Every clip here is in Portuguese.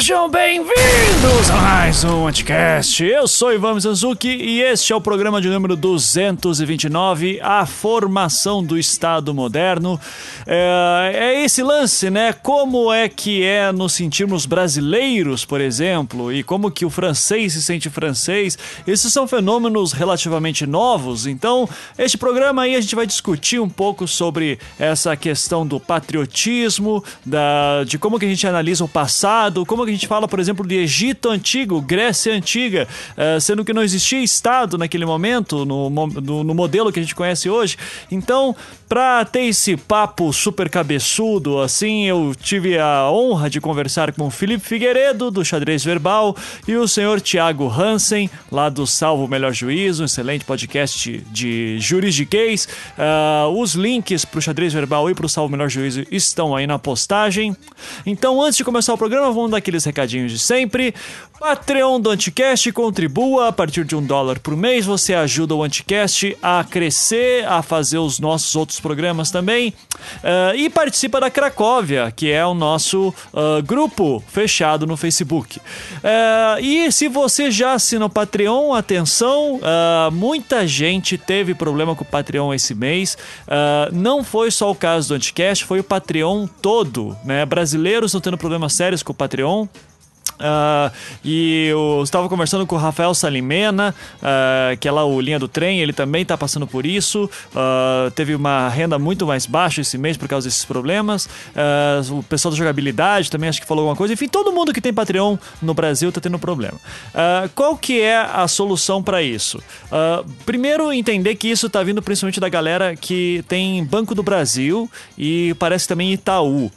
Sejam bem-vindos a mais um Anticast. Eu sou Ivan Mizanzuki e este é o programa de número 229, A Formação do Estado Moderno. É, é, esse lance, né? Como é que é nos sentirmos brasileiros, por exemplo, e como que o francês se sente francês. Esses são fenômenos relativamente novos, então este programa aí a gente vai discutir um pouco sobre essa questão do patriotismo, da, de como que a gente analisa o passado, como a gente fala, por exemplo, de Egito Antigo, Grécia Antiga, uh, sendo que não existia Estado naquele momento, no, no, no modelo que a gente conhece hoje. Então, para ter esse papo super cabeçudo, assim, eu tive a honra de conversar com o Felipe Figueiredo, do Xadrez Verbal, e o senhor Tiago Hansen, lá do Salvo Melhor Juízo, um excelente podcast de juridiquês. Uh, os links para o Xadrez Verbal e para o Salvo Melhor Juízo estão aí na postagem. Então, antes de começar o programa, vamos dar aqueles recadinhos de sempre. Patreon do Anticast, contribua a partir de um dólar por mês. Você ajuda o Anticast a crescer, a fazer os nossos outros programas também. Uh, e participa da Cracóvia, que é o nosso uh, grupo fechado no Facebook. Uh, e se você já assina o Patreon, atenção, muita gente teve problema com o Patreon esse mês. não foi só o caso do Anticast, foi o Patreon todo. Né? Brasileiros estão tendo problemas sérios com o Patreon. Uh, e eu estava conversando com o Rafael Salimena, uh, que é lá o Linha do Trem, ele também está passando por isso. Uh, teve uma renda muito mais baixa esse mês por causa desses problemas. o pessoal da jogabilidade também acho que falou alguma coisa. Enfim, todo mundo que tem Patreon no Brasil está tendo problema. qual que é a solução para isso? primeiro, entender que isso está vindo principalmente da galera que tem Banco do Brasil e parece também Itaú.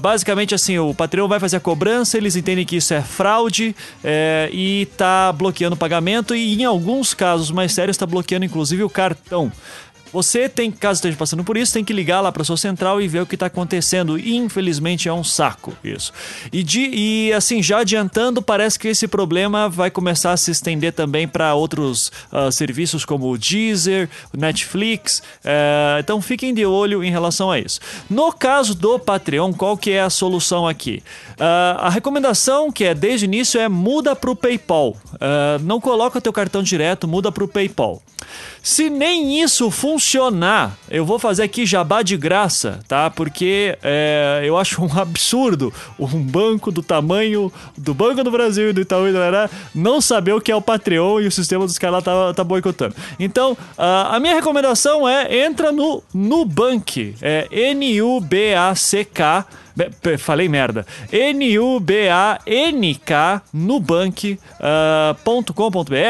basicamente, assim, o Patreon vai fazer a cobrança, eles entendem que isso é fraude é, e está bloqueando o pagamento e em alguns casos mais sérios está bloqueando inclusive o cartão. Você tem, caso esteja passando por isso, tem que ligar lá para sua central e ver o que está acontecendo. Infelizmente é um saco isso. E, de, e assim, já adiantando, parece que esse problema vai começar a se estender também para outros uh, serviços como o Deezer, Netflix. Uh, então fiquem de olho em relação a isso. No caso do Patreon, qual que é a solução aqui? Uh, a recomendação que é desde o início é muda para o PayPal. Uh, não coloca o teu cartão direto, muda para o PayPal. Se nem isso funcionar, eu vou fazer aqui jabá de graça, tá? Porque é, eu acho um absurdo um banco do tamanho do Banco do Brasil e do Itaú não saber o que é o Patreon e o sistema dos caras tá, tá boicotando. Então, uh, a minha recomendação é entra no Nubank, é N-U-B-A-C-K Falei merda. N-U-B-A-N-K nubank.com.br,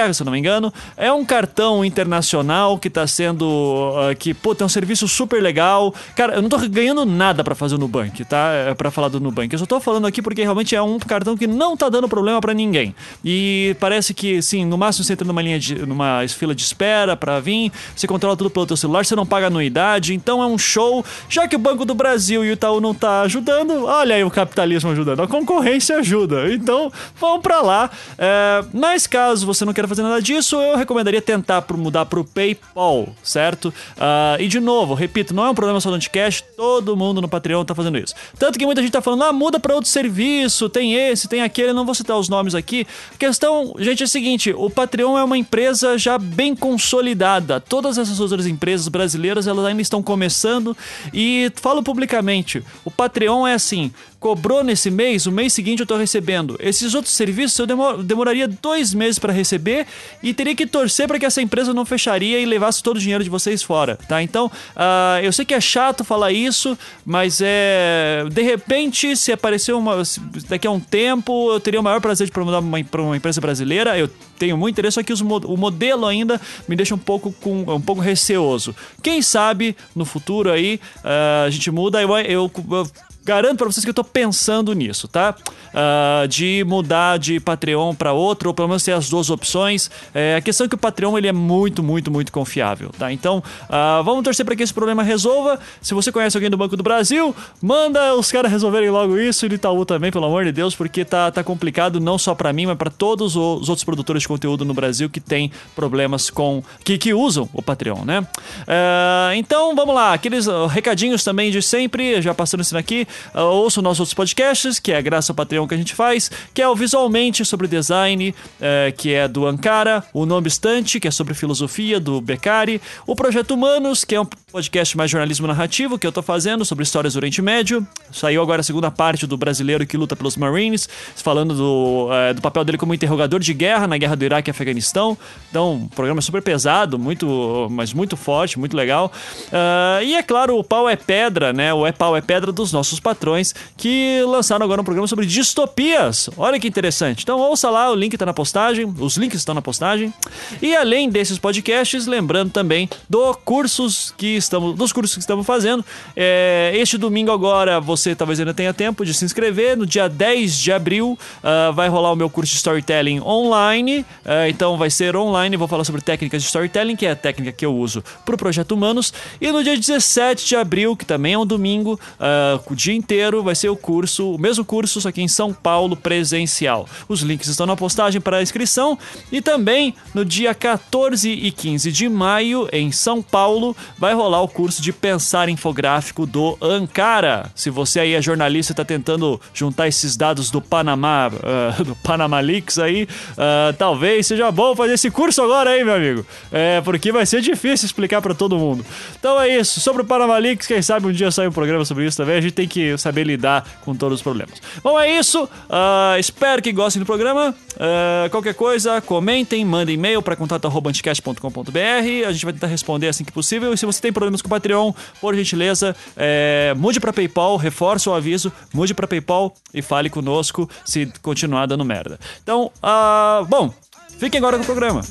uh, se eu não me engano. É um cartão internacional que tá sendo. Uh, que, pô, tem um serviço super legal. Cara, eu não tô ganhando nada para fazer o Nubank, tá? É falar do Nubank. Eu só tô falando aqui porque realmente é um cartão que não tá dando problema para ninguém. E parece que, sim, no máximo você entra numa linha de. numa fila de espera para vir, você controla tudo pelo teu celular, você não paga anuidade, então é um show. Já que o Banco do Brasil e o Itaú não tá ajudando ajudando. Olha aí o capitalismo ajudando. A concorrência ajuda. Então, vão para lá. É, mas caso você não queira fazer nada disso, eu recomendaria tentar mudar para o PayPal, certo? Uh, e de novo, repito, não é um problema só do Anticast, todo mundo no Patreon tá fazendo isso. Tanto que muita gente tá falando, ah, muda para outro serviço, tem esse, tem aquele, não vou citar os nomes aqui. A questão, gente, é a seguinte: o Patreon é uma empresa já bem consolidada. Todas essas outras empresas brasileiras, elas ainda estão começando e falo publicamente, o Patreon é assim: cobrou nesse mês, o mês seguinte eu tô recebendo. Esses outros serviços eu demor demoraria dois meses para receber e teria que torcer para que essa empresa não fecharia e levasse todo o dinheiro de vocês fora, tá? Então, uh, eu sei que é chato falar isso, mas é. De repente, se aparecer uma. Daqui a um tempo, eu teria o maior prazer de mudar para uma empresa brasileira. Eu tenho muito interesse, só que os, o modelo ainda me deixa um pouco, com, um pouco receoso. Quem sabe no futuro aí uh, a gente muda. eu, eu, eu garanto para vocês que eu tô pensando nisso, tá? Uh, de mudar de Patreon para outro, ou pelo menos ter as duas opções. É, a questão é que o Patreon ele é muito, muito, muito confiável, tá? Então, uh, vamos torcer para que esse problema resolva. Se você conhece alguém do Banco do Brasil, manda os caras resolverem logo isso e do Itaú também, pelo amor de Deus, porque tá, tá complicado não só para mim, mas para todos os outros produtores de conteúdo no Brasil que tem problemas com. que, que usam o Patreon, né? Uh, então, vamos lá, aqueles recadinhos também de sempre, já passando isso aqui. Uh, ouça os nossos outros podcasts, que é graças ao Patreon que a gente faz, que é o Visualmente sobre Design, uh, que é do Ankara, o Não Obstante, que é sobre filosofia, do Beccari, o Projeto Humanos, que é um podcast mais jornalismo narrativo que eu tô fazendo sobre histórias do Oriente Médio. Saiu agora a segunda parte do brasileiro que luta pelos Marines, falando do, uh, do papel dele como interrogador de guerra na guerra do Iraque e Afeganistão. Então, um programa super pesado, muito, mas muito forte, muito legal. Uh, e é claro, o Pau é Pedra, né? O É Pau é Pedra dos nossos patrões, que lançaram agora um programa sobre distopias. Olha que interessante. Então ouça lá, o link tá na postagem, os links estão na postagem. E além desses podcasts, lembrando também do cursos que estamos, dos cursos que estamos fazendo. É, este domingo agora, você talvez ainda tenha tempo de se inscrever. No dia 10 de abril uh, vai rolar o meu curso de storytelling online. Uh, então vai ser online, vou falar sobre técnicas de storytelling, que é a técnica que eu uso para o Projeto Humanos. E no dia 17 de abril, que também é um domingo, uh, o dia inteiro, vai ser o curso, o mesmo curso, só que em São Paulo, presencial. Os links estão na postagem para a inscrição. E também no dia 14 e 15 de maio, em São Paulo, vai rolar o curso de pensar infográfico do Ankara. Se você aí é jornalista e está tentando juntar esses dados do Panamá, uh, do Panama Leaks aí, uh, talvez seja bom fazer esse curso agora aí, meu amigo. É, porque vai ser difícil explicar para todo mundo. Então é isso. Sobre o Panama Leaks, quem sabe um dia sai um programa sobre isso também. A gente tem que saber lidar com todos os problemas. Bom, é isso. Uh, espero que gostem do programa. Uh, qualquer coisa, comentem, mandem e-mail para contato.anticast.com.br. A gente vai tentar responder assim que possível. E se você tem problemas com o Patreon, por gentileza, é, mude para PayPal, reforça o aviso, mude para PayPal e fale conosco se continuar dando merda. Então, uh, bom, fiquem agora com o programa.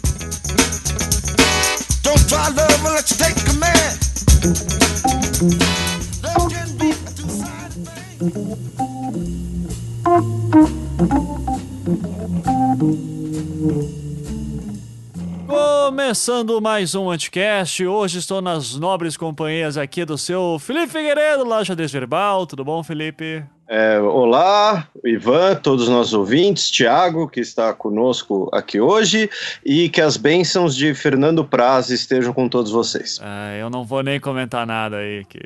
Don't Começando mais um Anticast, hoje estou nas nobres companhias aqui do seu Felipe Figueiredo, Loja Desverbal. Tudo bom, Felipe? É, olá, Ivan, todos os nossos ouvintes, Tiago, que está conosco aqui hoje, e que as bênçãos de Fernando Praz estejam com todos vocês. É, eu não vou nem comentar nada aí. Que...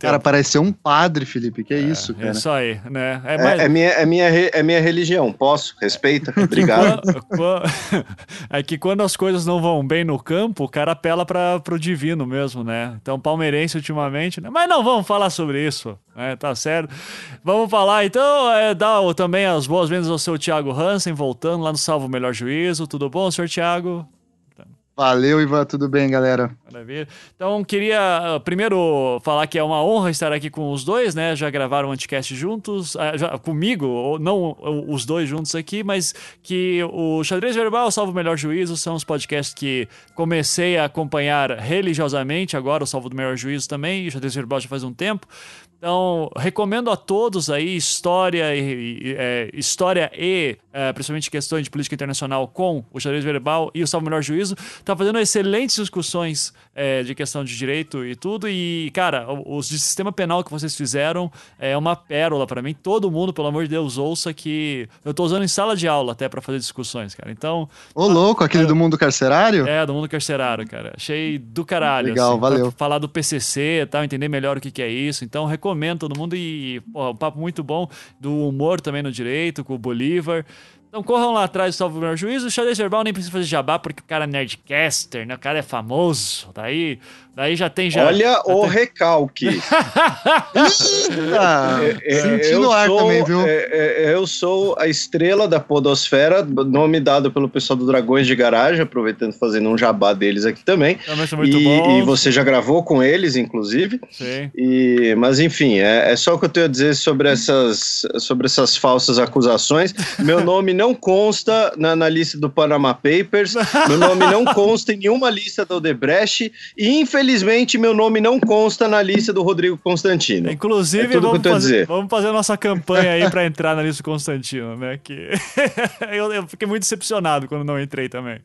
Cara, pareceu um padre, Felipe, que é, é isso, cara. Isso aí, né? É, mais... é, é, minha, é, minha, é minha religião, posso? Respeita, obrigado. é que quando as coisas não vão bem no campo, o cara apela para pro divino mesmo, né? Então, palmeirense ultimamente, né? Mas não vamos falar sobre isso, né? Tá certo. Vamos vamos falar então, é, dar também as boas-vindas ao seu Thiago Hansen, voltando lá no Salvo Melhor Juízo. Tudo bom, senhor Thiago? Valeu, Ivan, tudo bem, galera? Maravilha. Então, queria uh, primeiro falar que é uma honra estar aqui com os dois, né? Já gravaram um anticast juntos, uh, já, comigo, não os dois juntos aqui, mas que o Xadrez Verbal, Salvo Melhor Juízo, são os podcasts que comecei a acompanhar religiosamente, agora o Salvo do Melhor Juízo também, e o Xadrez Verbal já faz um tempo. Então, recomendo a todos aí história e, e é, história e é, principalmente questões de política internacional com o xadrez verbal e o Salvo Melhor Juízo. Tá fazendo excelentes discussões é, de questão de direito e tudo. E, cara, os de sistema penal que vocês fizeram é uma pérola para mim. Todo mundo, pelo amor de Deus, ouça que eu tô usando em sala de aula até para fazer discussões, cara. Então. Ô, louco, aquele é, do mundo carcerário? É, do mundo carcerário, cara. Achei do caralho. Legal, assim, valeu. Falar do PCC e tal, entender melhor o que, que é isso. Então, recomendo todo mundo e, pô, um papo muito bom do humor também no direito, com o Bolívar. Então corram lá atrás do Salve o Melhor Juízo. O Xadrez Verbal nem precisa fazer jabá, porque o cara é nerdcaster, né? O cara é famoso. Daí Daí já tem já. Olha já o tem... recalque. ah, é, é, Sentindo ar também, viu? É, é, eu sou a estrela da Podosfera, nome dado pelo pessoal do Dragões de Garagem, aproveitando fazendo um jabá deles aqui também. Também são muito e, bons. e você já gravou com eles, inclusive. Sim. E, mas enfim, é, é só o que eu tenho a dizer sobre essas, sobre essas falsas acusações. Meu nome não consta na, na, lista do Panama Papers, meu nome não consta em nenhuma lista do Odebrecht e, infelizmente, meu nome não consta na lista do Rodrigo Constantino. Inclusive, é vamos, fazer, vamos fazer a nossa campanha aí para entrar na lista do Constantino, né? Que eu, eu, fiquei muito decepcionado quando não entrei também.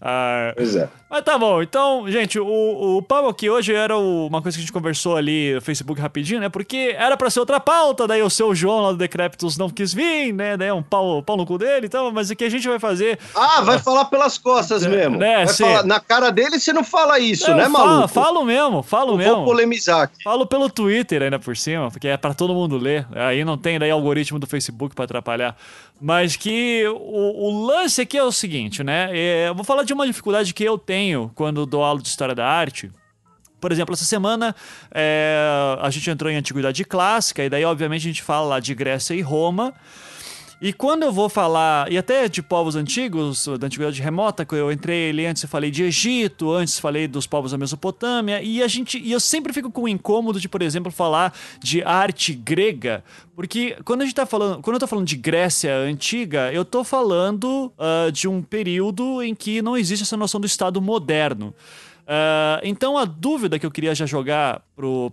Ah, pois é. Mas tá bom, então, gente, o, o papo aqui hoje era o, uma coisa que a gente conversou ali no Facebook rapidinho, né? Porque era para ser outra pauta, daí o seu João lá do Decréptos não quis vir, né? Daí é um pau, pau no cu dele, então, mas o que a gente vai fazer. Ah, vai falar pelas costas mesmo. Né, falar, na cara dele você não fala isso, não, né, maluco? Falo mesmo, falo Eu mesmo. Vou polemizar aqui. Falo pelo Twitter ainda por cima, porque é para todo mundo ler. Aí não tem daí algoritmo do Facebook para atrapalhar. Mas que o, o, lance aqui é o seguinte, né? É, eu vou falar de uma dificuldade que eu tenho quando dou aula de história da arte. Por exemplo, essa semana é, a gente entrou em Antiguidade Clássica, e daí, obviamente, a gente fala lá de Grécia e Roma. E quando eu vou falar, e até de povos antigos, da antiguidade remota, que eu entrei ali antes, eu falei de Egito, antes falei dos povos da Mesopotâmia, e a gente, e eu sempre fico com o incômodo de, por exemplo, falar de arte grega, porque quando a gente tá falando, quando eu tô falando de Grécia antiga, eu tô falando uh, de um período em que não existe essa noção do Estado moderno. Uh, então a dúvida que eu queria já jogar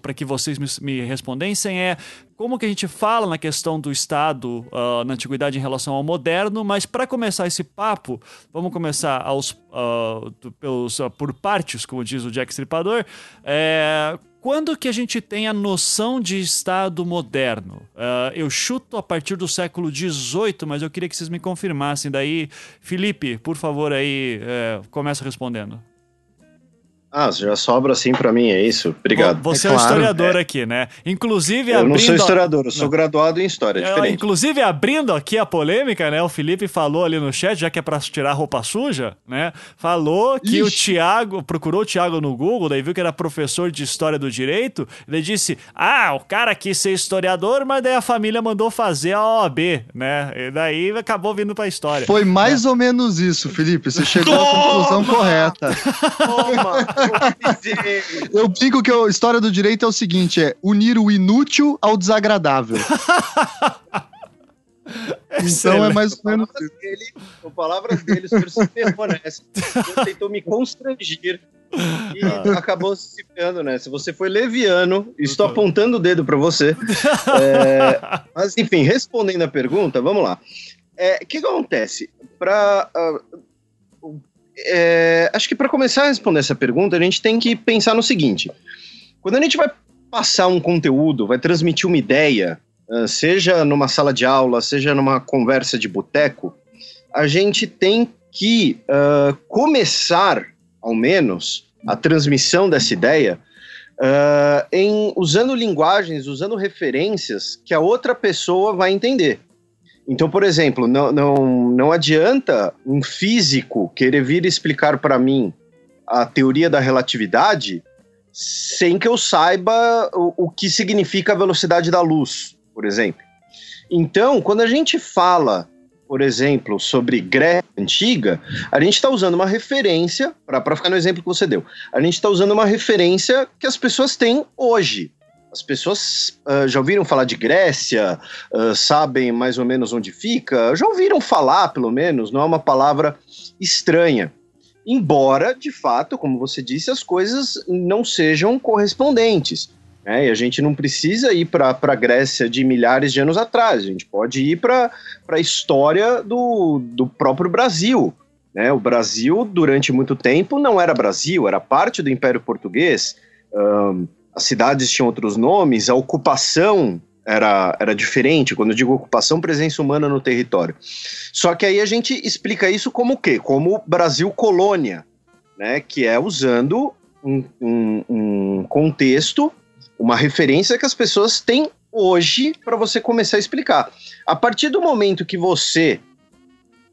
para que vocês me, me, respondessem é como que a gente fala na questão do Estado uh, na antiguidade em relação ao moderno, mas para começar esse papo, vamos começar aos, uh, pelos, por partes, como diz o Jack Stripador. É, quando que a gente tem a noção de Estado moderno? Eu chuto a partir do século XVIII, mas eu queria que vocês me confirmassem. Daí, Felipe, por favor, aí é, começa respondendo. Ah, já sobra assim para mim, é isso? Obrigado. Você é, claro. é um historiador é. aqui, né? Inclusive, eu abrindo... não sou historiador, eu sou não. graduado em história, é diferente. Inclusive, abrindo aqui a polêmica, né? O Felipe falou ali no chat, já que é pra tirar roupa suja, né? Falou que Ixi. o Tiago, procurou o Tiago no Google, daí viu que era professor de história do direito, ele disse: Ah, o cara quis ser historiador, mas daí a família mandou fazer a OAB, né? E daí acabou vindo pra história. Foi mais né? ou menos isso, Felipe. Você chegou à conclusão correta. Toma! Eu brinco que a história do direito é o seguinte: é unir o inútil ao desagradável. então é mais ou menos. Dele, com palavras dele, o senhor se nessa. Ele tentou me constrangir e ah. acabou se ferrando nessa. Se você foi leviano, estou apontando o dedo para você. É, mas, enfim, respondendo a pergunta, vamos lá. O é, que, acontece? Para uh, é, acho que para começar a responder essa pergunta, a gente tem que pensar no seguinte: quando a gente vai passar um conteúdo, vai transmitir uma ideia, uh, seja numa sala de aula, seja numa conversa de boteco, a gente tem que uh, começar, ao menos, a transmissão dessa ideia uh, em usando linguagens, usando referências que a outra pessoa vai entender. Então, por exemplo, não, não, não adianta um físico querer vir explicar para mim a teoria da relatividade sem que eu saiba o, o que significa a velocidade da luz, por exemplo. Então, quando a gente fala, por exemplo, sobre Grécia Antiga, a gente está usando uma referência, para ficar no exemplo que você deu, a gente está usando uma referência que as pessoas têm hoje. As pessoas uh, já ouviram falar de Grécia, uh, sabem mais ou menos onde fica, já ouviram falar, pelo menos, não é uma palavra estranha. Embora, de fato, como você disse, as coisas não sejam correspondentes. Né? E a gente não precisa ir para a Grécia de milhares de anos atrás, a gente pode ir para a história do, do próprio Brasil. Né? O Brasil, durante muito tempo, não era Brasil, era parte do Império Português. Um, as cidades tinham outros nomes, a ocupação era, era diferente. Quando eu digo ocupação, presença humana no território. Só que aí a gente explica isso como o quê? Como Brasil colônia, né? Que é usando um, um, um contexto, uma referência que as pessoas têm hoje para você começar a explicar. A partir do momento que você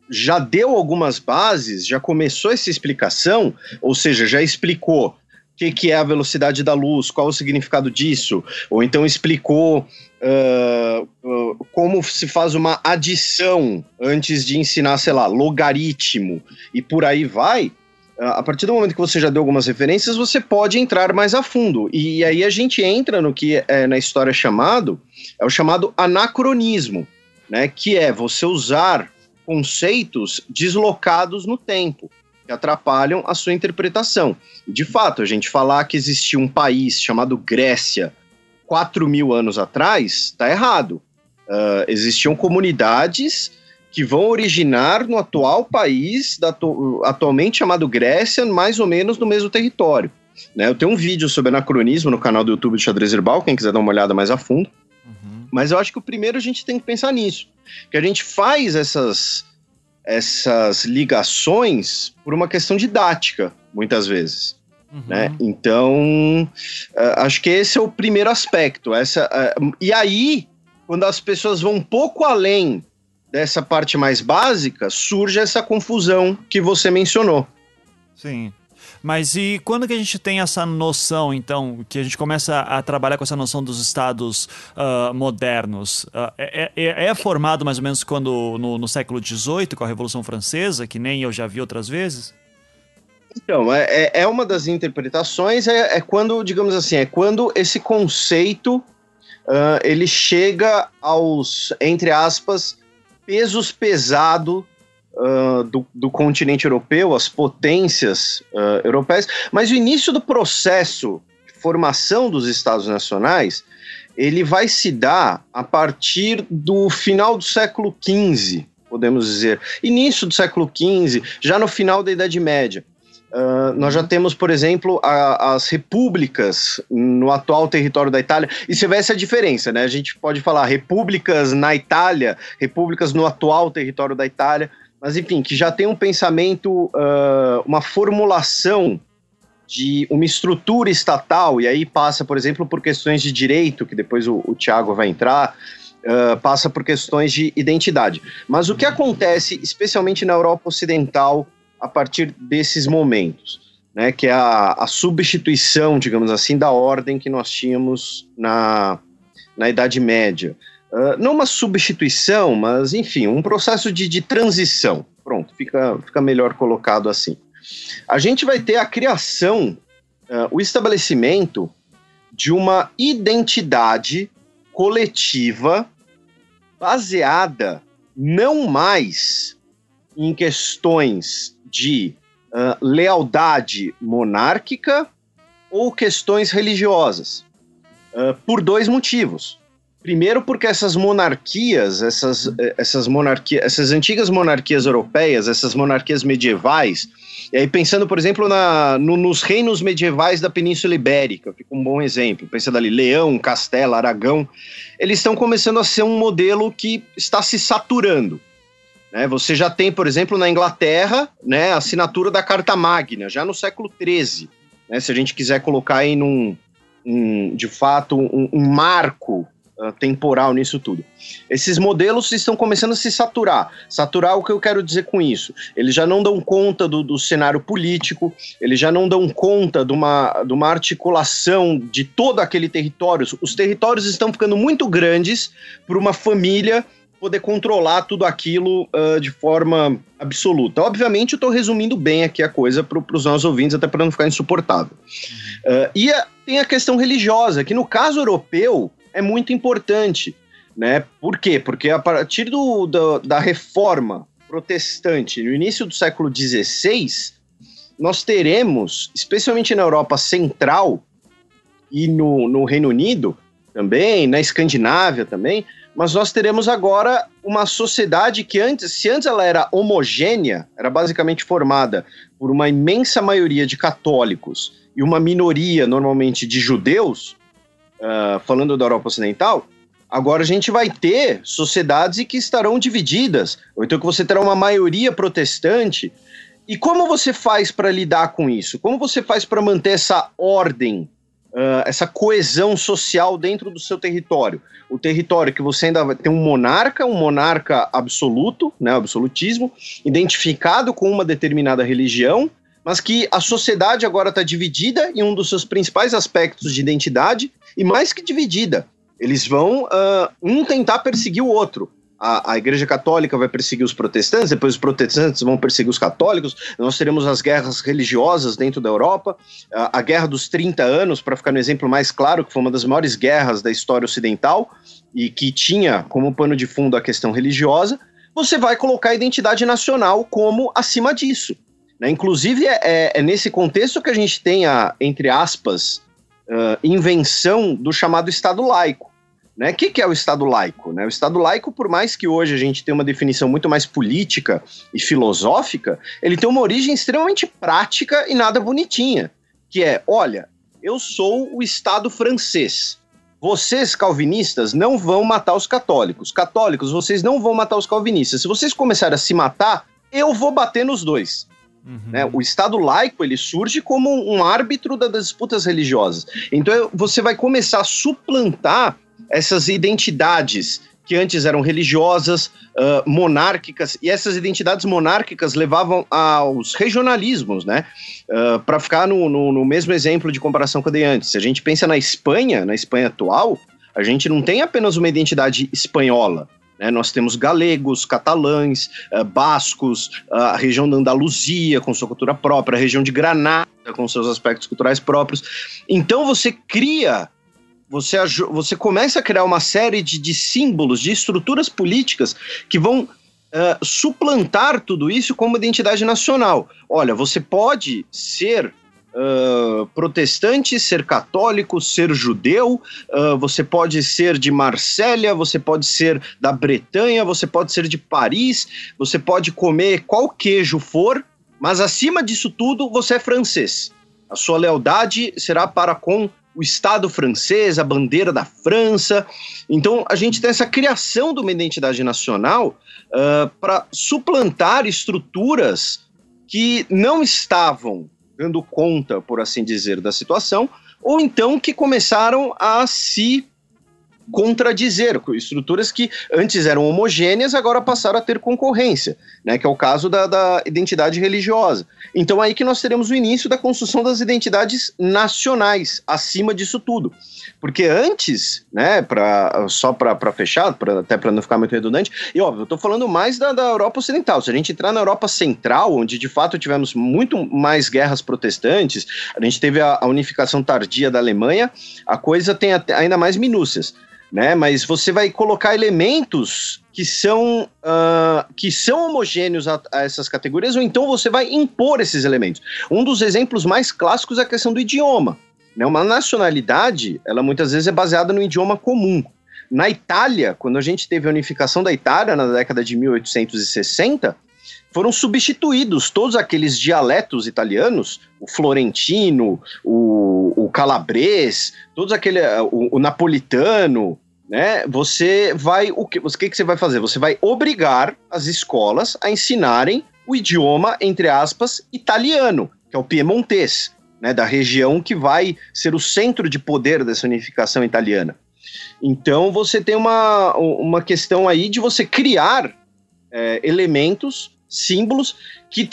já deu algumas bases, já começou essa explicação, ou seja, já explicou que, que, é a velocidade da luz, qual o significado disso, ou então explicou uh, uh, como se faz uma adição antes de ensinar, sei lá, logaritmo, e por aí vai. Uh, a partir do momento que você já deu algumas referências, você pode entrar mais a fundo. E aí a gente entra no que é na história chamado, é o chamado anacronismo, né? Que é você usar conceitos deslocados no tempo, que atrapalham a sua interpretação. De fato, a gente falar que existia um país chamado Grécia 4 mil anos atrás, está errado. Uh, existiam comunidades que vão originar no atual país, da, atualmente chamado Grécia, mais ou menos no mesmo território. Né? Eu tenho um vídeo sobre anacronismo no canal do YouTube do Xadrez Herbal, quem quiser dar uma olhada mais a fundo. Uhum. Mas eu acho que o primeiro a gente tem que pensar nisso. Que a gente faz essas, essas ligações por uma questão didática, muitas vezes. Uhum. Né? Então, uh, acho que esse é o primeiro aspecto. Essa, uh, e aí, quando as pessoas vão um pouco além dessa parte mais básica, surge essa confusão que você mencionou. Sim. Mas e quando que a gente tem essa noção, então, que a gente começa a trabalhar com essa noção dos estados uh, modernos? Uh, é, é, é, formado mais ou menos quando no, no, século XVIII, com a Revolução Francesa, que nem eu já vi outras vezes? Então, é, é, é uma das interpretações, é, é, quando, digamos assim, é quando esse conceito uh, ele chega aos, entre aspas, pesos pesados Uh, do, do, continente europeu, as potências uh, europeias, mas o início do processo de formação dos Estados Nacionais ele vai se dar a partir do final do século XV, podemos dizer, início do século XV, já no final da Idade Média. Uh, nós já temos, por exemplo, a, as repúblicas no atual território da Itália. E você vê essa diferença, né? A gente pode falar repúblicas na Itália, repúblicas no atual território da Itália, mas enfim, que já tem um pensamento, uh, uma formulação de uma estrutura estatal, e aí passa, por exemplo, por questões de direito, que depois o, o Tiago vai entrar, uh, passa por questões de identidade. Mas o que acontece, especialmente na Europa Ocidental, a partir desses momentos, né, que é a, a substituição, digamos assim, da ordem que nós tínhamos na, na Idade Média. Uh, não uma substituição, mas enfim, um processo de, de transição. Pronto, fica, fica melhor colocado assim. A gente vai ter a criação, uh, o estabelecimento de uma identidade coletiva baseada não mais em questões de uh, lealdade monárquica ou questões religiosas, por dois motivos. Primeiro, porque essas monarquias, essas, eh, essas monarquias, essas antigas monarquias europeias, essas monarquias medievais, e aí pensando, por exemplo, na, no, nos reinos medievais da Península Ibérica, fica um bom exemplo. Pensando ali, Leão, Castela, Aragão, eles estão começando a ser um modelo que está se saturando. Né? Você já tem, por exemplo, na Inglaterra, né, a assinatura da Carta Magna, já no século XIII. Né? Se a gente quiser colocar aí num, um, de fato, um, um marco temporal nisso tudo. Esses modelos estão começando a se saturar. Saturar o que eu quero dizer com isso? Eles já não dão conta do, do cenário político, eles já não dão conta de uma, de uma articulação de todo aquele território. Os territórios estão ficando muito grandes para uma família poder controlar tudo aquilo uh, de forma absoluta. Obviamente, eu estou resumindo bem aqui a coisa para os nossos ouvintes, até para não ficar insuportável. Uh, e a, tem a questão religiosa, que no caso europeu é muito importante. Né? Por quê? Porque a partir do, do da reforma protestante, no início do século XVI, nós teremos, especialmente na Europa Central e no, no Reino Unido também, na Escandinávia também, mas nós teremos agora uma sociedade que antes, se antes ela era homogênea, era basicamente formada por uma imensa maioria de católicos e uma minoria, normalmente, de judeus, uh, falando da Europa Ocidental, agora a gente vai ter sociedades que estarão divididas, ou então que você terá uma maioria protestante. E como você faz para lidar com isso? Como você faz para manter essa ordem uh, essa coesão social dentro do seu território. O território que você ainda vai ter um monarca, um monarca absoluto, né, absolutismo, identificado com uma determinada religião, mas que a sociedade agora está dividida em um dos seus principais aspectos de identidade, e mais que dividida. Eles vão uh, um tentar perseguir o outro a, a Igreja Católica vai perseguir os protestantes, depois os protestantes vão perseguir os católicos, nós teremos as guerras religiosas dentro da Europa, a, a Guerra dos 30 Anos, para ficar no exemplo mais claro, que foi uma das maiores guerras da história ocidental e que tinha como pano de fundo a questão religiosa, você vai colocar a identidade nacional como acima disso. Né? Inclusive, é, é, é, nesse contexto que a gente tem a, entre aspas, uh, invenção do chamado Estado laico. Né? O que, que é o Estado laico? Né? O Estado laico, por mais que hoje a gente tenha uma definição muito mais política e filosófica, ele tem uma origem extremamente prática e nada bonitinha. Que é, olha, eu sou o Estado francês. Vocês, calvinistas, não vão matar os católicos. Católicos, vocês não vão matar os calvinistas. Se vocês começarem a se matar, eu vou bater nos dois. Uhum. Né? O Estado laico ele surge como um árbitro das disputas religiosas. Então você vai começar a suplantar essas identidades que antes eram religiosas, uh, monárquicas, e essas identidades monárquicas levavam aos regionalismos, né? Uh, Para ficar no, no, no, mesmo exemplo de comparação que eu dei antes, se a gente pensa na Espanha, na Espanha atual, a gente não tem apenas uma identidade espanhola. Né? Nós temos galegos, catalães, uh, bascos, a região da Andaluzia com sua cultura própria, a região de Granada com seus aspectos culturais próprios. Então você cria você, você começa a criar uma série de, de símbolos, de estruturas políticas que vão uh, suplantar tudo isso como identidade nacional. Olha, você pode ser Uh, protestante, ser católico, ser judeu, uh, você pode ser de Marsella, você pode ser da Bretanha, você pode ser de Paris, você pode comer qual queijo for, mas acima disso tudo você é francês. A sua lealdade será para com o Estado francês, a bandeira da França. Então, a gente tem essa criação de uma identidade nacional uh, para suplantar estruturas que não estavam dando conta, por assim dizer, da situação, ou então que começaram a se contradizer, estruturas que antes eram homogêneas, agora passaram a ter concorrência, né, que é o caso da, da, identidade religiosa. Então aí que nós teremos o início da construção das identidades nacionais, acima disso tudo. Porque antes, né, pra, só para fechar, pra, até para não ficar muito redundante, e óbvio, eu estou falando mais da, da Europa Ocidental. Se a gente entrar na Europa Central, onde de fato tivemos muito mais guerras protestantes, a gente teve a, a unificação tardia da Alemanha, a coisa tem até, ainda mais minúcias né? Mas você vai colocar elementos que são, uh, que são homogêneos a, a, essas categorias, ou então você vai impor esses elementos. Um dos exemplos mais clássicos é a questão do idioma. Né? Uma nacionalidade, ela muitas vezes é baseada no idioma comum. Na Itália, quando a gente teve a unificação da Itália na década de 1860, foram substituídos todos aqueles dialetos italianos, o florentino, o, o calabrês, todos aquele, o, o napolitano, né? Você vai o que, o que que você vai fazer? Você vai obrigar as escolas a ensinarem o idioma entre aspas italiano, que é o piemontês, né, da região que vai ser o centro de poder dessa unificação italiana. Então você tem uma, uma questão aí de você criar é, elementos símbolos que,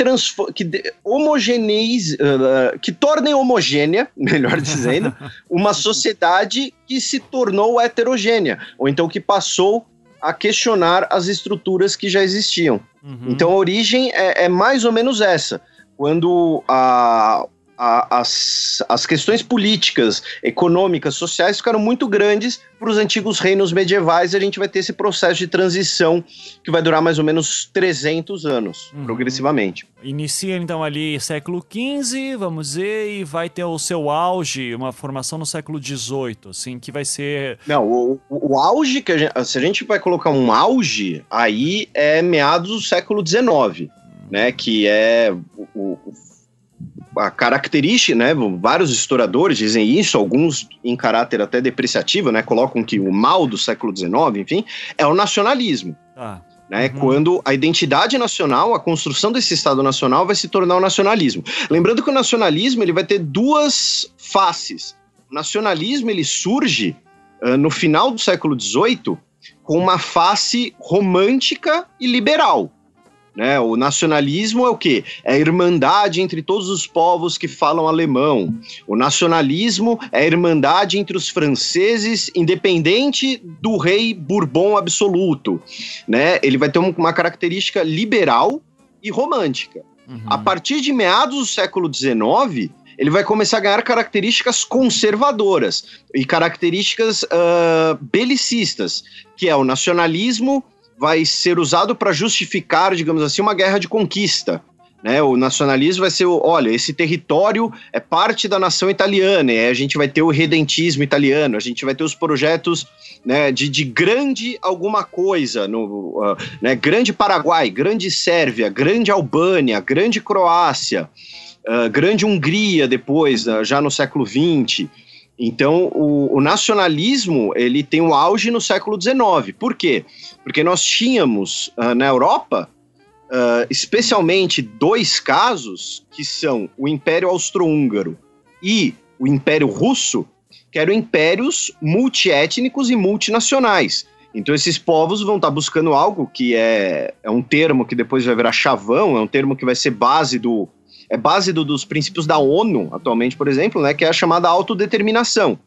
que homogeneiz, uh, que tornem homogênea, melhor dizendo, uma sociedade que se tornou heterogênea, ou então que passou a questionar as estruturas que já existiam. Uhum. Então a origem é, é mais ou menos essa. Quando a, a, as, as questões políticas, econômicas, sociais ficaram muito grandes para os antigos reinos medievais e a gente vai ter esse processo de transição que vai durar mais ou menos 300 anos, uhum. progressivamente. Inicia então ali século XV, vamos dizer, e vai ter o seu auge, uma formação no século XVIII, assim, que vai ser... Não, o, o, o auge, que a gente, se a gente vai colocar um auge, aí é meados do século XIX, né, que é o, o a característica, né, vários historiadores dizem isso, alguns em caráter até depreciativo, né, colocam que o mal do século XIX, enfim, é o nacionalismo. Ah. Né, uhum. Quando a identidade nacional, a construção desse Estado nacional vai se tornar o nacionalismo. Lembrando que o nacionalismo ele vai ter duas faces. O nacionalismo ele surge uh, no final do século XVIII com uma face romântica e liberal. Né? O nacionalismo é o quê? É a irmandade entre todos os povos que falam alemão. O nacionalismo é a irmandade entre os franceses, independente do rei Bourbon absoluto. Né? Ele vai ter uma característica liberal e romântica. Uhum. A partir de meados do século XIX, ele vai começar a ganhar características conservadoras e características uh, belicistas, que é o nacionalismo vai ser usado para justificar, digamos assim, uma guerra de conquista. Né, o nacionalismo vai ser, olha, esse território é parte da nação italiana, a gente vai ter o redentismo italiano, a gente vai ter os projetos né, de, de grande alguma coisa, no, uh, né, grande Paraguai, grande Sérvia, grande Albânia, grande Croácia, uh, grande Hungria depois, uh, já no século XX. Então, o, o, nacionalismo ele tem um auge no século XIX. Por quê? Porque nós tínhamos na Europa uh, especialmente dois casos, que são o Império Austro-Húngaro e o Império Russo, que eram impérios multiétnicos e multinacionais. Então esses povos vão estar tá buscando algo que é, é um termo que depois vai virar chavão, é um termo que vai ser base do é base do, dos princípios da ONU atualmente, por exemplo, né, que é a chamada autodeterminação.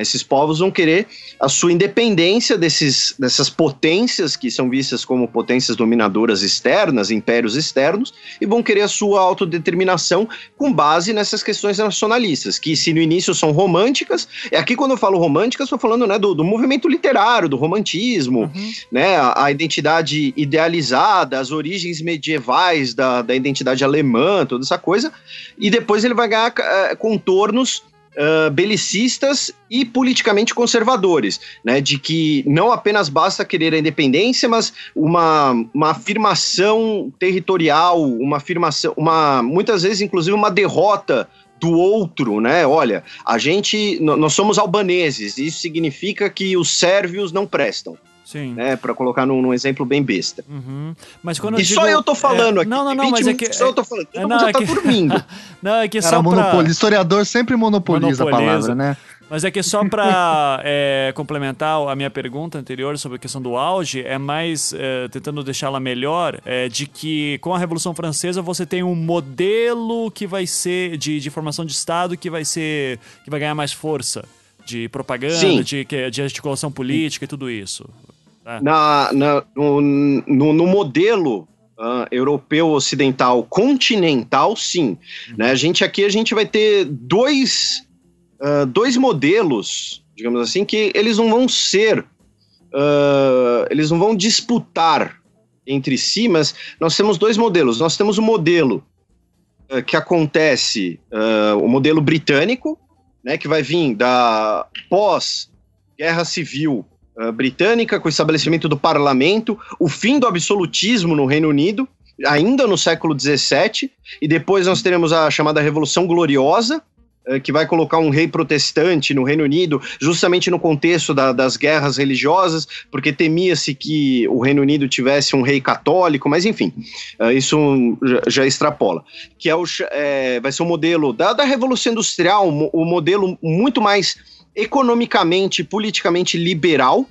Esses povos vão querer a sua independência desses, dessas potências que são vistas como potências dominadoras externas, impérios externos, e vão querer a sua autodeterminação com base nessas questões nacionalistas, que se no início são românticas, e aqui quando eu falo românticas, estou falando né, do, do, movimento literário, do romantismo, uhum. né, a, a, identidade idealizada, as origens medievais da, da identidade alemã, toda essa coisa, e depois ele vai ganhar uh, contornos belicistas e politicamente conservadores, né? De que não apenas basta querer a independência, mas uma, uma afirmação territorial, uma afirmação, uma muitas vezes inclusive uma derrota do outro, né? Olha, a gente, nós somos albaneses, isso significa que os sérvios não prestam. Sim. Né, para colocar num, num, exemplo bem besta. Uhum. Mas quando e digo, só eu tô falando é, aqui. Não, não, não, mas é que. Só eu tô falando. Todo é, não, mundo é tá dormindo. não, é que Cara, só pra... Historiador sempre monopoliza, monopoliza, a palavra, né? Mas é que só para é, complementar a minha pergunta anterior sobre a questão do auge, é mais é, tentando deixá-la melhor, é, de que com a Revolução Francesa você tem um modelo que vai ser de, de formação de Estado que vai ser que vai ganhar mais força de propaganda, de, de articulação política e tudo isso. É. Na, na no, no, no, modelo uh, europeu ocidental continental, sim. Uhum. Né? A gente aqui a gente vai ter dois, uh, dois modelos, digamos assim, que eles não vão ser, uh, eles não vão disputar entre si, mas nós temos dois modelos. Nós temos o modelo que acontece, o modelo britânico, né, que vai vir da pós-guerra civil uh, britânica, com o estabelecimento do parlamento, o fim do absolutismo no Reino Unido, ainda no século XVII, e depois nós teremos a chamada Revolução Gloriosa, uh, que vai colocar um rei protestante no Reino Unido, justamente no contexto da, das guerras religiosas, porque temia-se que o Reino Unido tivesse um rei católico, mas enfim, uh, isso já, já, extrapola. Que é o, é, vai ser o modelo da, da Revolução Industrial, o modelo muito mais economicamente, politicamente liberal,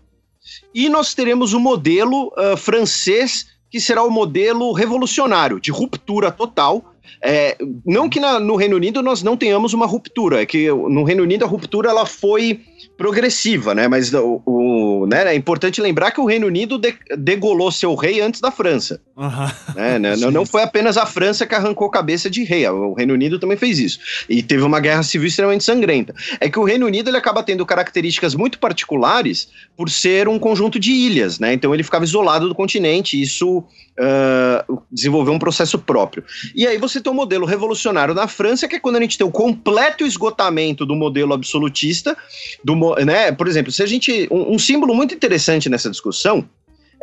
e nós teremos o modelo uh, francês, que será o modelo revolucionário, de ruptura total. É, não que na, no Reino Unido nós não tenhamos uma ruptura, é que no Reino Unido a ruptura ela foi progressiva, né? Mas o, o né, é importante lembrar que o Reino Unido de, degolou seu rei antes da França. Uhum. Né? não, não foi apenas a França que arrancou cabeça de rei, o Reino Unido também fez isso. E teve uma guerra civil extremamente sangrenta. É que o Reino Unido ele acaba tendo características muito particulares por ser um conjunto de ilhas, né? Então ele ficava isolado do continente, e isso uh, desenvolveu um processo próprio. E aí você tem um modelo revolucionário na França, que é quando a gente tem o completo esgotamento do modelo absolutista, do, né? Por exemplo, se a gente. Um, um símbolo muito interessante nessa discussão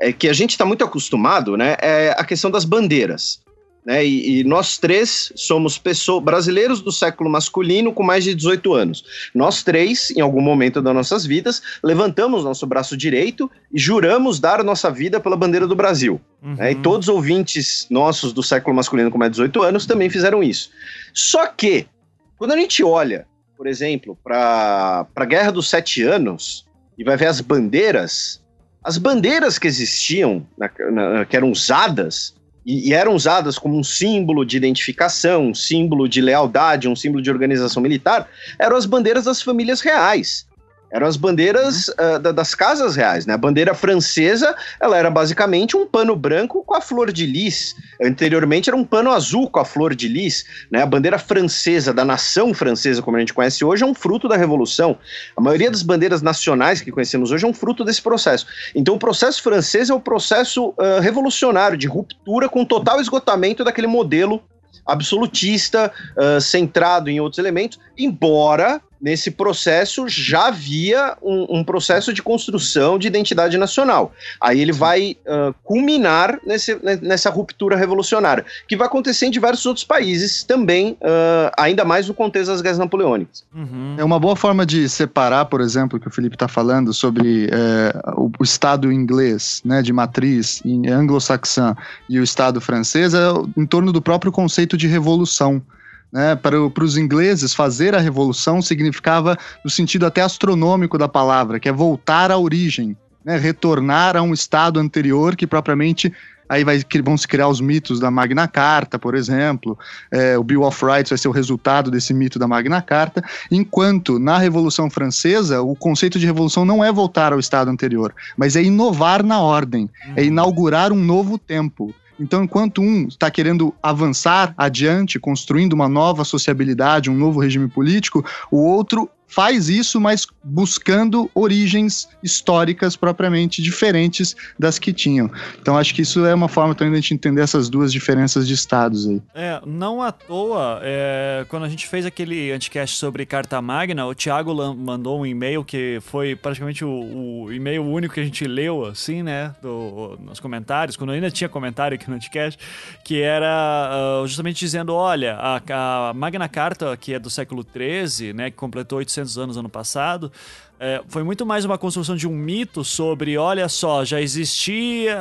é que a gente está muito acostumado, né? É a questão das bandeiras. Né, e, e, nós três somos pessoas, brasileiros do século masculino com mais de 18 anos. Nós três, em algum momento das nossas vidas, levantamos nosso braço direito e juramos dar nossa vida pela bandeira do Brasil. Uhum. Né, e todos os ouvintes nossos do século masculino com mais de 18 anos também fizeram isso. Só que, quando a gente olha por exemplo, para a Guerra dos Sete Anos e vai ver as bandeiras, as bandeiras que existiam, na, na, que eram usadas, e, e, eram usadas como um símbolo de identificação, um símbolo de lealdade, um símbolo de organização militar, eram as bandeiras das famílias reais. Eram as bandeiras uh, das casas reais, né? A bandeira francesa, ela era basicamente um pano branco com a flor de lis. Anteriormente era um pano azul com a flor de lis, né? A bandeira francesa da nação francesa, como a gente conhece hoje, é um fruto da revolução. A maioria das bandeiras nacionais que conhecemos hoje é um fruto desse processo. Então o processo francês é o processo uh, revolucionário de ruptura com total esgotamento daquele modelo absolutista, uh, centrado em outros elementos, embora nesse processo já havia um, um, processo de construção de identidade nacional. Aí ele vai uh, culminar nesse, nessa ruptura revolucionária, que vai acontecer em diversos outros países também, uh, ainda mais no contexto das guerras napoleônicas. Uhum. É uma boa forma de separar, por exemplo, que o Felipe está falando sobre é, o, o, Estado inglês, né, de matriz anglo-saxã, e o Estado francês, é em torno do próprio conceito de revolução. Né, para, para os ingleses, fazer a revolução significava no sentido até astronômico da palavra, que é voltar à origem, né, retornar a um estado anterior que propriamente aí vai, vão se criar os mitos da Magna Carta, por exemplo, é, o Bill of Rights vai ser o resultado desse mito da Magna Carta, enquanto na Revolução Francesa o conceito de revolução não é voltar ao estado anterior, mas é inovar na ordem, é uhum. inaugurar um novo tempo. Então, enquanto um está querendo avançar adiante, construindo uma nova sociabilidade, um novo regime político, o outro faz isso, mas buscando origens históricas propriamente diferentes das que tinham. Então acho que isso é uma forma também de a gente entender essas duas diferenças de estados aí. É, não à toa, é, quando a gente fez aquele anticast sobre Carta Magna, o Thiago mandou um e-mail que foi praticamente o, o e-mail único que a gente leu, assim, né, do, nos comentários, quando ainda tinha comentário aqui no anticast, que era uh, justamente dizendo, olha, a, a Magna Carta, que é do século XIII, né, que completou 800 800 anos ano passado, é, foi muito mais uma construção de um mito sobre, olha só, já existia,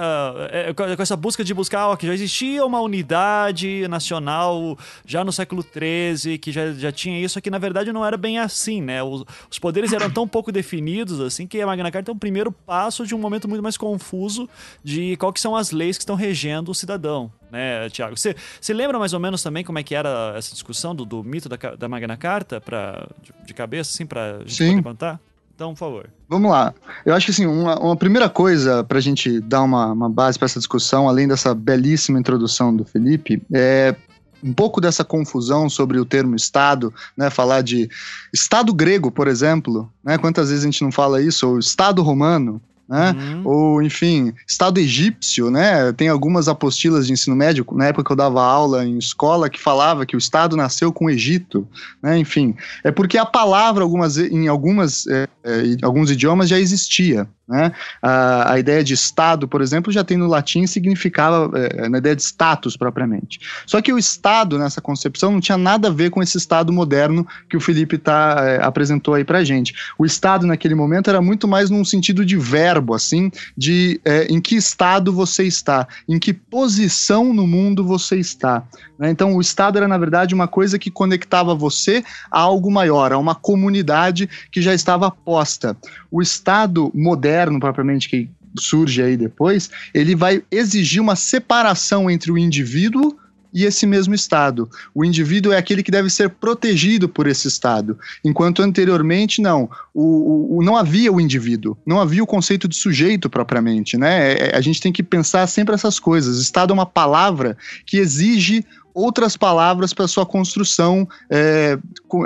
é, com essa busca de buscar, ó, que já existia uma unidade nacional já no século XIII, que já, já tinha isso, que na verdade não era bem assim, né? Os, os poderes eram tão pouco definidos, assim, que a Magna Carta é um primeiro passo de um momento muito mais confuso de qual que são as leis que estão regendo o cidadão, né, Tiago? Você, você lembra mais ou menos também como é que era essa discussão do, do mito da, da Magna Carta, pra, de, de cabeça, assim, pra gente Sim. contar? Então, por favor. Vamos lá. Eu acho que assim, uma, uma primeira coisa para a gente dar uma, uma base para essa discussão, além dessa belíssima introdução do Felipe, é um pouco dessa confusão sobre o termo Estado, né? Falar de Estado grego, por exemplo, né? Quantas vezes a gente não fala isso? Ou Estado romano, né? Uhum. Ou, enfim, Estado egípcio, né? Tem algumas apostilas de ensino médio, na época que eu dava aula em escola, que falava que o Estado nasceu com o Egito, né? Enfim, é porque a palavra algumas, em algumas, é, é, alguns idiomas já existia, né? A, a, ideia de Estado, por exemplo, já tem no latim significava é, na ideia de status propriamente. Só que o Estado, nessa concepção, não tinha nada a ver com esse Estado moderno que o Felipe tá, é, apresentou aí pra gente. O Estado, naquele momento, era muito mais num sentido de verbo, assim, de é, em que estado você está, em que posição no mundo você está. Né? Então, o Estado era, na verdade, uma coisa que conectava você a algo maior, a uma comunidade que já estava posta. O Estado moderno, propriamente, que surge aí depois, ele vai exigir uma separação entre o indivíduo e esse mesmo Estado. O indivíduo é aquele que deve ser protegido por esse Estado, enquanto anteriormente não. O, o não havia o indivíduo, não havia o conceito de sujeito propriamente, né? É, é, a gente tem que pensar sempre essas coisas. Estado é uma palavra que exige outras palavras para sua construção é,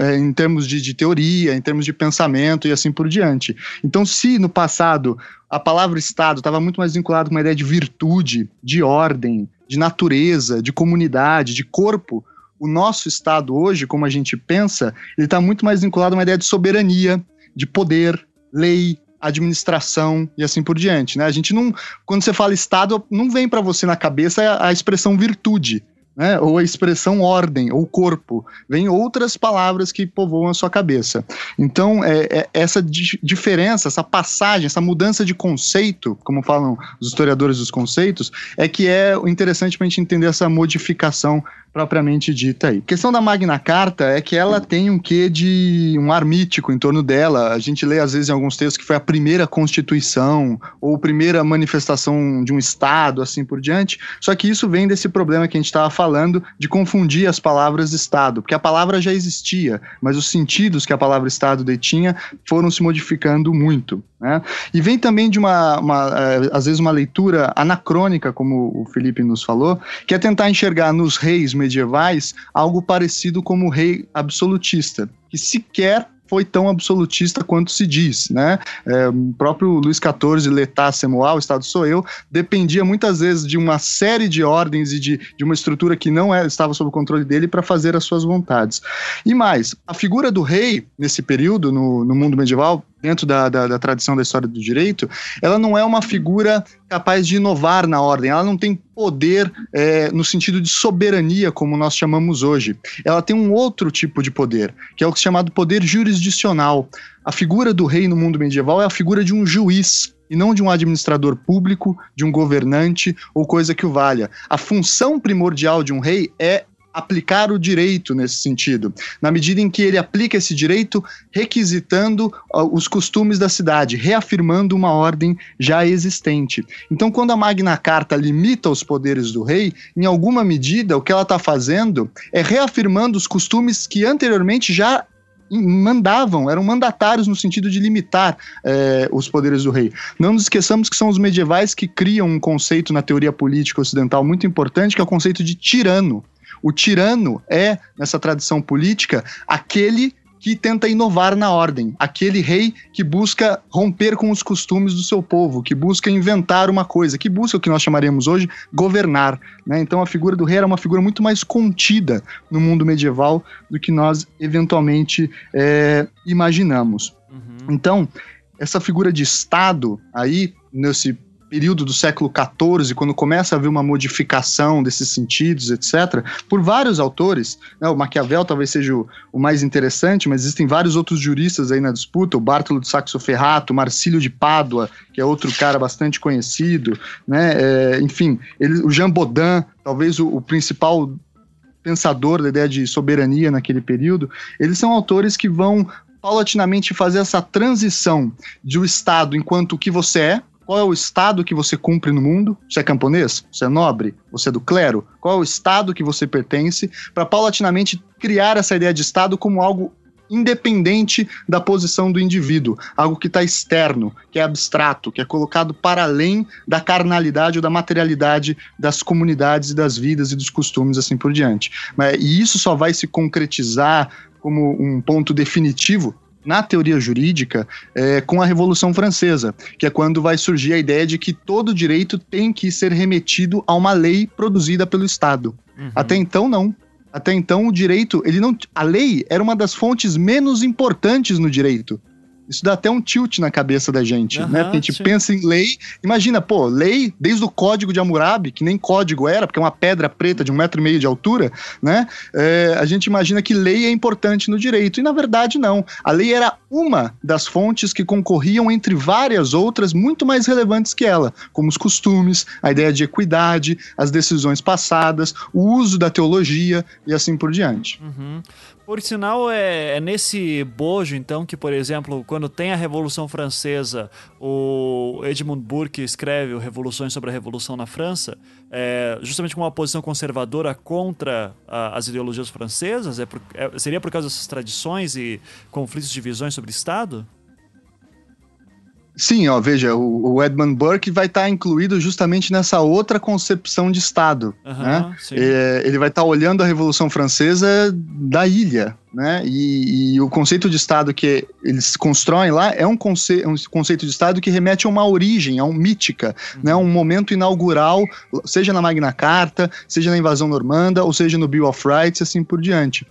é, em termos de, de, teoria, em termos de pensamento e assim por diante. Então, se no passado a palavra Estado estava muito mais vinculada com uma ideia de virtude, de ordem, de natureza, de comunidade, de corpo, o nosso Estado hoje, como a gente pensa, ele está muito mais vinculado a uma ideia de soberania, de poder, lei, administração e assim por diante, né? A gente não, quando você fala Estado, não vem para você na cabeça a, a expressão virtude né? ou a expressão ordem ou corpo. Vem outras palavras que povoam a sua cabeça. Então, é, é essa di diferença, essa passagem, essa mudança de conceito, como falam os historiadores dos conceitos, é que é interessante para a gente entender essa modificação propriamente dita aí. A questão da Magna Carta é que ela tem um quê de um ar mítico em torno dela. A gente lê às vezes em alguns textos que foi a primeira constituição ou primeira manifestação de um Estado, assim por diante. Só que isso vem desse problema que a gente estava falando falando de confundir as palavras Estado, porque a palavra já existia, mas os sentidos que a palavra Estado detinha foram se modificando muito. Né? E vem também de uma, uma, eh, às vezes, uma leitura anacrônica, como o Felipe nos falou, que é tentar enxergar nos reis medievais algo parecido como o rei absolutista, que sequer foi tão absolutista quanto se diz, né? É, o próprio Luís XIV, Letá, Semoal, o Estado sou eu, dependia muitas vezes de uma série de ordens e de, de uma estrutura que não era, estava sob o controle dele para fazer as suas vontades. E mais, a figura do rei, nesse período, no, no mundo medieval, dentro da, da, da, tradição da história do direito, ela não é uma figura capaz de inovar na ordem, ela não tem poder é, no sentido de soberania, como nós chamamos hoje. Ela tem um outro tipo de poder, que é o chamado poder jurisdicional. A figura do rei no mundo medieval é a figura de um juiz, e não de um administrador público, de um governante ou coisa que o valha. A função primordial de um rei é aplicar o direito nesse sentido, na medida em que ele aplica esse direito requisitando uh, os costumes da cidade, reafirmando uma ordem já existente. Então, quando a Magna Carta limita os poderes do rei, em alguma medida o que ela está fazendo é reafirmando os costumes que anteriormente já mandavam, eram mandatários no sentido de limitar eh, os poderes do rei. Não nos esqueçamos que são os medievais que criam um conceito na teoria política ocidental muito importante, que é o conceito de tirano. O tirano é, nessa tradição política, aquele que tenta inovar na ordem, aquele rei que busca romper com os costumes do seu povo, que busca inventar uma coisa, que busca o que nós chamaríamos hoje governar. Né? Então a figura do rei era uma figura muito mais contida no mundo medieval do que nós eventualmente é, imaginamos. Uhum. Então, essa figura de Estado aí, nesse período do século XIV, quando começa a haver uma modificação desses sentidos, etc., por vários autores, né, o Maquiavel talvez seja o, o, mais interessante, mas existem vários outros juristas aí na disputa, o Bartolo de Saxo Ferrato, Marcílio de Pádua, que é outro cara bastante conhecido, né, é, enfim, ele, o Jean Baudin, talvez o, o principal pensador da ideia de soberania naquele período, eles são autores que vão paulatinamente fazer essa transição de o Estado enquanto o que você é, qual é o estado que você cumpre no mundo? Você é camponês? Você é nobre? Você é do clero? Qual é o estado que você pertence? Para paulatinamente criar essa ideia de estado como algo independente da posição do indivíduo, algo que está externo, que é abstrato, que é colocado para além da carnalidade ou da materialidade das comunidades e das vidas e dos costumes assim por diante. E isso só vai se concretizar como um ponto definitivo na teoria jurídica é, com a Revolução Francesa, que é quando vai surgir a ideia de que todo direito tem que ser remetido a uma lei produzida pelo Estado. Uhum. Até então, não. Até então, o direito, ele não. A lei era uma das fontes menos importantes no direito. Isso dá até um tilt na cabeça da gente, uhum, né? Porque a gente sim. pensa em lei. Imagina, pô, lei, desde o código de Hammurabi, que nem código era, porque é uma pedra preta de um metro e meio de altura, né? É, a gente imagina que lei é importante no direito. E na verdade, não. A lei era uma das fontes que concorriam entre várias outras muito mais relevantes que ela, como os costumes, a ideia de equidade, as decisões passadas, o uso da teologia e assim por diante. Uhum. Por sinal, é, é, nesse bojo, então, que, por exemplo, quando tem a Revolução Francesa, o Edmund Burke escreve Revoluções sobre a Revolução na França, é, justamente com uma posição conservadora contra a, as ideologias francesas? É, por, é seria por causa dessas tradições e conflitos de visões sobre Estado? Sim, ó, veja, o, o Edmund Burke vai estar tá incluído justamente nessa outra concepção de Estado. Uhum, né? É, ele vai estar tá olhando a Revolução Francesa da ilha, né? E, e, o conceito de Estado que eles constroem lá é um, conce um conceito de Estado que remete a uma origem, a uma mítica, uhum. né? Um momento inaugural, seja na Magna Carta, seja na invasão normanda, ou seja no Bill of Rights, assim por diante.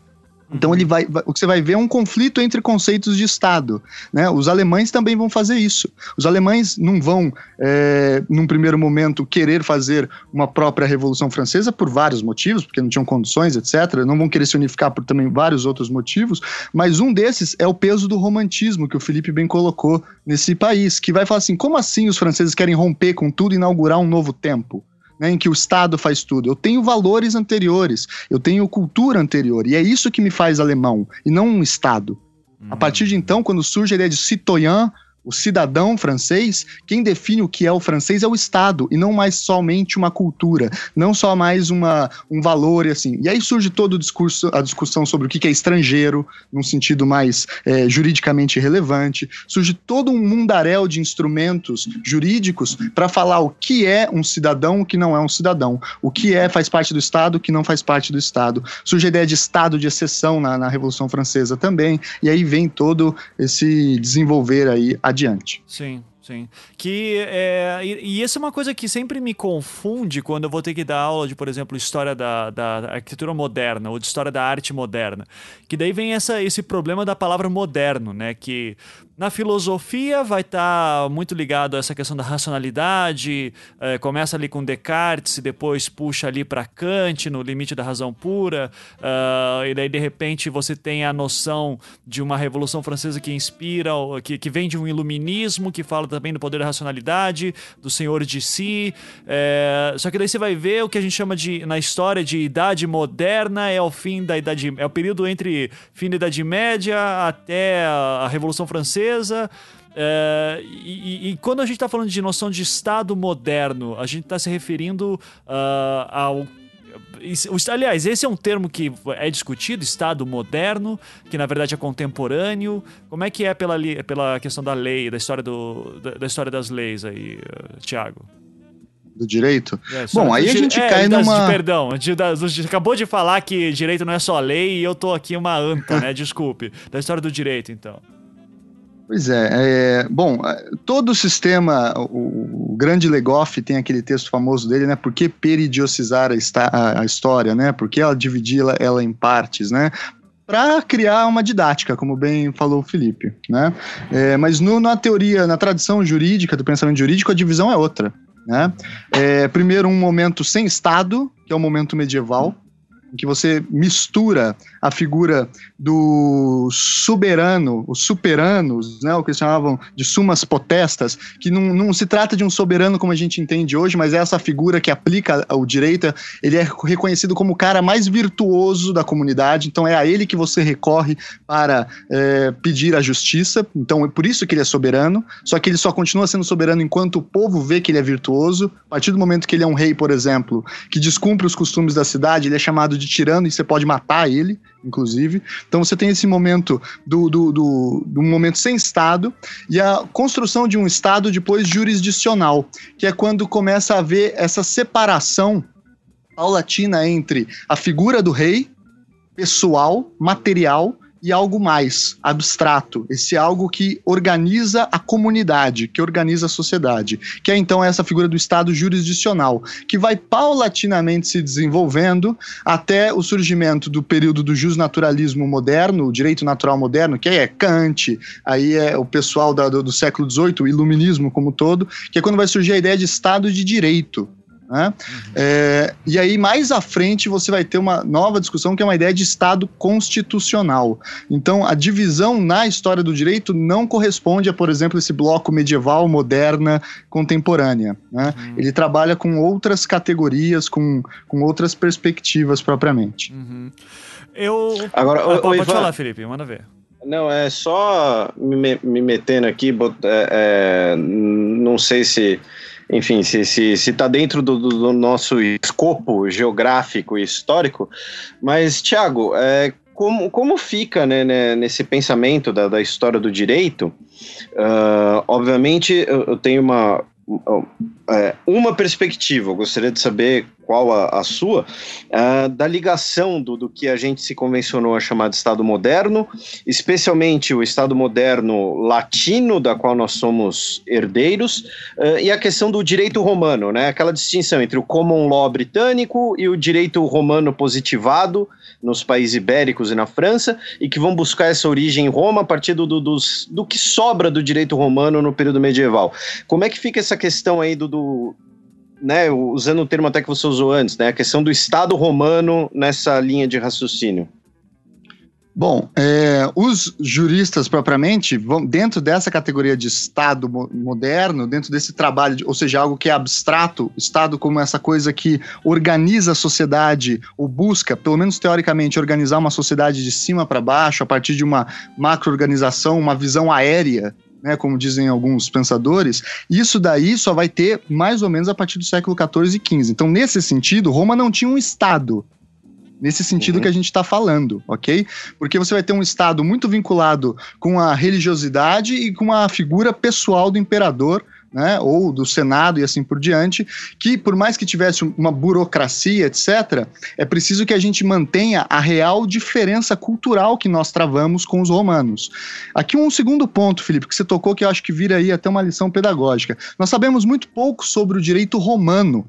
Então ele vai, vai, o que você vai ver é um conflito entre conceitos de Estado. Né? Os alemães também vão fazer isso. Os alemães não vão, é, num primeiro momento, querer fazer uma própria Revolução Francesa por vários motivos, porque não tinham condições, etc. Não vão querer se unificar por também vários outros motivos. Mas um desses é o peso do romantismo que o Felipe bem colocou nesse país, que vai falar assim: como assim os franceses querem romper com tudo e inaugurar um novo tempo? Né, em que o Estado faz tudo. Eu tenho valores anteriores, eu tenho cultura anterior, e é isso que me faz alemão, e não um Estado. Hum. A partir de então, quando surge a ideia de citoyen, o cidadão francês, quem define o que é o francês é o Estado, e não mais somente uma cultura, não só mais uma, um valor e assim. E aí surge todo o discurso, a discussão sobre o que é estrangeiro, num sentido mais é, juridicamente relevante, surge todo um mundaréu de instrumentos jurídicos para falar o que é um cidadão, o que não é um cidadão, o que é faz parte do Estado, o que não faz parte do Estado. Surge a ideia de Estado de exceção na, na Revolução Francesa também, e aí vem todo esse desenvolver aí adiante. Sim. Sim. Que, é, e, e essa é uma coisa que sempre me confunde quando eu vou ter que dar aula de, por exemplo, história da, da arquitetura moderna ou de história da arte moderna. Que daí vem essa, esse problema da palavra moderno, né? Que na filosofia vai estar tá muito ligado a essa questão da racionalidade, é, começa ali com Descartes e depois puxa ali para Kant no limite da razão pura, uh, e daí de repente você tem a noção de uma revolução francesa que inspira, que, que vem de um iluminismo, que fala também do poder da racionalidade, do senhor de si, é, só que daí você vai ver o que a gente chama de, na história de idade moderna, é o fim da idade, é o período entre fim da idade média até a Revolução Francesa, é, e, e, quando a gente está falando de noção de Estado moderno, a gente está se referindo uh, ao aliás, esse é um termo que é discutido, Estado moderno, que na verdade é contemporâneo. Como é que é pela, pela questão da lei, da história, do, da, da história das leis aí, Tiago? do direito. É, Bom, aí a gente é, cai numa. Perdão, de, de, acabou de falar que direito não é só lei e eu tô aqui uma anta, né? Desculpe. Da história do direito, então. Pois é, é, bom, todo o sistema, o, o, grande Legoff tem aquele texto famoso dele, né, por que periodiocizar a, a, a história, né, por que ela dividir ela, ela em partes, né, para criar uma didática, como bem falou o Felipe, né, é, mas no, na teoria, na tradição jurídica, do pensamento jurídico, a divisão é outra, né, é, primeiro um momento sem Estado, que é o momento medieval, em que você mistura a figura do soberano, os superanos, né, o que eles chamavam de sumas potestas, que não, não se trata de um soberano como a gente entende hoje, mas é essa figura que aplica o direito, ele é reconhecido como o cara mais virtuoso da comunidade, então é a ele que você recorre para é, pedir a justiça, então é por isso que ele é soberano, só que ele só continua sendo soberano enquanto o povo vê que ele é virtuoso, a partir do momento que ele é um rei, por exemplo, que descumpre os costumes da cidade, ele é chamado de tirano e você pode matar ele, inclusive. Então você tem esse momento do, do, do, do, momento sem Estado e a construção de um Estado depois jurisdicional, que é quando começa a haver essa separação paulatina entre a figura do rei, pessoal, material, e algo mais abstrato, esse algo que organiza a comunidade, que organiza a sociedade, que é então essa figura do Estado jurisdicional, que vai paulatinamente se desenvolvendo até o surgimento do período do justnaturalismo moderno, o direito natural moderno, que aí é Kant, aí é o pessoal da, do, do século XVIII, o iluminismo como todo, que é quando vai surgir a ideia de Estado de Direito, né? Uhum. É, e aí, mais à frente, você vai ter uma nova discussão que é uma ideia de Estado constitucional. Então, a divisão na história do direito não corresponde a, por exemplo, esse bloco medieval, moderna, contemporânea. Né? Uhum. Ele trabalha com outras categorias, com, com outras perspectivas propriamente. Uhum. Eu. Agora, ah, pode, Ivan... falar, Felipe, manda ver. Não, é só me, me metendo aqui, é, é, não sei se enfim, se está se, se tá dentro do, do, nosso escopo geográfico e histórico. Mas, Tiago, é, como, como fica né, né, nesse pensamento da, da história do direito? Uh, obviamente, eu, eu tenho uma, é, uma perspectiva, eu gostaria de saber qual a, a sua, uh, da ligação do, do que a gente se convencionou a chamar de Estado moderno, especialmente o Estado moderno latino, da qual nós somos herdeiros, uh, e a questão do direito romano, né? aquela distinção entre o common law britânico e o direito romano positivado nos países ibéricos e na França, e que vão buscar essa origem em Roma a partir do, do, do que sobra do direito romano no período medieval. Como é que fica essa questão aí do, do né, usando o termo até que você usou antes, né, a questão do Estado romano nessa linha de raciocínio? Bom, é, os juristas propriamente vão dentro dessa categoria de Estado moderno, dentro desse trabalho, de, ou seja, algo que é abstrato, Estado como essa coisa que organiza a sociedade, ou busca, pelo menos teoricamente, organizar uma sociedade de cima para baixo, a partir de uma macro-organização, uma visão aérea né, como dizem alguns pensadores, isso daí só vai ter mais ou menos a partir do século XIV e XV. Então, nesse sentido, Roma não tinha um Estado. Nesse sentido uhum. que a gente está falando, ok? Porque você vai ter um Estado muito vinculado com a religiosidade e com a figura pessoal do imperador, né, ou do Senado e assim por diante, que por mais que tivesse uma burocracia, etc., é preciso que a gente mantenha a real diferença cultural que nós travamos com os romanos. Aqui um segundo ponto, Felipe, que você tocou que eu acho que vira aí até uma lição pedagógica. Nós sabemos muito pouco sobre o direito romano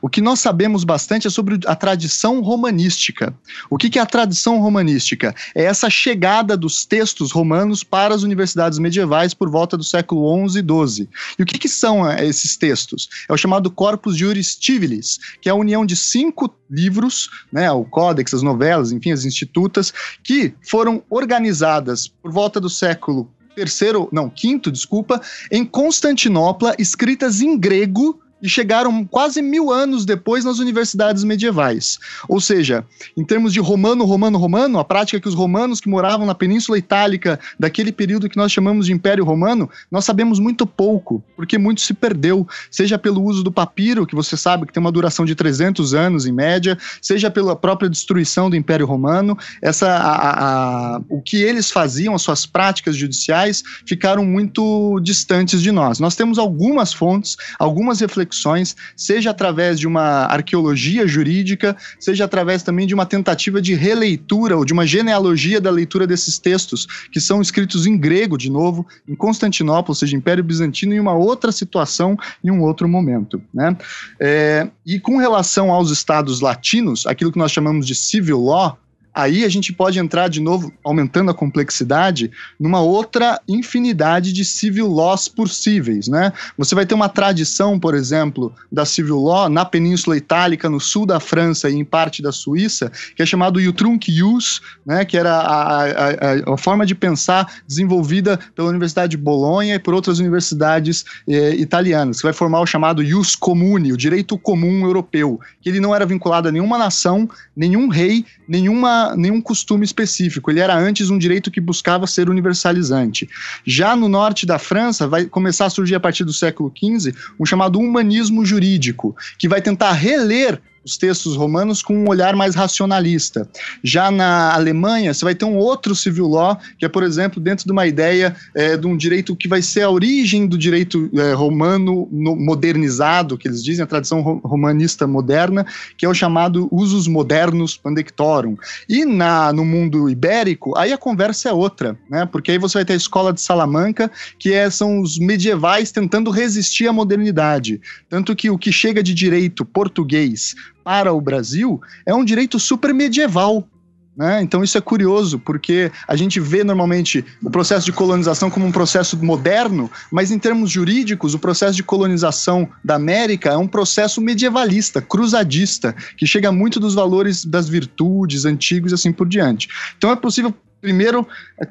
o que nós sabemos bastante é sobre a tradição romanística. O que, é a tradição romanística? É essa chegada dos textos romanos para as universidades medievais por volta do século XI e XII. E o que, que são eh, esses textos? É o chamado Corpus Juris Civilis, que é a união de cinco livros, né, o Códex, as novelas, enfim, as institutas, que foram organizadas por volta do século terceiro, não, quinto, desculpa, em Constantinopla, escritas em grego e chegaram quase mil anos depois nas universidades medievais. Ou seja, em termos de romano, romano, romano, a prática que os romanos que moravam na Península Itálica, daquele período que nós chamamos de Império Romano, nós sabemos muito pouco, porque muito se perdeu, seja pelo uso do papiro, que você sabe que tem uma duração de 300 anos em média, seja pela própria destruição do Império Romano, essa, a, a, o que eles faziam, as suas práticas judiciais, ficaram muito distantes de nós. Nós temos algumas fontes, algumas reflexões reflexões, seja através de uma arqueologia jurídica, seja através também de uma tentativa de releitura ou de uma genealogia da leitura desses textos, que são escritos em grego, de novo, em Constantinopla, ou seja, Império Bizantino, em uma outra situação, em um outro momento. Né? É, e com relação aos estados latinos, aquilo que nós chamamos de civil law, Aí a gente pode entrar de novo, aumentando a complexidade, numa outra infinidade de civil laws possíveis, né? Você vai ter uma tradição, por exemplo, da civil law na Península Itálica, no sul da França e em parte da Suíça, que é chamado Utrunc Ius, né? Que era a, a, a, forma de pensar desenvolvida pela Universidade de Bolonha e por outras universidades eh, italianas, que vai formar o chamado Ius Comune, o direito comum europeu, que ele não era vinculado a nenhuma nação, nenhum rei, nenhuma nenhum costume específico, ele era antes um direito que buscava ser universalizante. Já no norte da França, vai começar a surgir a partir do século XV um chamado humanismo jurídico, que vai tentar reler os textos romanos com um olhar mais racionalista. Já na Alemanha, você vai ter um outro civil law, que é, por exemplo, dentro de uma ideia é, de um direito que vai ser a origem do direito é, romano modernizado, que eles dizem, a tradição romanista moderna, que é o chamado usus modernos pandectorum. E na, no mundo ibérico, aí a conversa é outra, né? porque aí você vai ter a escola de Salamanca, que é, são os medievais tentando resistir à modernidade. Tanto que o que chega de direito português para o Brasil é um direito super medieval. Né? Então isso é curioso, porque a gente vê normalmente o processo de colonização como um processo moderno, mas em termos jurídicos, o processo de colonização da América é um processo medievalista, cruzadista, que chega muito dos valores das virtudes antigos e assim por diante. Então é possível primeiro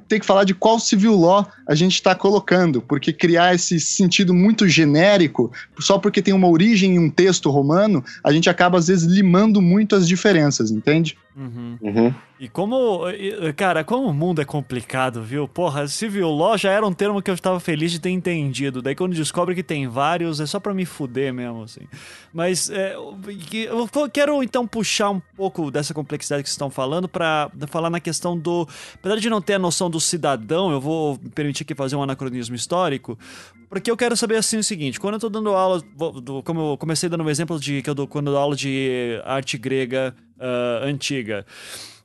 ter que falar de qual civil law a gente está colocando, porque criar esse sentido muito genérico, só porque tem uma origem em um texto romano, a gente acaba às vezes limando muito as diferenças, entende? Uhum. Uhum. E como, cara, como o mundo é complicado, viu? Porra, civil law já era um termo que eu estava feliz de ter entendido. Daí quando descobre que tem vários, é só para me fuder mesmo, assim. Mas é, eu quero então puxar um pouco dessa complexidade que vocês estão falando para falar na questão do. Apesar de não ter a noção do cidadão, eu vou permitir aqui fazer um anacronismo histórico, porque eu quero saber assim o seguinte: quando eu tô dando aula, como eu comecei dando um exemplo de que eu dou quando eu dou aula de arte grega uh, antiga.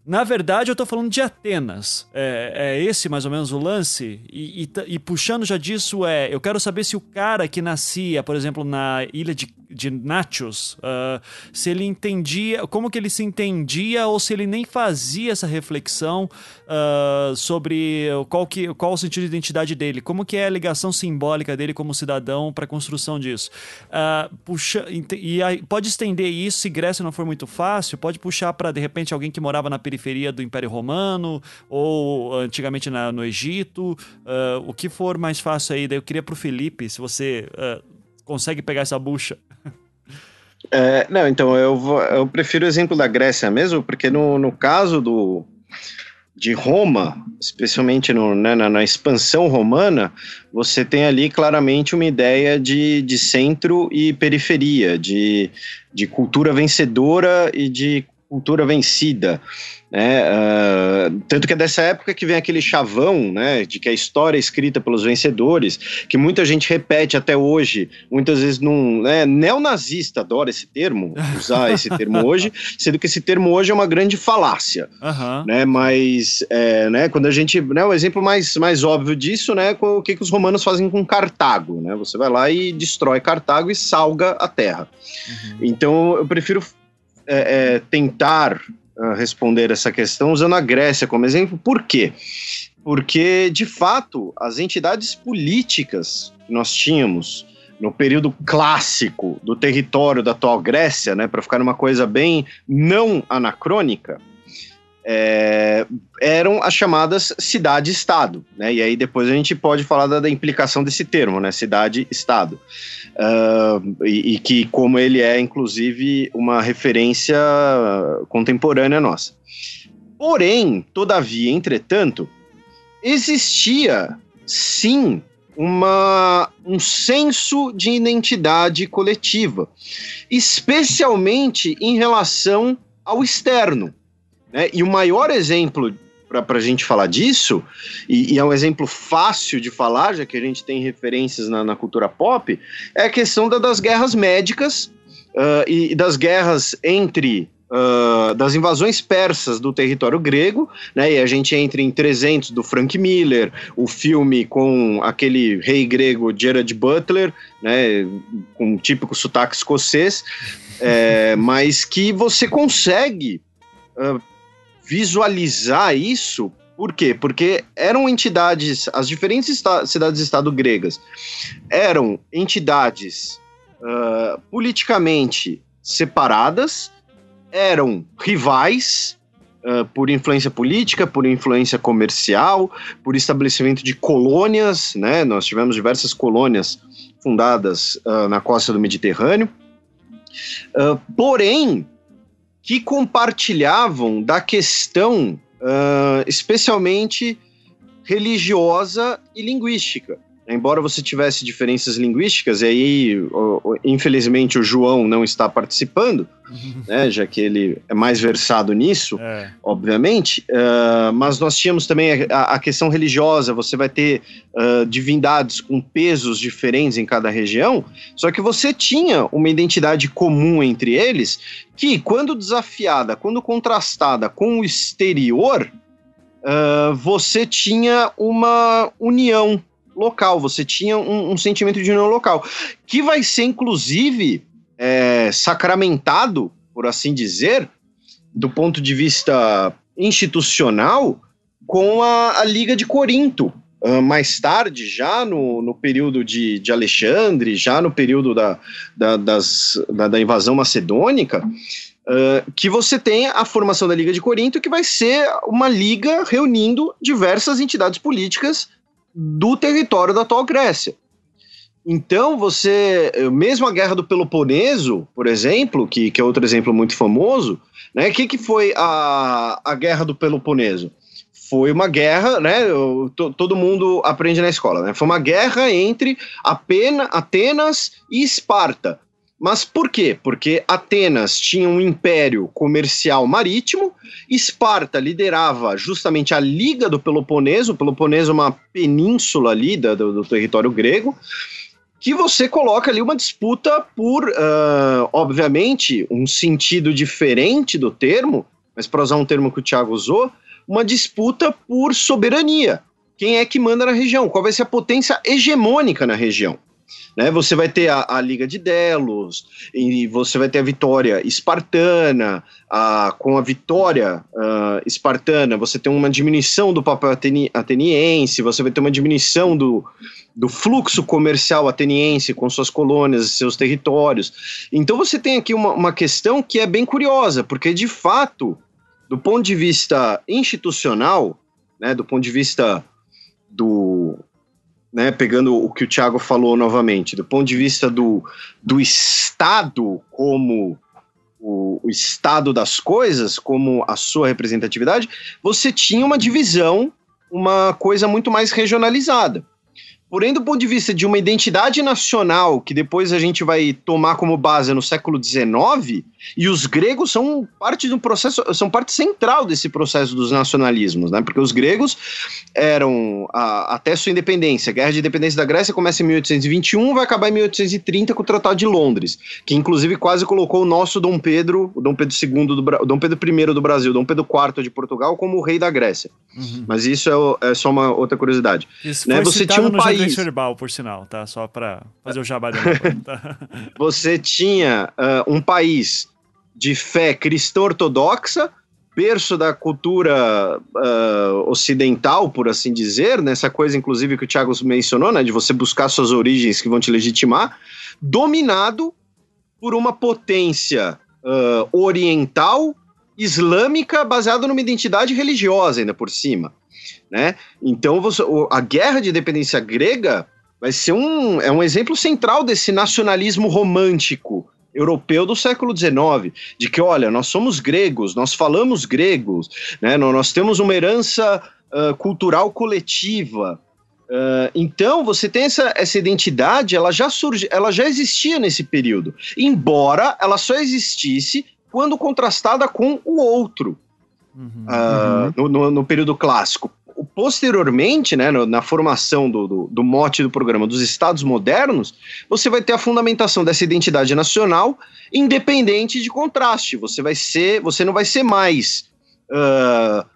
Na verdade, eu estou falando de Atenas. É, é, esse mais ou menos o lance. E, e, e, puxando já disso, é. Eu quero saber se o cara que nascia, por exemplo, na ilha de de Nachos, uh, se ele entendia, como que ele se entendia ou se ele nem fazia essa reflexão uh, sobre qual, que, qual o sentido de identidade dele, como que é a ligação simbólica dele como cidadão para a construção disso. Uh, puxa, e aí, pode estender isso se Grécia não for muito fácil, pode puxar para de repente alguém que morava na periferia do Império Romano ou antigamente na, no Egito, o que for mais fácil aí. Daí eu queria para o Felipe, se você consegue pegar essa bucha. É, não, então eu, eu prefiro o exemplo da Grécia mesmo, porque no, no caso do, de Roma, especialmente no, né, na, na, expansão romana, você tem ali claramente uma ideia de, de centro e periferia, de, de cultura vencedora e de cultura vencida. Né? Uh, tanto que é dessa época que vem aquele chavão, né, de que a história é escrita pelos vencedores, que muita gente repete até hoje, muitas vezes num. Né, neonazista adora esse termo, usar esse termo hoje, sendo que esse termo hoje é uma grande falácia. Uhum. Né, mas é, né, quando a gente. Né, o exemplo mais, mais óbvio disso né, o que, que os romanos fazem com Cartago. Né, você vai lá e destrói Cartago e salga a terra. Uhum. Então eu prefiro é, é, tentar uh, responder essa questão usando a Grécia como exemplo. Por quê? Porque, de fato, as entidades políticas que nós tínhamos no período clássico do território da atual Grécia, né, para ficar numa coisa bem não anacrônica, é, eram as chamadas cidade-estado, né? E aí depois a gente pode falar da, da implicação desse termo, né? Cidade-estado. Uh, e, e, que como ele é, inclusive, uma referência contemporânea nossa. Porém, todavia, entretanto, existia sim uma, um senso de identidade coletiva, especialmente em relação ao externo. Né? E o maior exemplo para a gente falar disso, e, e, é um exemplo fácil de falar, já que a gente tem referências na, na cultura pop, é a questão da, das guerras médicas uh, e, e, das guerras entre. Uh, das invasões persas do território grego, né? E a gente entra em 300 do Frank Miller, o filme com aquele rei grego Gerard Butler, né? Com um típico sotaque escocês, é, mas que você consegue uh, visualizar isso. Por quê? Porque eram entidades, as diferentes cidades-estado gregas eram entidades uh, politicamente separadas, eram rivais uh, por influência política, por influência comercial, por estabelecimento de colônias, né? Nós tivemos diversas colônias fundadas uh, na costa do Mediterrâneo. porém, que compartilhavam da questão, uh, especialmente religiosa e linguística. Embora você tivesse diferenças linguísticas, e aí, infelizmente, o João não está participando, né, já que ele é mais versado nisso, é. obviamente, uh, mas nós tínhamos também a, a, questão religiosa, você vai ter uh, divindades com pesos diferentes em cada região, só que você tinha uma identidade comum entre eles, que, quando desafiada, quando contrastada com o exterior, uh, você tinha uma união local, você tinha um, um sentimento de união local, que vai ser, inclusive, é, sacramentado, por assim dizer, do ponto de vista institucional, com a, a Liga de Corinto. Uh, mais tarde, já no, no período de, de Alexandre, já no período da, da, das, da, da invasão macedônica, uh, que você tem a formação da Liga de Corinto, que vai ser uma liga reunindo diversas entidades políticas do território da atual Grécia. Então, você, mesmo a Guerra do Peloponeso, por exemplo, que, que é outro exemplo muito famoso, né? O que, que foi a, a Guerra do Peloponeso? Foi uma guerra, né? Todo mundo aprende na escola, né? Foi uma guerra entre Atenas e Esparta. Mas por quê? Porque Atenas tinha um império comercial marítimo, Esparta liderava justamente a Liga do Peloponeso, o Peloponeso é uma península ali do, do território grego, que você coloca ali uma disputa por, uh, obviamente, um sentido diferente do termo, mas para usar um termo que o Thiago usou, uma disputa por soberania. Quem é que manda na região? Qual vai ser a potência hegemônica na região? Né? Você vai ter a, a, Liga de Delos, e você vai ter a vitória espartana. A, com a vitória uh, espartana, você tem uma diminuição do papel ateni, ateniense, você vai ter uma diminuição do, do fluxo comercial ateniense com suas colônias e seus territórios. Então você tem aqui uma, uma questão que é bem curiosa, porque de fato, do ponto de vista institucional, né, do ponto de vista do, né, pegando o que o Thiago falou novamente, do ponto de vista do, do Estado como o, o estado das coisas como a sua representatividade, você tinha uma divisão, uma coisa muito mais regionalizada. Porém, do ponto de vista de uma identidade nacional, que depois a gente vai tomar como base no século XIX, e os gregos são parte do processo, são parte central desse processo dos nacionalismos, né? Porque os gregos eram a, até sua independência. A Guerra de Independência da Grécia começa em 1821, vai acabar em 1830 com o Tratado de Londres, que inclusive quase colocou o nosso Dom Pedro, o Dom Pedro II do Dom Pedro I do Brasil, Dom Pedro IV de Portugal como o rei da Grécia. Uhum. Mas isso é, é, só uma outra curiosidade. Isso né? Você tinha um país verbal, por sinal, tá? Só para fazer o jabá de tá? Você tinha uh, um país de fé cristã ortodoxa, berço da cultura uh, ocidental, por assim dizer, nessa coisa, inclusive, que o Thiago mencionou, né, de você buscar suas origens que vão te legitimar, dominado por uma potência uh, oriental, islâmica, baseada numa identidade religiosa, ainda por cima né? Então você, a guerra de independência grega vai ser um, é um exemplo central desse nacionalismo romântico europeu do século XIX, de que, olha, nós somos gregos, nós falamos gregos, né? nós temos uma herança uh, cultural coletiva. Uh, então você tem essa, essa identidade, ela já surge, ela já existia nesse período, embora ela só existisse quando contrastada com o outro. Uhum. Uh, no, no, no, período clássico posteriormente, né, na formação do, do, do, mote do programa dos Estados modernos, você vai ter a fundamentação dessa identidade nacional independente de contraste. Você vai ser, você não vai ser mais uh,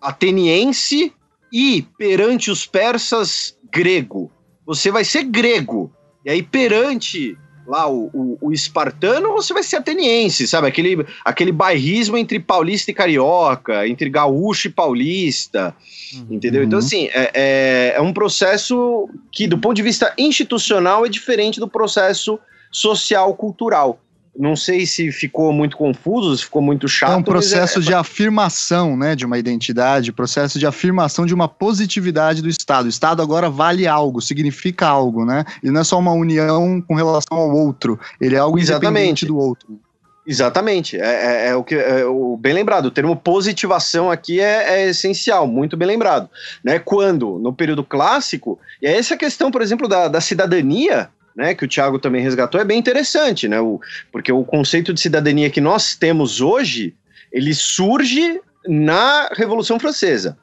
ateniense e perante os persas grego. Você vai ser grego. E aí perante lá o, o, o, espartano, você vai ser ateniense, sabe? Aquele, aquele bairrismo entre paulista e carioca, entre gaúcho e paulista, uhum. entendeu? Então, assim, é, é, é, um processo que, do ponto de vista institucional, é diferente do processo social-cultural. Não sei se ficou muito confuso, se ficou muito chato. É um processo é... de afirmação, né, de uma identidade, processo de afirmação de uma positividade do Estado. O Estado agora vale algo, significa algo, né? Ele não é só uma união com relação ao outro, ele é algo Exatamente. independente do outro. Exatamente, é, é, é o que é, o, bem lembrado. O termo positivação aqui é, é, essencial, muito bem lembrado, né? Quando no período clássico e é essa questão, por exemplo, da, da cidadania, né, que o Thiago também resgatou, é bem interessante, né? O, porque o conceito de cidadania que nós temos hoje, ele surge na Revolução Francesa.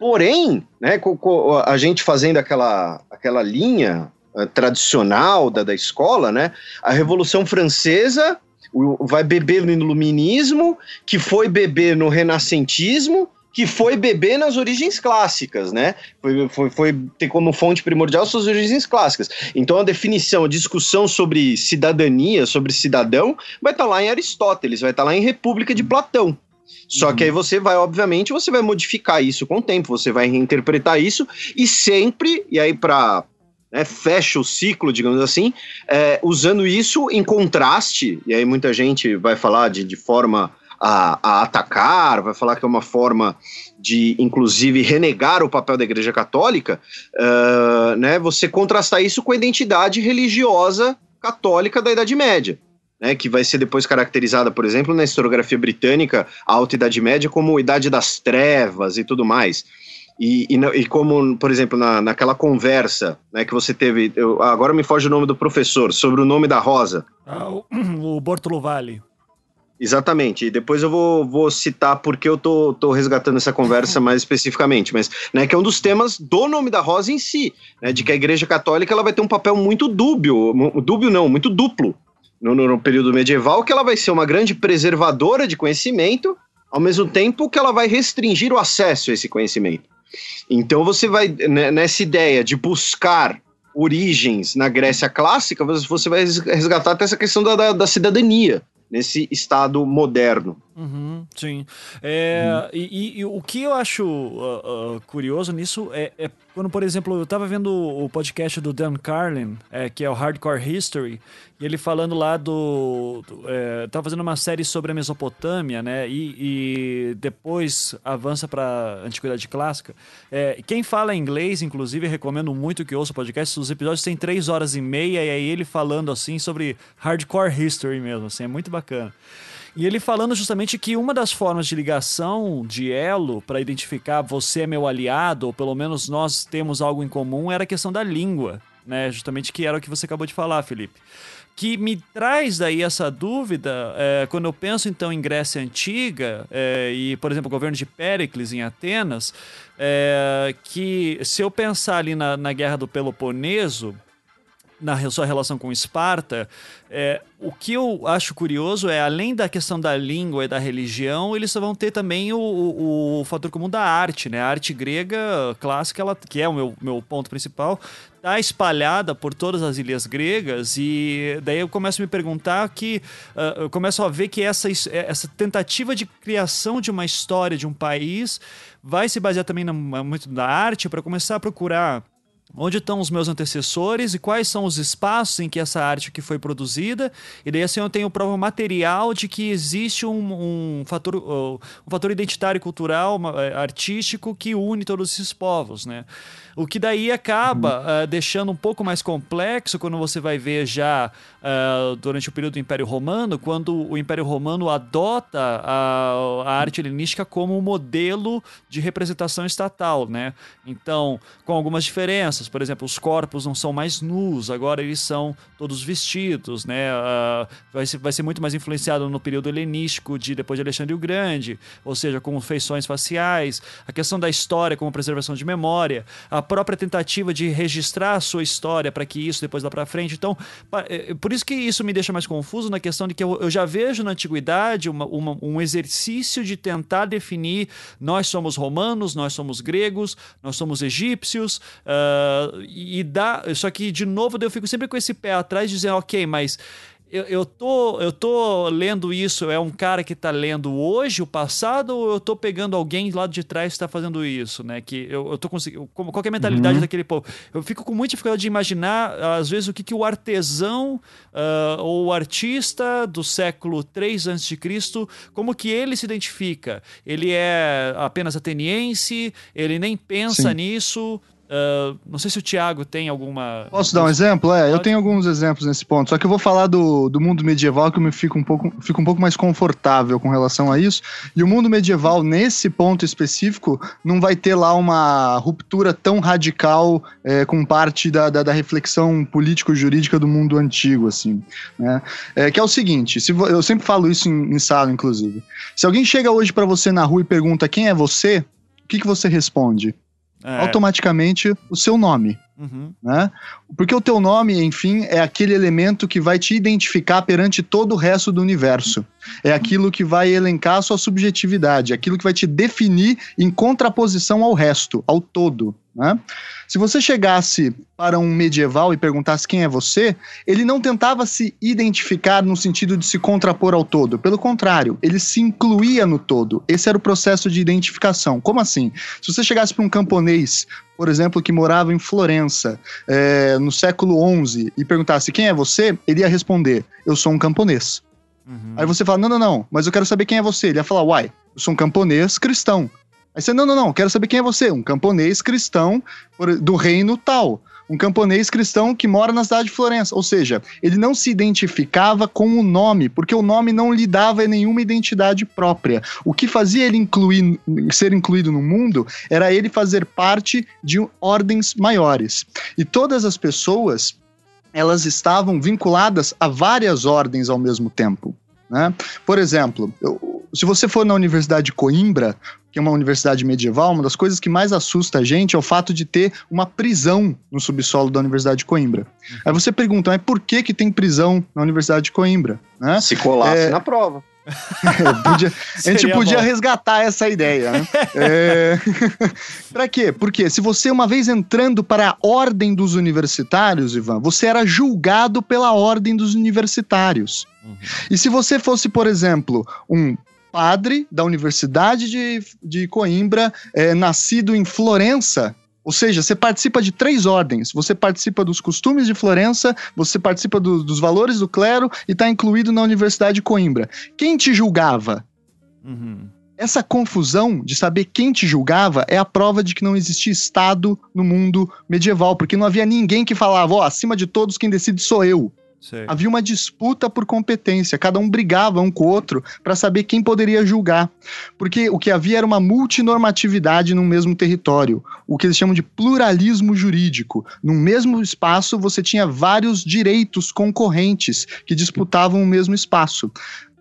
Porém, né, a gente fazendo aquela, aquela linha uh, tradicional da, da escola, né, a Revolução Francesa vai beber no iluminismo, que foi beber no renascentismo, que foi beber nas origens clássicas, né? Foi, foi, foi, ter como fonte primordial suas origens clássicas. Então a definição, a discussão sobre cidadania, sobre cidadão, vai estar tá lá em Aristóteles, vai estar tá lá em República de Platão. Só uhum. que aí você vai, obviamente, você vai modificar isso com o tempo, você vai reinterpretar isso e sempre, e aí para né, fecha o ciclo, digamos assim, é, usando isso em contraste, e aí muita gente vai falar de, de forma a, a, atacar, vai falar que é uma forma de, inclusive, renegar o papel da Igreja Católica, uh, né, você contrastar isso com a identidade religiosa católica da Idade Média. Né, que vai ser depois caracterizada, por exemplo, na historiografia britânica, a Alta Idade Média como Idade das Trevas e tudo mais. E, e, e, como, por exemplo, na, naquela conversa né, que você teve, eu, agora me foge o nome do professor, sobre o nome da Rosa. Ah, o, o Bortolo Vale. Exatamente. E depois eu vou, vou citar porque eu tô, tô resgatando essa conversa mais especificamente, mas né, que é um dos temas do nome da Rosa em si, né, de que a Igreja Católica ela vai ter um papel muito dúbio, dúbio não, muito duplo no, no, no período medieval, que ela vai ser uma grande preservadora de conhecimento, ao mesmo tempo que ela vai restringir o acesso a esse conhecimento. Então você vai né, nessa ideia de buscar origens na Grécia clássica, você vai resgatar até essa questão da, da, da cidadania nesse estado moderno. Uhum, sim. É, uhum. E, e, o que eu acho uh, uh, curioso nisso é, é, quando, por exemplo, eu estava vendo o podcast do Dan Carlin, é, que é o Hardcore History, e ele falando lá do. do é, tava fazendo uma série sobre a Mesopotâmia, né? E, e depois avança para Antiguidade Clássica. É, quem fala inglês, inclusive, recomendo muito que ouça o podcast. Os episódios têm três horas e meia, e aí ele falando assim sobre hardcore history mesmo, assim, é muito bacana. E ele falando justamente que uma das formas de ligação, de elo, para identificar você é meu aliado, ou pelo menos nós temos algo em comum, era a questão da língua, né? Justamente que era o que você acabou de falar, Felipe que me traz daí essa dúvida é, quando eu penso então em Grécia Antiga é, e, por exemplo, o governo de Péricles em Atenas, é, que se eu pensar ali na, na Guerra do Peloponeso, na sua relação com Esparta, é, o que eu acho curioso é, além da questão da língua e da religião, eles vão ter também o, o, o fator comum da arte, né? A arte grega clássica, ela, que é o meu, meu ponto principal, está espalhada por todas as ilhas gregas e daí eu começo a me perguntar que uh, eu começo a ver que essa, essa tentativa de criação de uma história de um país vai se basear também na, muito na arte para começar a procurar onde estão os meus antecessores e quais são os espaços em que essa arte que foi produzida. E daí assim eu tenho prova material de que existe um, um fator, um fator identitário cultural, uh, artístico que une todos esses povos, né? O que daí acaba uhum. uh, deixando um pouco mais complexo quando você vai ver já uh, durante o período do Império Romano, quando o Império Romano adota a, a arte helenística como um modelo de representação estatal, né? Então, com algumas diferenças, por exemplo, os corpos não são mais nus, agora eles são todos vestidos, né? Uh, vai, ser, vai ser muito mais influenciado no período helenístico de depois de Alexandre o Grande, ou seja, com feições faciais, a questão da história como preservação de memória, a a própria tentativa de registrar a sua história para que isso depois vá para frente. Então, é, por isso que isso me deixa mais confuso na questão de que eu, eu já vejo na antiguidade uma, uma, um exercício de tentar definir nós somos romanos, nós somos gregos, nós somos egípcios, uh, e dá. Só que, de novo, eu fico sempre com esse pé atrás, dizendo, ok, mas eu, eu, tô, eu tô lendo isso, é um cara que tá lendo hoje o passado, ou eu tô pegando alguém lá de trás que está fazendo isso, né? Que eu, eu tô conseguindo. Qual é a mentalidade uhum. daquele povo? Eu fico com muita dificuldade de imaginar, às vezes, o que, que o artesão uh, ou o artista do século 3 a.C., como que ele se identifica? Ele é apenas ateniense, ele nem pensa Sim. nisso. Uh, não sei se o Thiago tem alguma. Posso dar um exemplo? É, eu tenho alguns exemplos nesse ponto. Só que eu vou falar do, do mundo medieval que eu me fico um, pouco, fico um pouco mais confortável com relação a isso. E o mundo medieval, nesse ponto específico, não vai ter lá uma ruptura tão radical é, com parte da, da, da reflexão político-jurídica do mundo antigo, assim. Né? É, que é o seguinte: se, eu sempre falo isso em, em sala, inclusive. Se alguém chega hoje para você na rua e pergunta quem é você, o que, que você responde? É. automaticamente o seu nome. Uhum. Né? Porque o teu nome, enfim, é aquele elemento que vai te identificar perante todo o resto do universo. É aquilo que vai elencar a sua subjetividade, é aquilo que vai te definir em contraposição ao resto, ao todo. Né? Se você chegasse para um medieval e perguntasse quem é você, ele não tentava se identificar no sentido de se contrapor ao todo. Pelo contrário, ele se incluía no todo. Esse era o processo de identificação. Como assim? Se você chegasse para um camponês, por exemplo, que morava em Florença é, no século XI e perguntasse quem é você, ele ia responder: Eu sou um camponês. Uhum. Aí você fala: Não, não, não, mas eu quero saber quem é você. Ele ia falar: Uai, eu sou um camponês cristão. Aí você, não, não, não, quero saber quem é você. Um camponês cristão do reino tal. Um camponês cristão que mora na cidade de Florença. Ou seja, ele não se identificava com o nome, porque o nome não lhe dava nenhuma identidade própria. O que fazia ele incluir, ser incluído no mundo era ele fazer parte de ordens maiores. E todas as pessoas elas estavam vinculadas a várias ordens ao mesmo tempo. Né? Por exemplo, eu, se você for na Universidade de Coimbra, que é uma universidade medieval, uma das coisas que mais assusta a gente é o fato de ter uma prisão no subsolo da Universidade de Coimbra. Uhum. Aí você pergunta, mas por que, que tem prisão na Universidade de Coimbra? Né? Se colasse é... na prova. podia, a gente podia bom. resgatar essa ideia. Né? é... para quê? Porque se você, uma vez entrando para a ordem dos universitários, Ivan, você era julgado pela ordem dos universitários. Uhum. E se você fosse, por exemplo, um padre da Universidade de, de Coimbra, é, nascido em Florença, ou seja, você participa de três ordens. Você participa dos costumes de Florença, você participa do, dos valores do clero e está incluído na Universidade de Coimbra. Quem te julgava? Uhum. Essa confusão de saber quem te julgava é a prova de que não existia Estado no mundo medieval, porque não havia ninguém que falava, ó, oh, acima de todos quem decide sou eu. Sei. Havia uma disputa por competência, cada um brigava um com o outro para saber quem poderia julgar. Porque o que havia era uma multinormatividade no mesmo território, o que eles chamam de pluralismo jurídico. No mesmo espaço, você tinha vários direitos concorrentes que disputavam o mesmo espaço.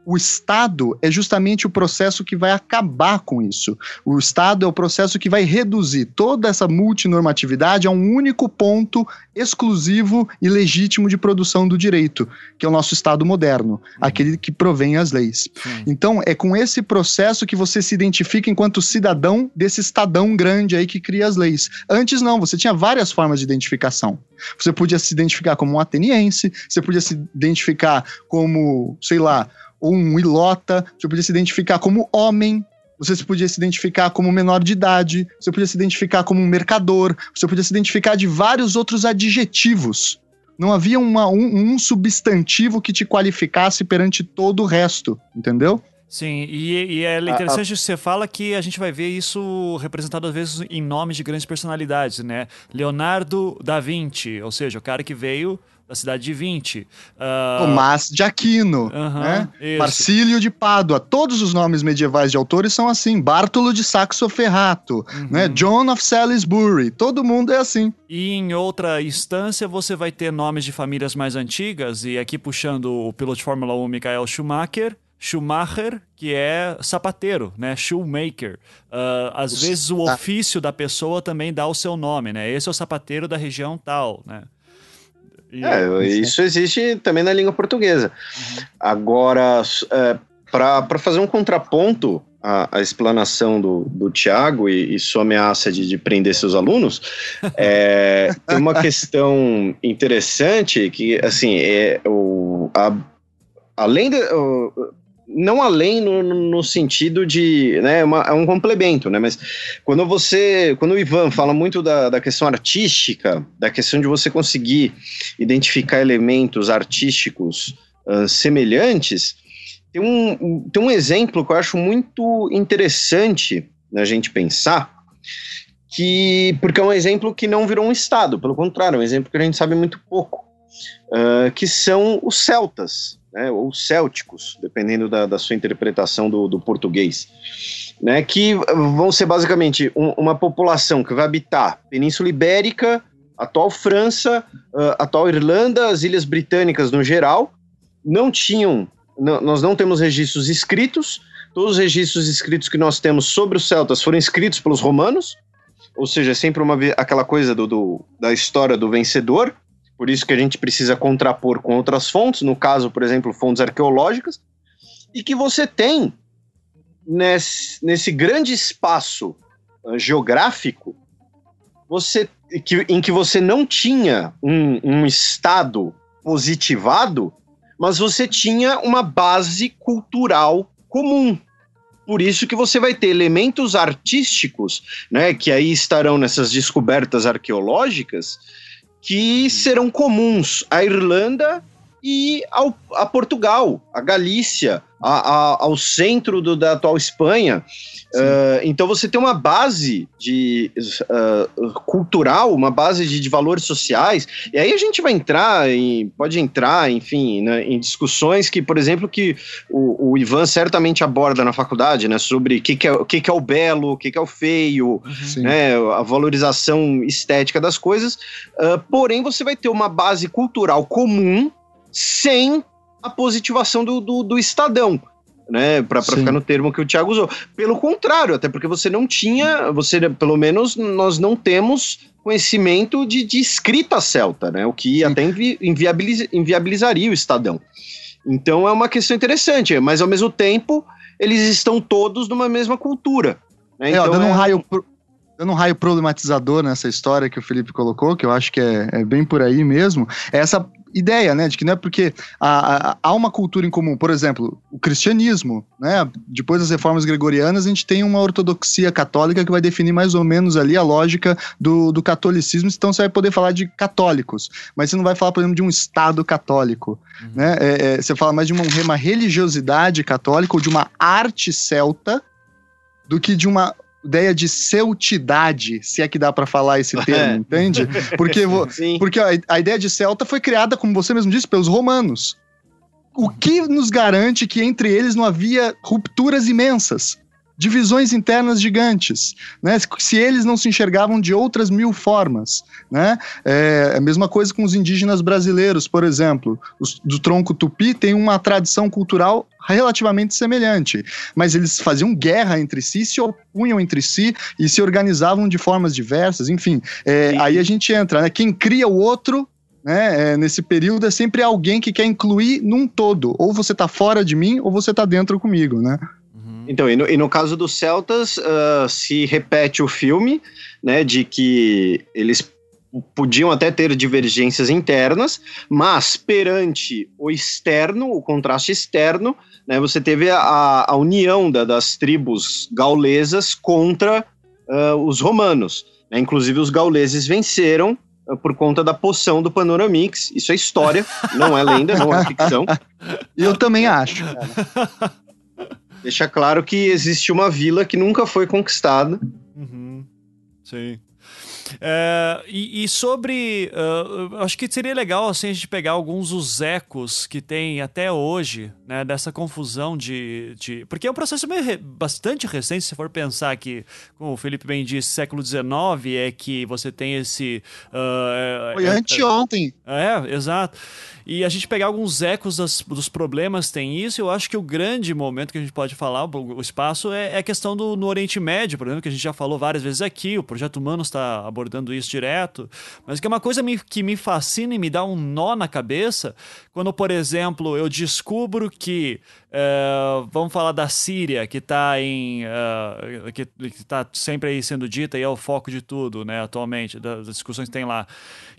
O Estado é justamente o processo que vai acabar com isso. O Estado é o processo que vai reduzir toda essa multinormatividade a um único ponto exclusivo e legítimo de produção do direito, que é o nosso Estado moderno, uhum. aquele que provém as leis. Sim. Então, é com esse processo que você se identifica enquanto cidadão desse Estadão grande aí que cria as leis. Antes, não, você tinha várias formas de identificação. Você podia se identificar como um ateniense, você podia se identificar como, sei lá, ou um ilota, você podia se identificar como homem, você podia se identificar como menor de idade, você podia se identificar como um mercador, você podia se identificar de vários outros adjetivos. Não havia uma, um, um substantivo que te qualificasse perante todo o resto, entendeu? Sim, e, e é interessante que você fala que a gente vai ver isso representado às vezes em nomes de grandes personalidades, né? Leonardo da Vinci, ou seja, o cara que veio da cidade de 20. Uh... Ah, Tomás de Aquino, né? Marcílio de Pádua. Todos os nomes medievais de autores são assim. Bartolo de Saxo Ferrato, uhum. né? John of Salisbury. Todo mundo é assim. E em outra instância você vai ter nomes de famílias mais antigas, e aqui puxando o piloto de Fórmula 1 Michael Schumacher, Schumacher, que é sapateiro, né? Shoemaker. Uh, às vezes o ofício da pessoa também dá o seu nome, né? Esse é o sapateiro da região tal, né? É, isso existe também na língua portuguesa. Uhum. Agora, é, para fazer um contraponto à, à explanação do, do Tiago e, e, sua ameaça de, de prender seus alunos, é, tem uma questão interessante que, assim, é o, a, além de, o, não além no, no sentido de, né, uma, é um complemento, né, mas quando você, quando o Ivan fala muito da, da questão artística, da questão de você conseguir identificar elementos artísticos uh, semelhantes, tem um, tem um exemplo que eu acho muito interessante na gente pensar, que porque é um exemplo que não virou um estado, pelo contrário, é um exemplo que a gente sabe muito pouco, uh, que são os celtas né, ou célticos, dependendo da, da sua interpretação do, do, português, né, que vão ser basicamente um, uma população que vai habitar Península Ibérica, atual França, uh, atual Irlanda, as Ilhas Britânicas no geral, não tinham, nós não temos registros escritos, todos os registros escritos que nós temos sobre os celtas foram escritos pelos romanos, ou seja, é sempre uma, aquela coisa do, do, da história do vencedor, por isso que a gente precisa contrapor com outras fontes, no caso, por exemplo, fontes arqueológicas, e que você tem nesse, nesse grande espaço uh, geográfico, você, que, em que você não tinha um, um estado positivado, mas você tinha uma base cultural comum. Por isso que você vai ter elementos artísticos, né, que aí estarão nessas descobertas arqueológicas, que serão comuns. À Irlanda e ao, a Portugal, a Galícia, a, a, ao centro do, da atual Espanha. Uh, então você tem uma base de uh, cultural, uma base de, de, valores sociais, e aí a gente vai entrar em, pode entrar, enfim, né, em discussões que, por exemplo, que o, o, Ivan certamente aborda na faculdade, né, sobre o que, que, é, que, que é o belo, o que, que é o feio, uhum. né, a valorização estética das coisas, uh, porém você vai ter uma base cultural comum sem a positivação do, do, do Estadão. Né, para ficar no termo que o Thiago usou. Pelo contrário, até porque você não tinha, você pelo menos nós não temos conhecimento de, de escrita celta, né, o que Sim. até invi, inviabiliz, inviabilizaria o Estadão. Então é uma questão interessante, mas ao mesmo tempo eles estão todos numa mesma cultura. Né? É, então, dando, é... Um raio, dando um raio problematizador nessa história que o Felipe colocou, que eu acho que é, é bem por aí mesmo, é essa ideia, né, de que não é porque há, há, uma cultura em comum, por exemplo, o cristianismo, né, depois das reformas gregorianas a gente tem uma ortodoxia católica que vai definir mais ou menos ali a lógica do, do catolicismo, então você vai poder falar de católicos, mas você não vai falar, por exemplo, de um Estado católico, uhum. né, é, é, você fala mais de uma, uma religiosidade católica ou de uma arte celta do que de uma ideia de celtidade, se é que dá para falar esse termo, É. entende? Porque, porque a, a ideia de celta foi criada, como você mesmo disse, pelos romanos. O que nos garante que entre eles não havia rupturas imensas? Divisões internas gigantes, né? Se- eles não se enxergavam de outras mil formas, né? É a mesma coisa com os indígenas brasileiros, por exemplo. Os do tronco tupi tem uma tradição cultural relativamente semelhante, mas eles faziam guerra entre si, se opunham entre si e se organizavam de formas diversas, enfim. É, aí a gente entra, né? Quem cria o outro né, é, nesse período é sempre alguém que quer incluir num todo. Ou você tá fora de mim, ou você tá dentro comigo, né? Então, e no, e no caso dos celtas, ah, se repete o filme, né, de que eles podiam até ter divergências internas, mas perante o externo, o contraste externo, né, você teve a, a união da- das tribos gaulesas contra ah, os romanos. né? Inclusive, os gauleses venceram ah, por conta da poção do Panoramix. Isso é história, não é lenda, não é ficção. Eu também acho. Deixa claro que existe uma vila que nunca foi conquistada. Uhum. Sim. É, e, e sobre. eu acho que seria legal assim, a gente pegar alguns dos ecos que tem até hoje, né? Dessa confusão de. de porque é um processo meio re- bastante recente, se for pensar que, como o Felipe bem disse, século XIX é que você tem esse. ah, Foi é- anteontem. é, exato. E a gente pegar alguns ecos das- dos problemas tem isso, eu acho que o grande momento que a gente pode falar, o, o espaço, é, é a questão do no Oriente Médio, por exemplo, que a gente já falou várias vezes aqui, o Projeto Humano está abordando isso direto, mas que é uma coisa me- que me fascina e me dá um nó na cabeça, quando, por exemplo, eu descubro que, é, vamos falar da Síria, que está em, é, que está sempre aí sendo dita e é o foco de tudo, né, atualmente, das discussões que tem lá,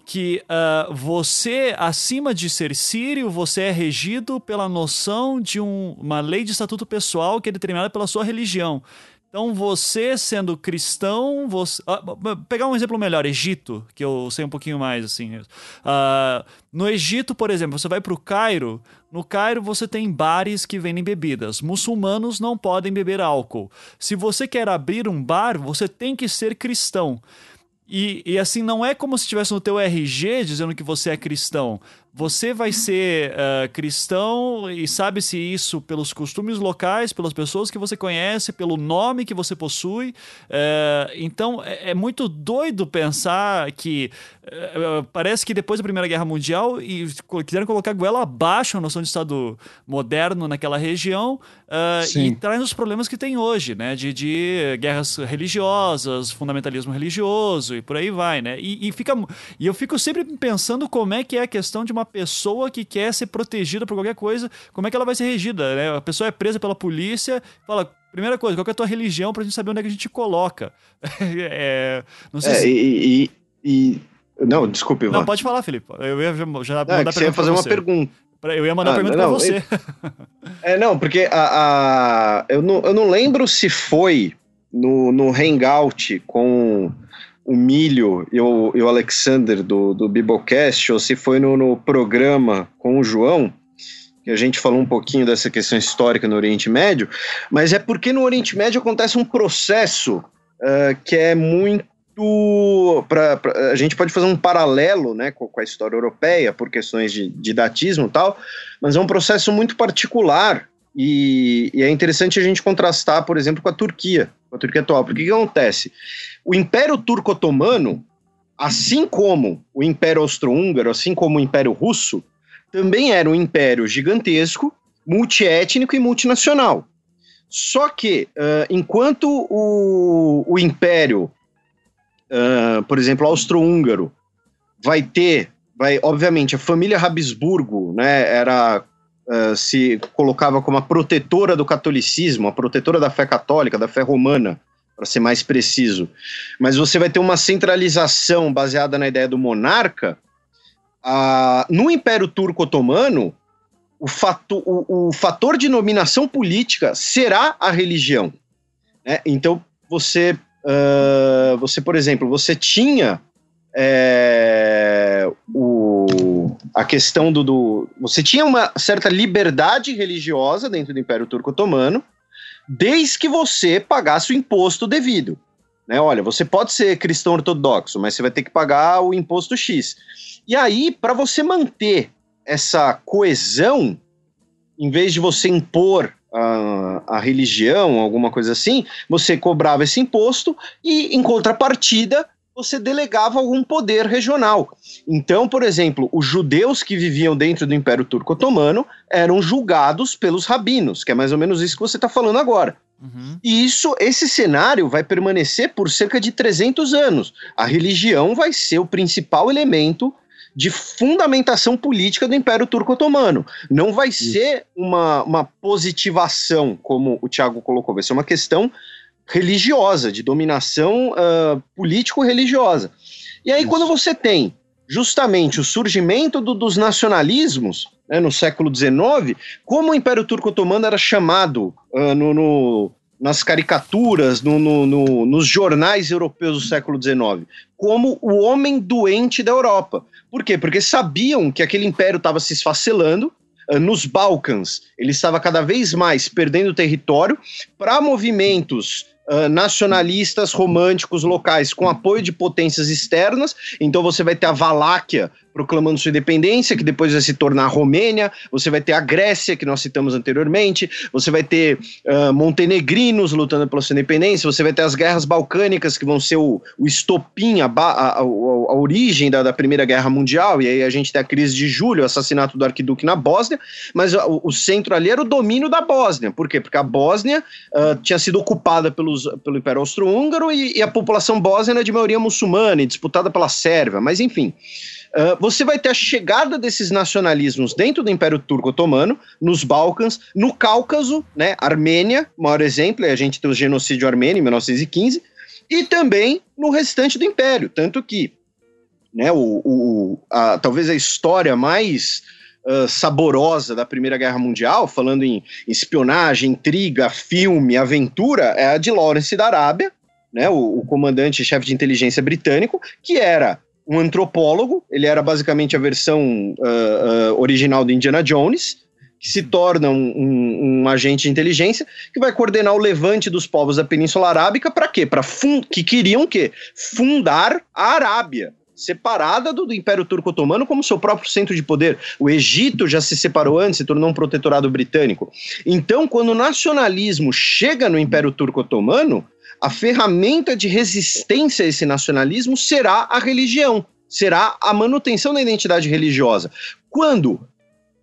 que ah, você, acima de ser sírio, você é regido pela noção de um- uma lei de estatuto pessoal que é determinada pela sua religião. Então, você sendo cristão, você. b- pegar um exemplo melhor, Egito, que eu sei um pouquinho mais, assim. Ah, no Egito, por exemplo, você vai para o Cairo. No Cairo, você tem bares que vendem bebidas. Muçulmanos não podem beber álcool. Se você quer abrir um bar, você tem que ser cristão. E, e, assim, não é como se estivesse no teu RG dizendo que você é cristão. Você vai ser ah, cristão e sabe-se isso pelos costumes locais, pelas pessoas que você conhece, pelo nome que você possui. Eh, então, é, é muito doido pensar que eh, parece que depois da Primeira Guerra Mundial e quiseram colocar goela abaixo a noção de Estado moderno naquela região e traz os problemas que tem hoje, né? De, de guerras religiosas, fundamentalismo religioso e por aí vai, né? E, e fica, e eu fico sempre pensando como é que é a questão de uma pessoa que quer ser protegida por qualquer coisa, como é que ela vai ser regida, né? A pessoa é presa pela polícia, fala, primeira coisa, qual é a tua religião pra gente saber onde é que a gente te coloca? É, não sei É, se... e, e- e- Não, desculpe, Ivan. Não, pode falar, Felipe. Eu ia já mandar é você ia fazer pra uma você. pergunta. Eu ia mandar Ah, pergunta não, pra você. É, não, porque a, a- eu, não, eu não lembro se foi no, no Hangout com o Milho e o, e o Alexander do, do Biblecast, ou se foi no, no programa com o João, que a gente falou um pouquinho dessa questão histórica no Oriente Médio, mas é porque no Oriente Médio acontece um processo ah, que é muito. Pra, pra- a gente pode fazer um paralelo né, com, com a história europeia, por questões de didatismo e tal, mas é um processo muito particular e, e é interessante a gente contrastar, por exemplo, com a Turquia, com a Turquia atual. Porque o que acontece? O Império Turco-Otomano, assim como o Império Austro-Húngaro, assim como o Império Russo, também era um império gigantesco, multiétnico e multinacional. Só que, ah, enquanto o, o Império, ah, por exemplo, austro-húngaro, vai ter, vai, obviamente, a família Habsburgo, né, era ah, se colocava como a protetora do catolicismo, a protetora da fé católica, da fé romana, para ser mais preciso. Mas você vai ter uma centralização baseada na ideia do monarca. Ah, no Império Turco-Otomano, o, fato, o, o fator de nominação política será a religião. né? Então, você, ah, você, por exemplo, você tinha é, o, a questão do, do. Você tinha uma certa liberdade religiosa dentro do Império Turco Otomano, desde que você pagasse o imposto devido. Né? Olha, você pode ser cristão ortodoxo, mas você vai ter que pagar o imposto X. E aí, para você manter essa coesão, em vez de você impor a, a, religião, alguma coisa assim, você cobrava esse imposto e, em contrapartida, você delegava algum poder regional. Então, por exemplo, os judeus que viviam dentro do Império Turco Otomano eram julgados pelos rabinos, que é mais ou menos isso que você está falando agora. Uhum. E isso, esse cenário vai permanecer por cerca de 300 anos. A religião vai ser o principal elemento de fundamentação política do Império Turco Otomano. Não vai Isso. ser uma, uma positivação, como o Tiago colocou, vai ser uma questão religiosa, de dominação uh, político-religiosa. E aí, Isso. quando você tem justamente o surgimento do, dos nacionalismos né, no século XIX, como o Império Turco Otomano era chamado uh, no, no, nas caricaturas, no, no, nos jornais europeus do século XIX, como o homem doente da Europa. Por quê? Porque sabiam que aquele império estava se esfacelando, ah, nos Balcãs, ele estava cada vez mais perdendo território para movimentos uh, nacionalistas românticos locais com apoio de potências externas. Então você vai ter a Valáquia proclamando sua independência, que depois vai se tornar a Romênia, você vai ter a Grécia, que nós citamos anteriormente, você vai ter uh, montenegrinos lutando pela sua independência, você vai ter as guerras balcânicas, que vão ser o, o estopim, a, a, a, a origem da, da, Primeira Guerra Mundial, e aí a gente tem a crise de julho, o assassinato do arquiduque na Bósnia, mas o, o centro ali era o domínio da Bósnia. Por quê? Porque a Bósnia uh, tinha sido ocupada pelos, pelo Império Austro-Húngaro e, e, a população bósnia era de maioria muçulmana e disputada pela Sérvia, mas enfim. Uh, você vai ter a chegada desses nacionalismos dentro do Império Turco Otomano, nos Balcãs, no Cáucaso, né, Armênia, maior exemplo, a gente tem o genocídio armênio em 1915, e também no restante do Império, tanto que né, o, o a, talvez a história mais uh, saborosa da Primeira Guerra Mundial, falando em, em espionagem, intriga, filme, aventura, é a de Lawrence da Arábia, né, o, o comandante-chefe de inteligência britânico, que era um antropólogo, ele era basicamente a versão uh, uh, original do Indiana Jones, que se torna um, um, um, agente de inteligência que vai coordenar o levante dos povos da Península Arábica para quê? Para que queriam que fundar a Arábia, separada do, do, Império Turco Otomano como seu próprio centro de poder. O Egito já se separou antes, se tornou um protetorado britânico. Então, quando o nacionalismo chega no Império Turco Otomano, a ferramenta de resistência a esse nacionalismo será a religião, será a manutenção da identidade religiosa. Quando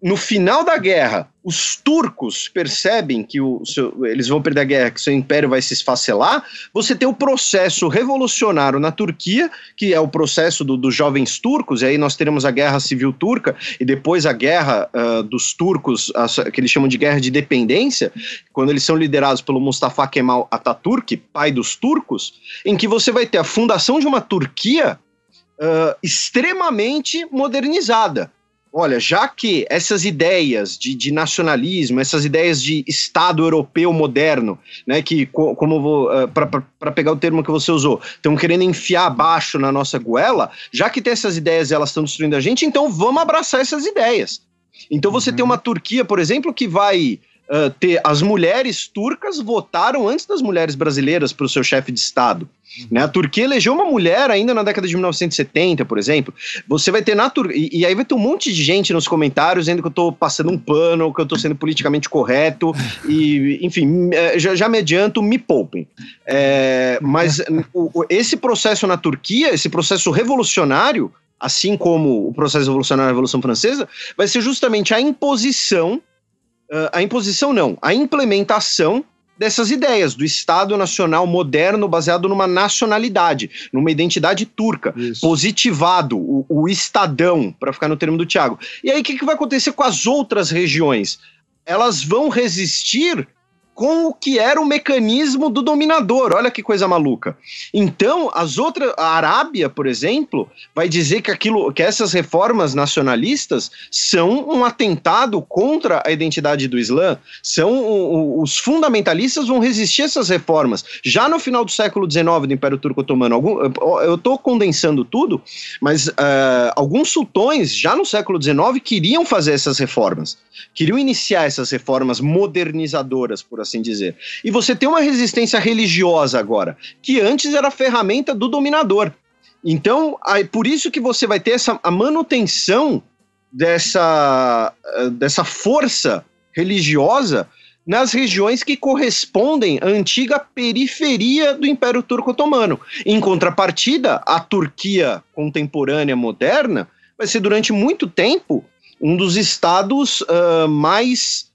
no final da guerra, os turcos percebem que o seu, eles vão perder a guerra, que seu império vai se esfacelar, você tem o processo revolucionário na Turquia, que é o processo do, dos jovens turcos, e aí nós teremos a guerra civil turca, e depois a guerra uh, dos turcos, a, que eles chamam de guerra de dependência, quando eles são liderados pelo Mustafa Kemal Atatürk, pai dos turcos, em que você vai ter a fundação de uma Turquia uh, extremamente modernizada olha, já que essas ideias de, de, nacionalismo, essas ideias de Estado europeu moderno, né, que, como vou, uh, para pegar o termo que você usou, estão querendo enfiar abaixo na nossa goela, já que tem essas ideias e elas estão destruindo a gente, então vamos abraçar essas ideias. Então você uhum. tem uma Turquia, por exemplo, que vai uh, ter as mulheres turcas votaram antes das mulheres brasileiras para o seu chefe de Estado. Uhum. Né? A Turquia elegeu uma mulher ainda na década de 1970, por exemplo. Você vai ter na Turquia. E, e, aí vai ter um monte de gente nos comentários dizendo que eu estou passando um pano, que eu estou sendo politicamente correto. E, enfim, eh, já, já me adianto, me poupem. É, mas o, esse processo na Turquia, esse processo revolucionário, assim como o processo revolucionário da Revolução Francesa, vai ser justamente a imposição a imposição não, a implementação dessas ideias do Estado Nacional moderno baseado numa nacionalidade, numa identidade turca, Isso. positivado, o, o Estadão, para ficar no termo do Tiago. E aí o que, que vai acontecer com as outras regiões? Elas vão resistir com o que era o mecanismo do dominador. Olha que coisa maluca. Então, as outras, a Arábia, por exemplo, vai dizer que aquilo, que essas reformas nacionalistas são um atentado contra a identidade do Islã. São os fundamentalistas vão resistir a essas reformas. Já no final do século XIX do Império Turco Otomano, algum, eu estou condensando tudo, mas uh, alguns sultões já no século XIX queriam fazer essas reformas, queriam iniciar essas reformas modernizadoras, por assim assim dizer. E você tem uma resistência religiosa agora, que antes era ferramenta do dominador. Então, aí, por isso que você vai ter essa, a manutenção dessa, eh, dessa força religiosa nas regiões que correspondem à antiga periferia do Império Turco Otomano. Em contrapartida, a Turquia contemporânea moderna vai ser durante muito tempo um dos estados uh, mais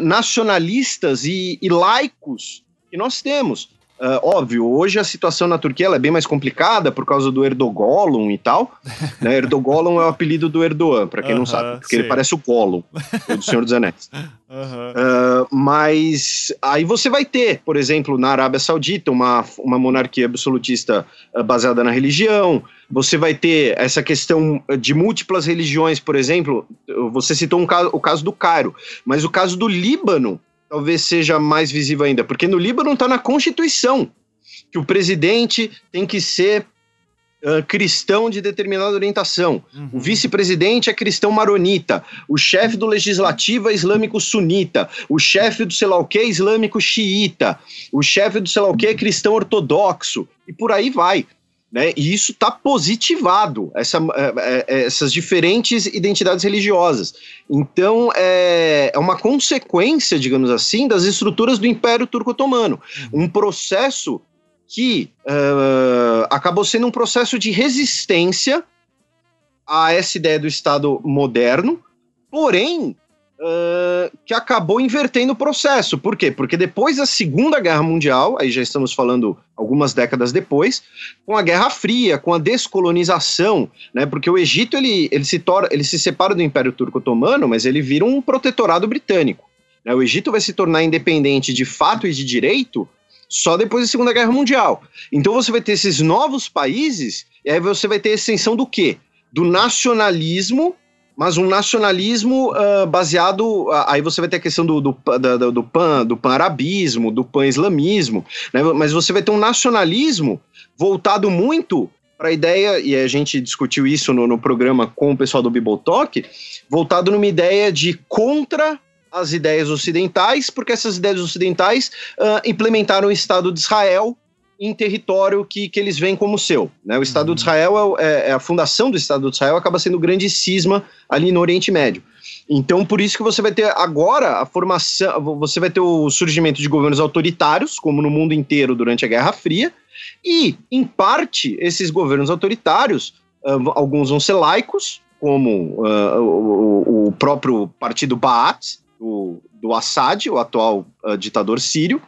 nacionalistas e, e, laicos que nós temos. Uh, óbvio, hoje a situação na Turquia é bem mais complicada por causa do Erdogan e tal. né? Erdogan é o apelido do Erdogan, para quem uh -huh, não sabe, porque sim. ele parece o Gollum, do Senhor dos Anéis. Uh -huh. uh, mas aí você vai ter, por exemplo, na Arábia Saudita, uma, uma monarquia absolutista baseada na religião. Você vai ter essa questão de múltiplas religiões, por exemplo. Você citou um caso, o caso do Cairo, mas o caso do Líbano talvez seja mais visível ainda, porque no Líbano está na Constituição que o presidente tem que ser uh, cristão de determinada orientação, uhum. o vice-presidente é cristão maronita, o chefe do legislativo é islâmico sunita, o chefe do sei lá o que é islâmico xiita, o chefe do sei lá o que é cristão ortodoxo, e por aí vai. Né? E isso está positivado, essa, é, é, é, essas diferentes identidades religiosas. Então, é, é, uma consequência, digamos assim, das estruturas do Império Turco-Otomano. Um processo que uh, acabou sendo um processo de resistência a essa ideia do Estado moderno, porém uh, que acabou invertendo o processo. Por quê? Porque depois da Segunda Guerra Mundial, aí já estamos falando algumas décadas depois, com a Guerra Fria, com a descolonização, né? Porque o Egito ele, ele, se, torna, ele se separa do Império Turco Otomano, mas ele vira um protetorado britânico. Né? O Egito vai se tornar independente de fato e de direito só depois da Segunda Guerra Mundial. Então você vai ter esses novos países, e aí você vai ter a extensão do quê? Do nacionalismo mas um nacionalismo uh, baseado. Uh, aí você vai ter a questão do, do, do, do pan do pan-arabismo, do pan-islamismo, né? mas você vai ter um nacionalismo voltado muito para a ideia, e a gente discutiu isso no, no programa com o pessoal do Bibotalk, voltado numa ideia de contra as ideias ocidentais, porque essas ideias ocidentais uh, implementaram o Estado de Israel em território que, que eles veem como seu. Né? O Estado uhum. de Israel, é, é, é, a fundação do Estado de Israel acaba sendo o grande cisma ali no Oriente Médio. Então, por isso que você vai ter agora a formação, você vai ter o surgimento de governos autoritários, como no mundo inteiro durante a Guerra Fria, e, em parte, esses governos autoritários, alguns vão ser laicos, como uh, o, o, próprio partido Baath, do, do Assad, o atual uh, ditador sírio,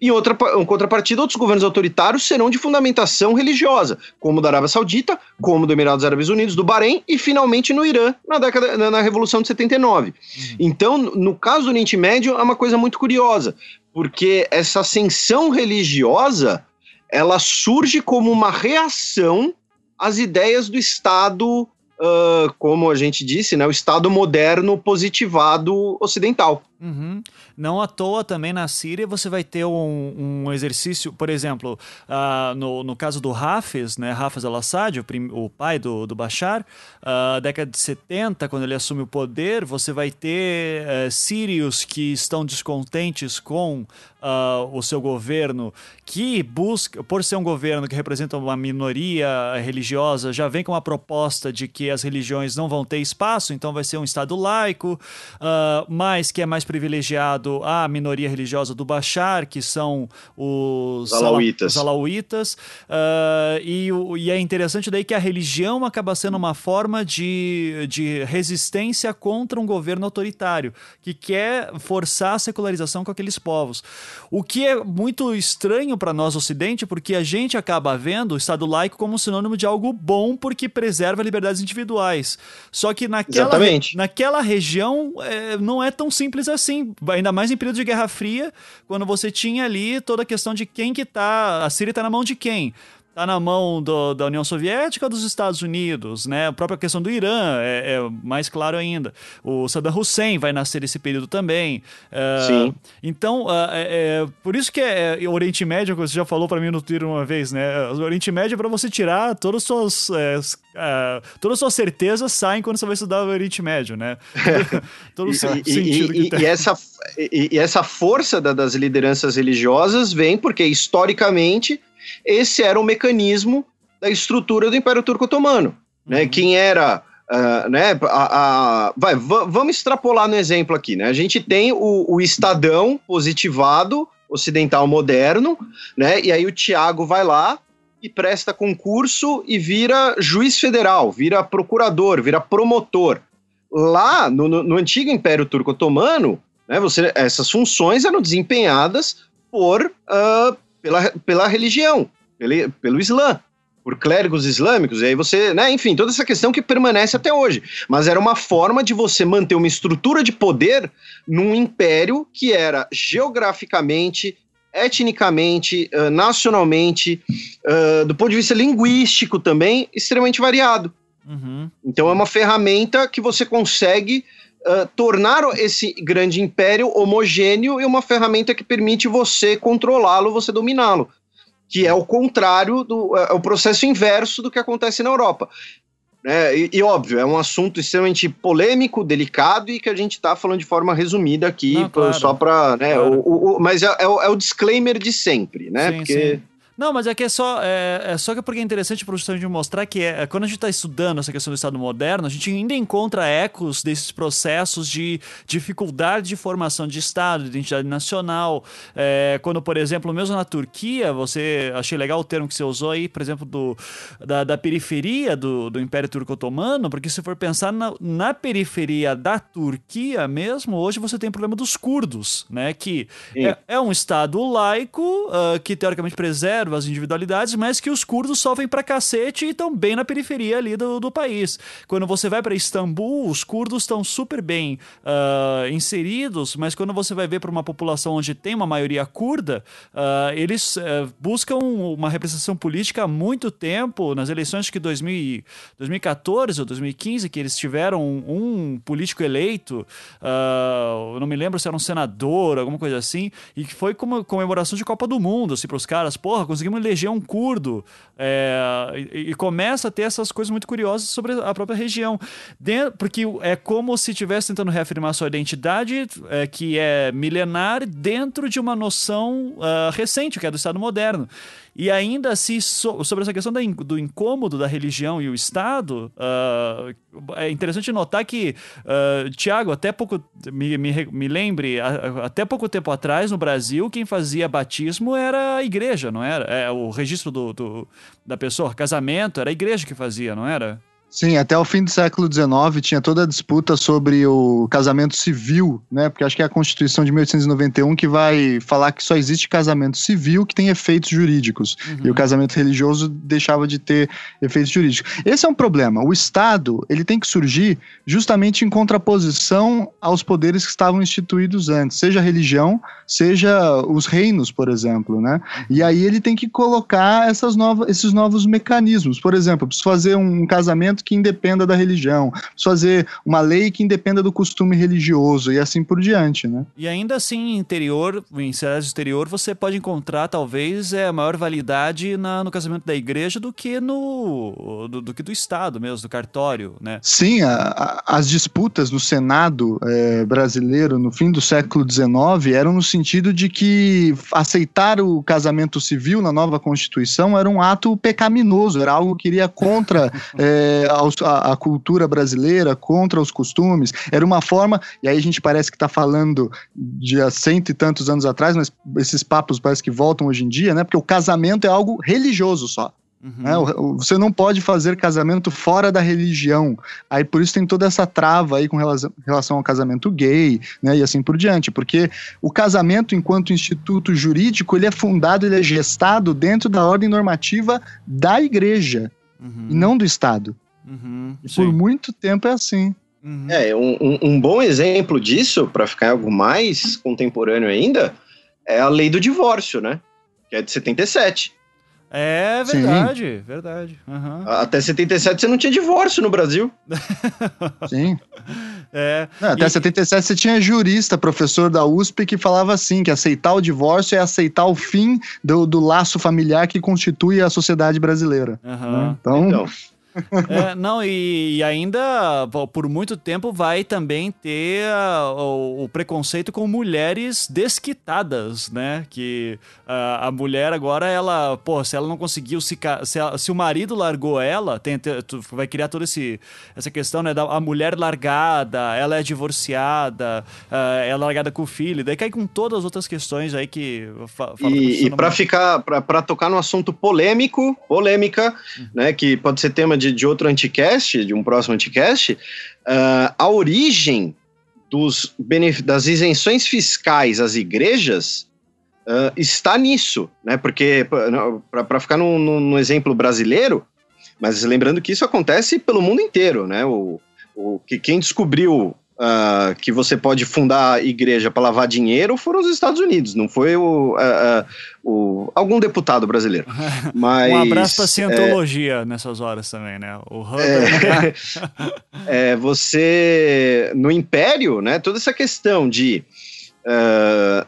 em outra em contrapartida, outros governos autoritários serão de fundamentação religiosa, como o da Arábia Saudita, como do Emirados Árabes Unidos, do Bahrein e finalmente no Irã, na década na Revolução de 79. Uhum. Então, no caso do Oriente Médio, é uma coisa muito curiosa, porque essa ascensão religiosa, ela surge como uma reação às ideias do Estado Uh, como a gente disse, né, o Estado moderno positivado ocidental. Uhum. Não à toa também na Síria você vai ter um, um exercício, por exemplo, uh, no, no caso do Hafez, né, Hafez al-Assad, o, o, pai do, do Bashar, uh, década de 70, quando ele assume o poder, você vai ter uh, sírios que estão descontentes com uh, o seu governo, que busca, por ser um governo que representa uma minoria religiosa, já vem com uma proposta de que as religiões não vão ter espaço, então vai ser um Estado laico, uh, mas que é mais privilegiado a minoria religiosa do Bashar, que são os alauítas. Os alauítas uh, e, e, é interessante daí que a religião acaba sendo uma forma de, de resistência contra um governo autoritário, que quer forçar a secularização com aqueles povos. O que é muito estranho para nós ocidente, porque a gente acaba vendo o Estado laico como sinônimo de algo bom, porque preserva liberdades individuais. Só que naquela, naquela região é, não é tão simples assim, ainda mais em período de Guerra Fria, quando você tinha ali toda a questão de quem que tá, a Síria está na mão de quem. Tá na mão do, da União Soviética ou dos Estados Unidos, né? A própria questão do Irã é, é mais claro ainda. O Saddam Hussein vai nascer nesse período também. Uh, Sim. Então, uh, é, por isso que é, é, o Oriente Médio, como você já falou para mim no Twitter uma vez, né? O Oriente Médio é para você tirar todas as suas, uh, todas as suas certezas saem quando você vai estudar o Oriente Médio, né? Todo e, sentido e, que tem. E essa, e, e essa força da, das lideranças religiosas vem porque, historicamente, esse era o mecanismo da estrutura do Império Turco Otomano. Né? Uhum. Quem era. Uh, né, a, a, vai, vamos extrapolar no exemplo aqui. Né? A gente tem o, o Estadão positivado, ocidental moderno, né? e aí o Tiago vai lá e presta concurso e vira juiz federal, vira procurador, vira promotor. Lá no, no, no antigo Império Turco Otomano, né, você, essas funções eram desempenhadas por uh, pela, pela religião, pelo, pelo Islã, por clérigos islâmicos, e aí você, né, enfim, toda essa questão que permanece até hoje. Mas era uma forma de você manter uma estrutura de poder num império que era geograficamente, etnicamente, uh, nacionalmente, uh, do ponto de vista linguístico também, extremamente variado. Uhum. Então é uma ferramenta que você consegue uh, tornar esse grande império homogêneo e uma ferramenta que permite você controlá-lo, você dominá-lo. Que é o contrário do é, é o processo inverso do que acontece na Europa. É, e, e, óbvio, é um assunto extremamente polêmico, delicado e que a gente está falando de forma resumida aqui, Não, claro, só para. Né, claro. mas é, é, o, é, o, disclaimer de sempre, né? Sim, Porque. Sim. Não, mas é que é só, é, é só que porque é interessante para justamente mostrar que é, quando a gente está estudando essa questão do Estado moderno, a gente ainda encontra ecos desses processos de dificuldade de formação de Estado, de identidade nacional. É, quando, por exemplo, mesmo na Turquia, você achei legal o termo que você usou aí, por exemplo, do, da, da periferia do, do Império Turco Otomano, porque se for pensar na, na periferia da Turquia mesmo, hoje você tem o problema dos curdos, né? Que é, é, um Estado laico uh, que teoricamente preserva as individualidades, mas que os curdos sofrem pra cacete e estão bem na periferia ali do, do país. Quando você vai para Istambul, os curdos estão super bem uh, inseridos, mas quando você vai ver para uma população onde tem uma maioria curda, uh, eles uh, buscam uma representação política há muito tempo. Nas eleições que 2000, 2014 ou 2015, que eles tiveram um, político eleito, eu não me lembro se era um senador, alguma coisa assim, e que foi como comemoração de Copa do Mundo, assim, para os caras, porra, conseguimos eleger um curdo. É, e, e, começa a ter essas coisas muito curiosas sobre a própria região. Porque é como se estivesse tentando reafirmar sua identidade, é, que é milenar, dentro de uma noção uh, recente, que é do Estado moderno. E ainda assim, so, sobre essa questão da, do incômodo da religião e o Estado, uh, é interessante notar que, uh, Tiago, até pouco, me, me, me lembre, a, até pouco tempo atrás, no Brasil, quem fazia batismo era a igreja, não era? É, o registro do, do da pessoa, casamento, era a igreja que fazia, não era? Sim, até o fim do século XIX tinha toda a disputa sobre o casamento civil, né? Porque acho que é a Constituição de 1891 que vai falar que só existe casamento civil que tem efeitos jurídicos. Uhum. E o casamento religioso deixava de ter efeitos jurídicos. Esse é um problema. O Estado, ele tem que surgir justamente em contraposição aos poderes que estavam instituídos antes, seja a religião, seja os reinos, por exemplo, né? E aí ele tem que colocar essas novas, esses novos mecanismos. Por exemplo, preciso fazer um casamento que independa da religião, fazer uma lei que independa do costume religioso e assim por diante, né? E ainda assim, interior, em cidades do exterior, você pode encontrar talvez é, maior validade na, no casamento da igreja do que no do, do, que do Estado mesmo, do cartório, né? Sim, a, a, as disputas no Senado é, brasileiro no fim do século XIX eram no sentido de que aceitar o casamento civil na nova Constituição era um ato pecaminoso, era algo que iria contra é, a, a, cultura brasileira, contra os costumes. Era uma forma, e aí a gente parece que está falando de há cento e tantos anos atrás, mas esses papos parece que voltam hoje em dia, né? Porque o casamento é algo religioso só. Uhum. Né? Você não pode fazer casamento fora da religião. Aí por isso tem toda essa trava aí com relação ao casamento gay, né? E assim por diante. Porque o casamento, enquanto instituto jurídico, ele é fundado, ele é gestado dentro da ordem normativa da igreja uhum. e não do Estado. Uhum, por muito tempo é assim. Uhum. É, um, um, bom exemplo disso, para ficar algo mais contemporâneo ainda, é a lei do divórcio, né? Que é de 77. É verdade, Sim. verdade. Uhum. Até 77 você não tinha divórcio no Brasil. Sim. É. Não, até e... 77 você tinha jurista, professor da USP, que falava assim: que aceitar o divórcio é aceitar o fim do, do laço familiar que constitui a sociedade brasileira. Uhum. Né? Então. então. É, não, e, e, ainda por muito tempo vai também ter a, o, o, preconceito com mulheres desquitadas, né? Que a, a, mulher agora, ela, pô, se ela não conseguiu se, se, se o marido largou ela, tem, tu vai criar toda essa questão, né? Da, a mulher largada, ela é divorciada, ela é largada com o filho, daí cai com todas as outras questões aí que. e, e para ficar, para tocar no assunto polêmico, polêmica, uhum. né? Que pode ser tema de de, de outro anticast, de um próximo anticast, uh, a origem dos das isenções fiscais às igrejas uh, está nisso, né? Porque, para ficar no, no, no, exemplo brasileiro, mas lembrando que isso acontece pelo mundo inteiro, né? O, o, que quem descobriu uh, que você pode fundar igreja para lavar dinheiro foram os Estados Unidos, não foi o, uh, o algum deputado brasileiro. Mas, um abraço para a cientologia é, nessas horas também, né? O é, é, você no Império, né? Toda essa questão de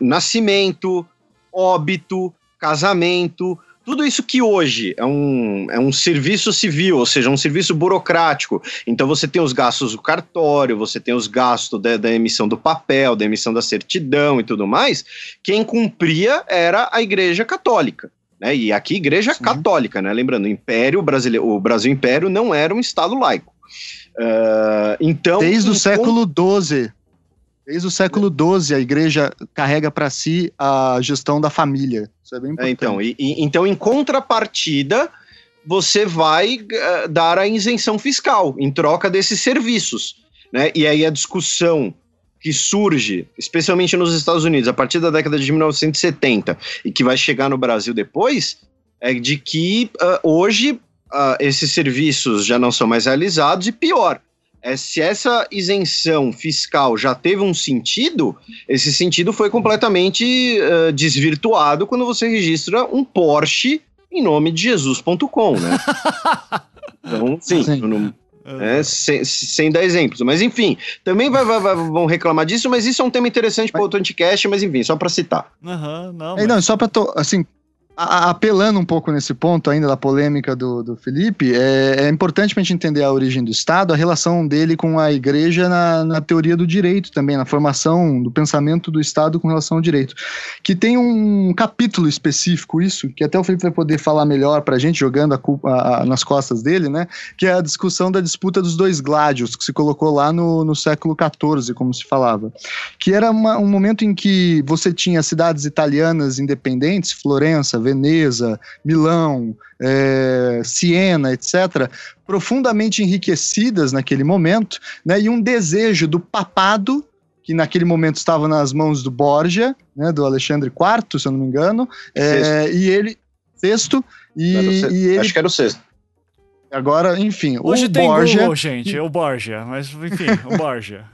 nascimento, óbito, casamento, tudo isso que hoje é um, é um serviço civil, ou seja, um serviço burocrático. Então você tem os gastos do cartório, você tem os gastos da, da emissão do papel, da emissão da certidão e tudo mais. Quem cumpria era a Igreja Católica. Né? E aqui, Igreja Sim. Católica, né? Lembrando, o Império Brasileiro, o Brasil Império não era um Estado laico. Uh, então, Desde o século XII. Desde o século XII, a igreja carrega para si a gestão da família. Isso é bem importante. É, então, e, então, em contrapartida, você vai uh, dar a isenção fiscal em troca desses serviços. Né? E aí a discussão que surge, especialmente nos Estados Unidos, a partir da década de 1970 e que vai chegar no Brasil depois, é de que uh, hoje uh, esses serviços já não são mais realizados e pior, é, se essa isenção fiscal já teve um sentido, esse sentido foi completamente uh, desvirtuado quando você registra um Porsche em nome de Jesus.com, né? então, sim, sim. Não, é, sem, sem, dar exemplos. Mas enfim, também vai, vai, vai, vão reclamar disso, mas isso é um tema interessante para outro anticast, mas enfim, só para citar. Uhum, não, mas... é, não, só para assim, apelando um pouco nesse ponto ainda da polêmica do, do Felipe, é, é importante a gente entender a origem do Estado, a relação dele com a igreja na, na, teoria do direito também, na formação do pensamento do Estado com relação ao direito. Que tem um capítulo específico, isso, que até o Felipe vai poder falar melhor para a gente, jogando a culpa a, a, nas costas dele, né? Que é a discussão da disputa dos dois gládios, que se colocou lá no, no século XIV, como se falava. Que era uma, um momento em que você tinha cidades italianas independentes, Florença, Veneza, Milão, é, Siena, etc., profundamente enriquecidas naquele momento, né, e um desejo do papado que naquele momento estava nas mãos do Borgia, né, do Alexandre IV, se eu não me engano, é, e ele sexto e, e ele acho que era o sexto Agora, enfim, Hoje o tem Borgia, Google, gente, é o Borgia, mas enfim, o Borgia.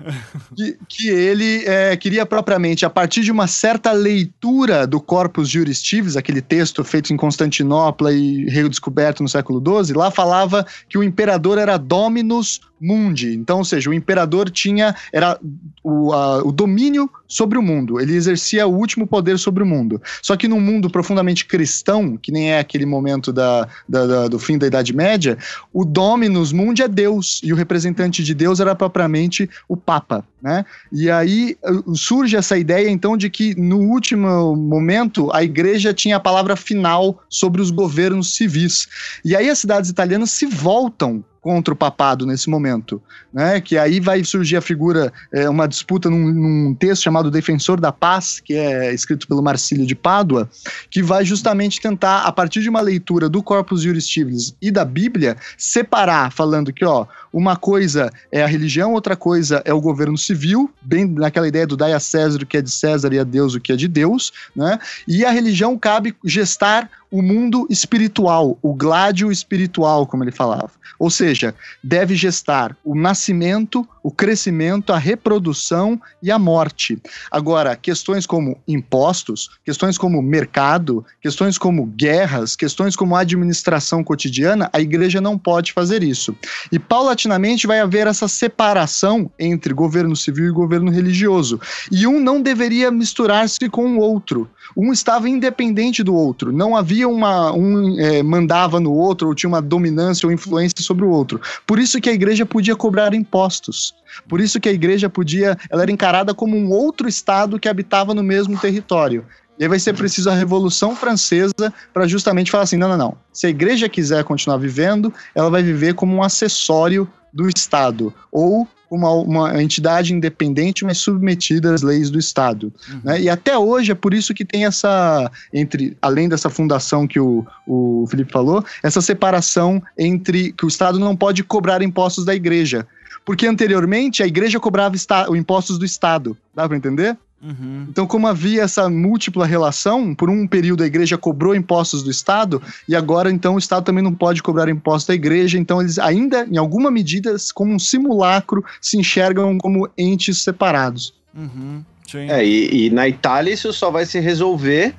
que, que ele é, queria propriamente, a partir de uma certa leitura do Corpus Juris aquele texto feito em Constantinopla e redescoberto no século XII, lá falava que o imperador era Dominus Mundi. Então, ou seja, o imperador tinha era o, a, o domínio sobre o mundo. Ele exercia o último poder sobre o mundo. Só que num mundo profundamente cristão, que nem é aquele momento da, da, da, do fim da Idade Média, o Dominus Mundi é Deus e o representante de Deus era propriamente o Papa. Né? E aí uh, surge essa ideia então de que no último momento a igreja tinha a palavra final sobre os governos civis. E aí as cidades italianas se voltam contra o papado nesse momento, né? Que aí vai surgir a figura, é, uma disputa num, num, texto chamado Defensor da Paz, que é escrito pelo Marcílio de Pádua, que vai justamente tentar, a partir de uma leitura do Corpus Juris Civilis e da Bíblia, separar, falando que, ó, uma coisa é a religião, outra coisa é o governo civil, bem naquela ideia do dai a César o que é de César e a Deus o que é de Deus, né? E a religião cabe gestar o mundo espiritual, o gládio espiritual, como ele falava. Ou seja, deve gestar o nascimento, o crescimento, a reprodução e a morte. Agora, questões como impostos, questões como mercado, questões como guerras, questões como administração cotidiana, a igreja não pode fazer isso. E paulatinamente vai haver essa separação entre governo civil e governo religioso. E um não deveria misturar-se com o outro. Um estava independente do outro. Não havia uma. Um é, mandava no outro, ou tinha uma dominância ou influência sobre o outro. Por isso que a igreja podia cobrar impostos. Por isso que a igreja podia. Ela era encarada como um outro Estado que habitava no mesmo território. E aí vai ser preciso a Revolução Francesa para justamente falar assim: não, não, não. Se a igreja quiser continuar vivendo, ela vai viver como um acessório do Estado. Ou uma, uma entidade independente, mas submetida às leis do Estado. Uhum. Né? E até hoje é por isso que tem essa, entre além dessa fundação que o, o Felipe falou, essa separação entre que o Estado não pode cobrar impostos da igreja. Porque anteriormente a igreja cobrava os impostos do Estado. Dá para entender? Uhum. Então, como havia essa múltipla relação, por um período a igreja cobrou impostos do Estado, e agora, então, o Estado também não pode cobrar impostos da igreja, então eles ainda, em alguma medida, como um simulacro, se enxergam como entes separados. Uhum. É, e, e na Itália isso só vai se resolver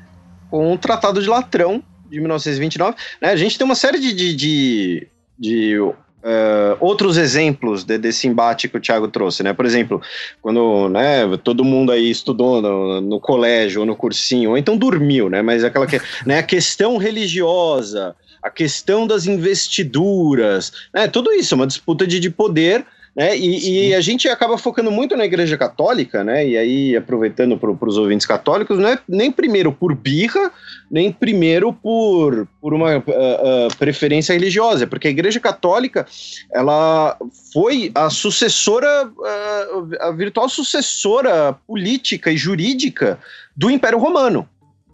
com o Tratado de Latrão de 1929. Né? A gente tem uma série de, de, de, de Uh, outros exemplos de, desse embate que o Thiago trouxe, né? Por exemplo, quando né, todo mundo aí estudou no, no, colégio ou no cursinho, ou então dormiu, né? Mas aquela que, né, a questão religiosa, a questão das investiduras, né? Tudo isso, é uma disputa de, de poder né? E, e, a gente acaba focando muito na Igreja Católica, né? E aí, aproveitando para os ouvintes católicos, não é nem primeiro por birra, nem primeiro por, por uma uh, uh, preferência religiosa, porque a Igreja Católica ela foi a sucessora, uh, a virtual sucessora política e jurídica do Império Romano.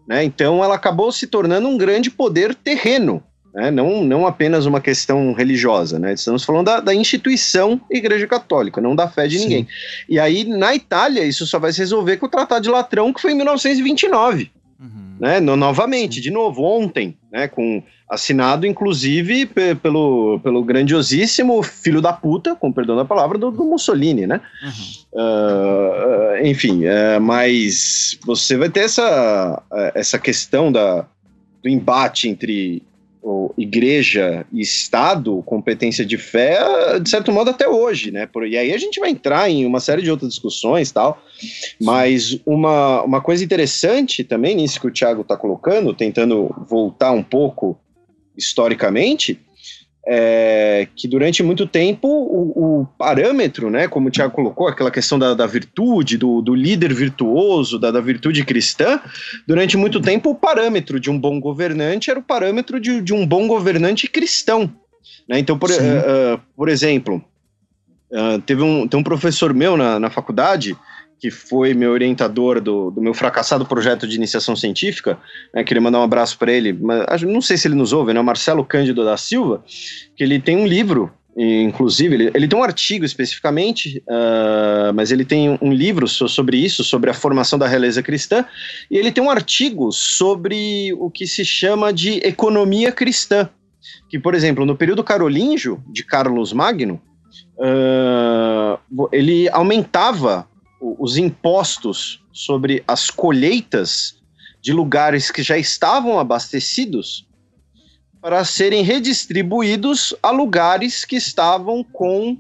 Né? Então, ela acabou se tornando um grande poder terreno né? não, não apenas uma questão religiosa, né? Estamos falando da, da instituição Igreja Católica, não da fé de Sim. ninguém. E aí, na Itália, isso só vai se resolver com o Tratado de Latrão, que foi em 1929. Uhum. Né? No, novamente, de novo, ontem, né? Com assinado, inclusive, pelo, pelo grandiosíssimo filho da puta, com perdão da palavra, do, do Mussolini, né? Uhum. Uh, enfim, uh, mas você vai ter essa, essa questão da, do embate entre igreja e Estado, competência de fé, de certo modo até hoje, né? Por, e aí a gente vai entrar em uma série de outras discussões tal, mas uma, uma coisa interessante também nisso que o Thiago está colocando, tentando voltar um pouco historicamente, é, que durante muito tempo o, o, parâmetro, né, como o Tiago colocou, aquela questão da, da virtude, do, do, líder virtuoso, da, da, virtude cristã, durante muito tempo o parâmetro de um bom governante era o parâmetro de, de um bom governante cristão. Né? Então, por, uh, uh, por exemplo, uh, teve um, tem um professor meu na, na faculdade que foi meu orientador do, do meu fracassado projeto de iniciação científica, né, queria mandar um abraço para ele, mas não sei se ele nos ouve, né, Marcelo Cândido da Silva, que ele tem um livro, inclusive, ele, ele tem um artigo especificamente, uh, mas ele tem um livro sobre isso, sobre a formação da realeza cristã, e ele tem um artigo sobre o que se chama de economia cristã, que, por exemplo, no período carolíngio de Carlos Magno, uh, ele aumentava os impostos sobre as colheitas de lugares que já estavam abastecidos para serem redistribuídos a lugares que estavam com,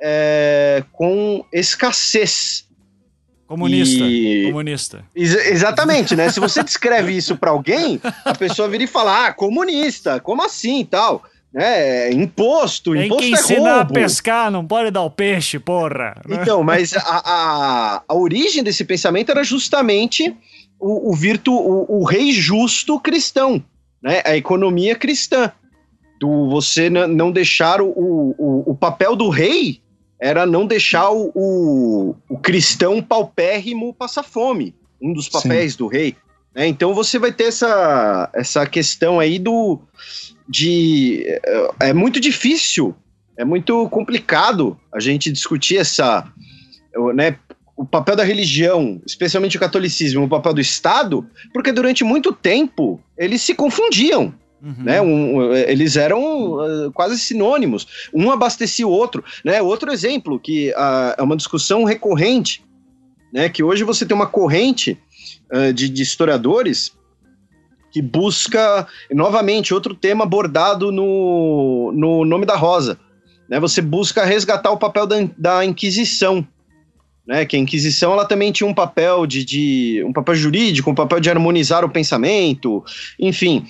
é, com escassez. Comunista. E... Comunista. Ex exatamente, né? Se você descreve isso para alguém, a pessoa vira e fala: ah, comunista, como assim tal? É, imposto, Tem imposto que é ensinar roubo. a pescar, não pode dar o peixe, porra. Então, mas a, a, a origem desse pensamento era justamente o, o, virtu, o, o rei justo cristão, né? a economia cristã. Do você não deixar o, o, o papel do rei era não deixar o, o, o cristão paupérrimo passar fome, um dos papéis Sim. do rei. Né? Então você vai ter essa, essa questão aí do de. É, é muito difícil, é muito complicado a gente discutir essa. Né, o papel da religião, especialmente o catolicismo, o papel do Estado, porque durante muito tempo eles se confundiam. Uhum. Né? Um, eles eram uh, quase sinônimos. Um abastecia o outro. Né? Outro exemplo, que uh, é uma discussão recorrente, né? que hoje você tem uma corrente de, de, historiadores que busca, novamente, outro tema abordado no, no Nome da Rosa. Né? Você busca resgatar o papel da, da Inquisição. Né, que a Inquisição ela também tinha um papel de, de um papel jurídico, um papel de harmonizar o pensamento, enfim.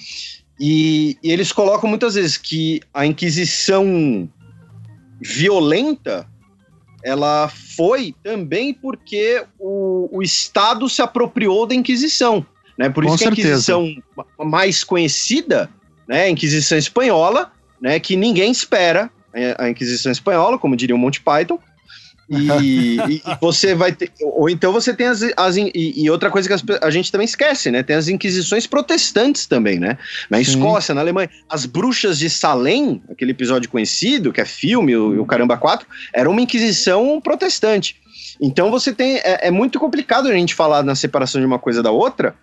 E, e eles colocam muitas vezes que a Inquisição violenta ela foi também porque o, o Estado se apropriou da Inquisição. Né? Por isso Com que certeza. a Inquisição mais conhecida, né, a Inquisição Espanhola, né, que ninguém espera é, a Inquisição Espanhola, como diria o Monty Python, e, e, você vai ter. Ou então você tem as. as e, e, outra coisa que as, a gente também esquece, né? Tem as inquisições protestantes também, né? Na Sim. Escócia, na Alemanha. As bruxas de Salem, aquele episódio conhecido, que é filme, o, o Caramba 4, era uma inquisição protestante. Então você tem. É, é muito complicado a gente falar na separação de uma coisa da outra,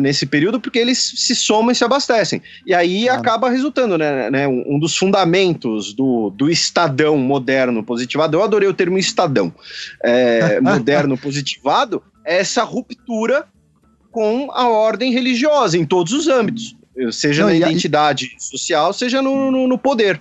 nesse período, porque eles se somam e se abastecem. E aí ah. acaba resultando, né, né, um dos fundamentos do, do Estadão moderno positivado, eu adorei o termo Estadão, é, moderno positivado, é essa ruptura com a ordem religiosa em todos os âmbitos, seja Não, na identidade social, seja no, no, no poder.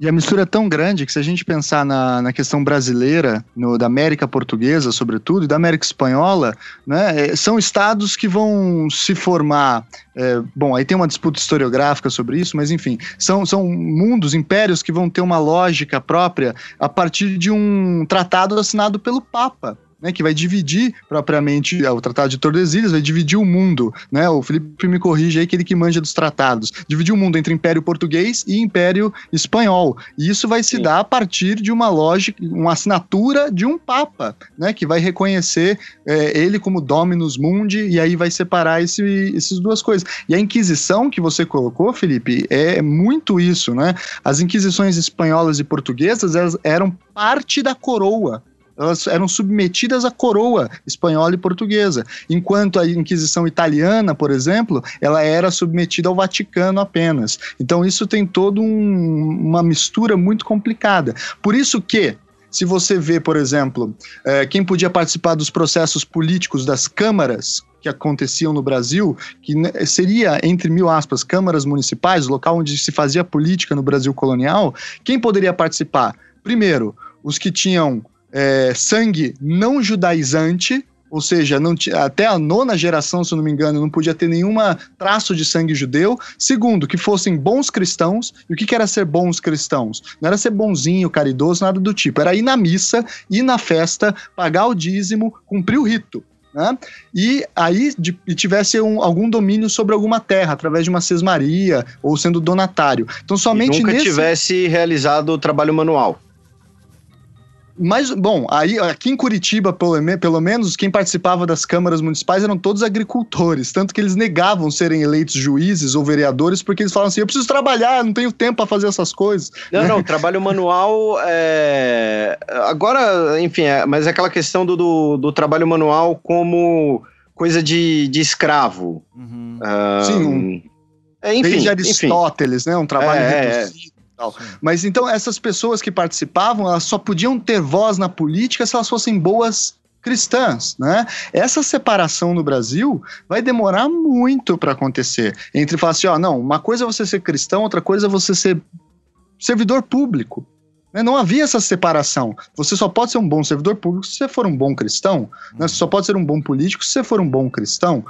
E a mistura é tão grande que se a gente pensar na, na questão brasileira, no, da América Portuguesa, sobretudo, e da América Espanhola, né, é, são estados que vão se formar. É, bom, aí tem uma disputa historiográfica sobre isso, mas enfim, são, são mundos, impérios que vão ter uma lógica própria a partir de um tratado assinado pelo Papa né, que vai dividir propriamente é, o Tratado de Tordesilhas, vai dividir o mundo, né? O Felipe me corrige aí, aquele que manja dos tratados. Dividir o mundo entre Império Português e Império Espanhol. E isso vai se Sim. dar a partir de uma lógica, uma assinatura de um Papa, né? Que vai reconhecer é, ele como Dominus Mundi e aí vai separar esse, essas duas coisas. E a Inquisição que você colocou, Felipe, é muito isso, né? As Inquisições espanholas e portuguesas eram parte da coroa elas eram submetidas à coroa espanhola e portuguesa, enquanto a Inquisição italiana, por exemplo, ela era submetida ao Vaticano apenas. Então isso tem toda um, uma mistura muito complicada. Por isso que se você vê, por exemplo, é, quem podia participar dos processos políticos das câmaras que aconteciam no Brasil, que seria, entre mil aspas, câmaras municipais, local onde se fazia política no Brasil colonial, quem poderia participar? Primeiro, os que tinham é, sangue não judaizante, ou seja, até a nona geração, se eu não me engano, não podia ter nenhuma traço de sangue judeu. Segundo, que fossem bons cristãos. E o que, que era ser bons cristãos? Não era ser bonzinho, caridoso, nada do tipo. Era ir na missa, ir na festa, pagar o dízimo, cumprir o rito. Né? E aí de, e tivesse um, algum domínio sobre alguma terra, através de uma sesmaria ou sendo donatário. Então somente e nunca nesse... tivesse realizado o trabalho manual. Mas, bom, aí aqui em Curitiba, pelo, pelo menos, quem participava das câmaras municipais eram todos agricultores, tanto que eles negavam serem eleitos juízes ou vereadores, porque eles falavam assim: eu preciso trabalhar, não tenho tempo para fazer essas coisas. Não, não, trabalho manual é. Agora, enfim, é, mas é aquela questão do, do, do trabalho manual como coisa de, de escravo. Uhum. Um, Sim, um... É, enfim, Desde Aristóteles, enfim. né? Um trabalho é, é. reduzido. Tal. Mas então essas pessoas que participavam, elas só podiam ter voz na política se elas fossem boas cristãs, né? Essa separação no Brasil vai demorar muito para acontecer. Entre falar assim, ó, não, uma coisa é você ser cristão, outra coisa é você ser servidor público. Né? Não havia essa separação. Você só pode ser um bom servidor público se você for um bom cristão. Né? Você só pode ser um bom político se você for um bom cristão.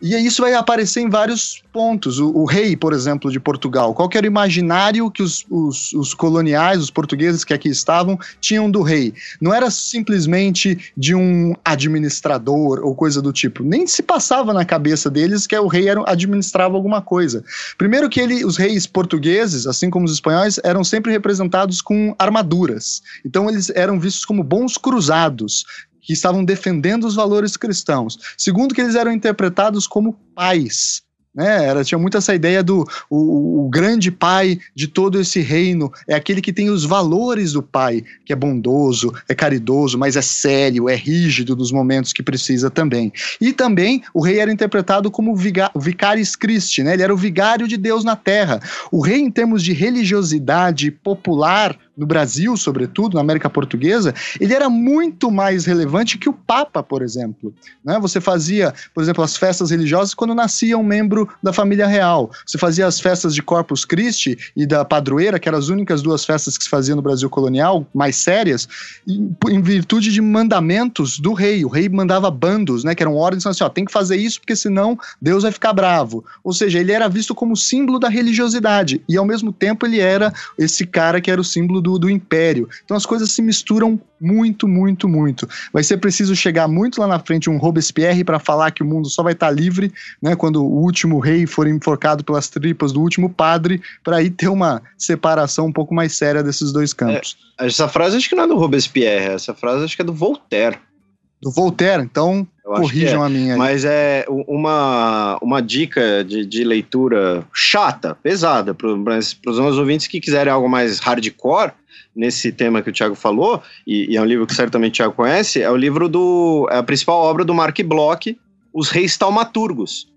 E isso vai aparecer em vários pontos. O, o, rei, por exemplo, de Portugal. Qual era o imaginário que os, os, os, coloniais, os portugueses que aqui estavam, tinham do rei? Não era simplesmente de um administrador ou coisa do tipo. Nem se passava na cabeça deles que o rei era, administrava alguma coisa. Primeiro que ele, os reis portugueses, assim como os espanhóis, eram sempre representados com armaduras. Então eles eram vistos como bons cruzados que estavam defendendo os valores cristãos. Segundo, que eles eram interpretados como pais. né? Era, tinha muito essa ideia do o, o, grande pai de todo esse reino é aquele que tem os valores do pai, que é bondoso, é caridoso, mas é sério, é rígido nos momentos que precisa também. E também o rei era interpretado como vicaris Christi, né? Ele era o vigário de Deus na terra. O rei, em termos de religiosidade popular, no Brasil, sobretudo, na América Portuguesa, ele era muito mais relevante que o Papa, por exemplo. Né? Você fazia, por exemplo, as festas religiosas quando nascia um membro da família real. Você fazia as festas de Corpus Christi e da Padroeira, que eram as únicas duas festas que se faziam no Brasil colonial, mais sérias, em, virtude de mandamentos do rei. O rei mandava bandos, né, que eram ordens assim, ó, tem que fazer isso porque senão Deus vai ficar bravo. Ou seja, ele era visto como símbolo da religiosidade e ao mesmo tempo ele era esse cara que era o símbolo do, do império. Então as coisas se misturam muito, muito, muito. Vai ser preciso chegar muito lá na frente um Robespierre para falar que o mundo só vai estar tá livre, né, quando o último rei for enforcado pelas tripas do último padre, para aí ter uma separação um pouco mais séria desses dois campos. É, essa frase acho que não é do Robespierre, essa frase acho que é do Voltaire. Do Voltaire, então corrijam é. a minha. Aí. Mas é uma, uma dica de, de leitura chata, pesada, para os nossos ouvintes que quiserem algo mais hardcore, nesse tema que o Thiago falou, e, e, é um livro que certamente o Thiago conhece, é o livro do. É a principal obra do Mark Bloch, Os Reis Taumaturgos.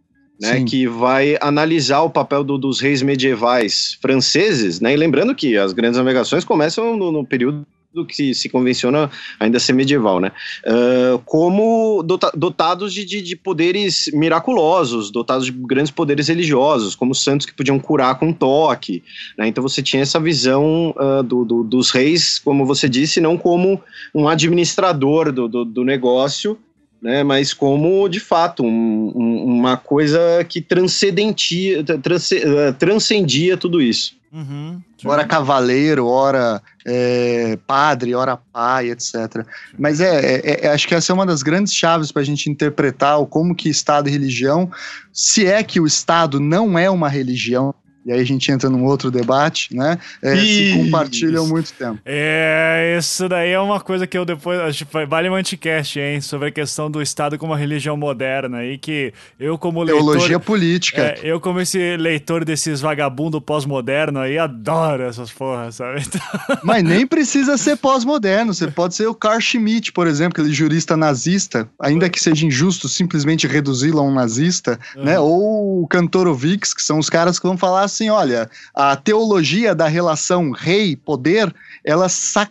Né, que vai analisar o papel do, dos reis medievais franceses, né, e lembrando que as grandes navegações começam no, no período do que se convenciona ainda ser medieval, né? Uh, como dota dotados de, de, de, poderes miraculosos, dotados de grandes poderes religiosos, como santos que podiam curar com toque, né? Então você tinha essa visão uh, do, do, dos reis, como você disse, não como um administrador do, do, negócio, né, mas como de fato um, um, uma coisa que transcendentia, trans, uh, transcendia tudo isso. Uhum, ora cavaleiro, ora é, padre, ora pai, etc. Mas é, é, é, acho que essa é uma das grandes chaves para a gente interpretar o como que Estado e religião, se é que o Estado não é uma religião, e aí a gente entra num outro debate, né? É, se compartilham muito tempo. É, isso daí é uma coisa que eu depois. Acho que vale um anticast, hein? Sobre a questão do Estado como uma religião moderna. E que eu, como leitor. Teologia política. É, eu, como esse leitor desses vagabundo pós-moderno aí, adoro essas porras, sabe? Mas nem precisa ser pós-moderno. Você pode ser o Carl Schmitt, por exemplo, aquele jurista nazista, ainda que seja injusto simplesmente reduzi-lo a um nazista, uhum. né? Ou o Kantorovix, que são os caras que vão falar assim: olha, a teologia da relação rei-poder ela,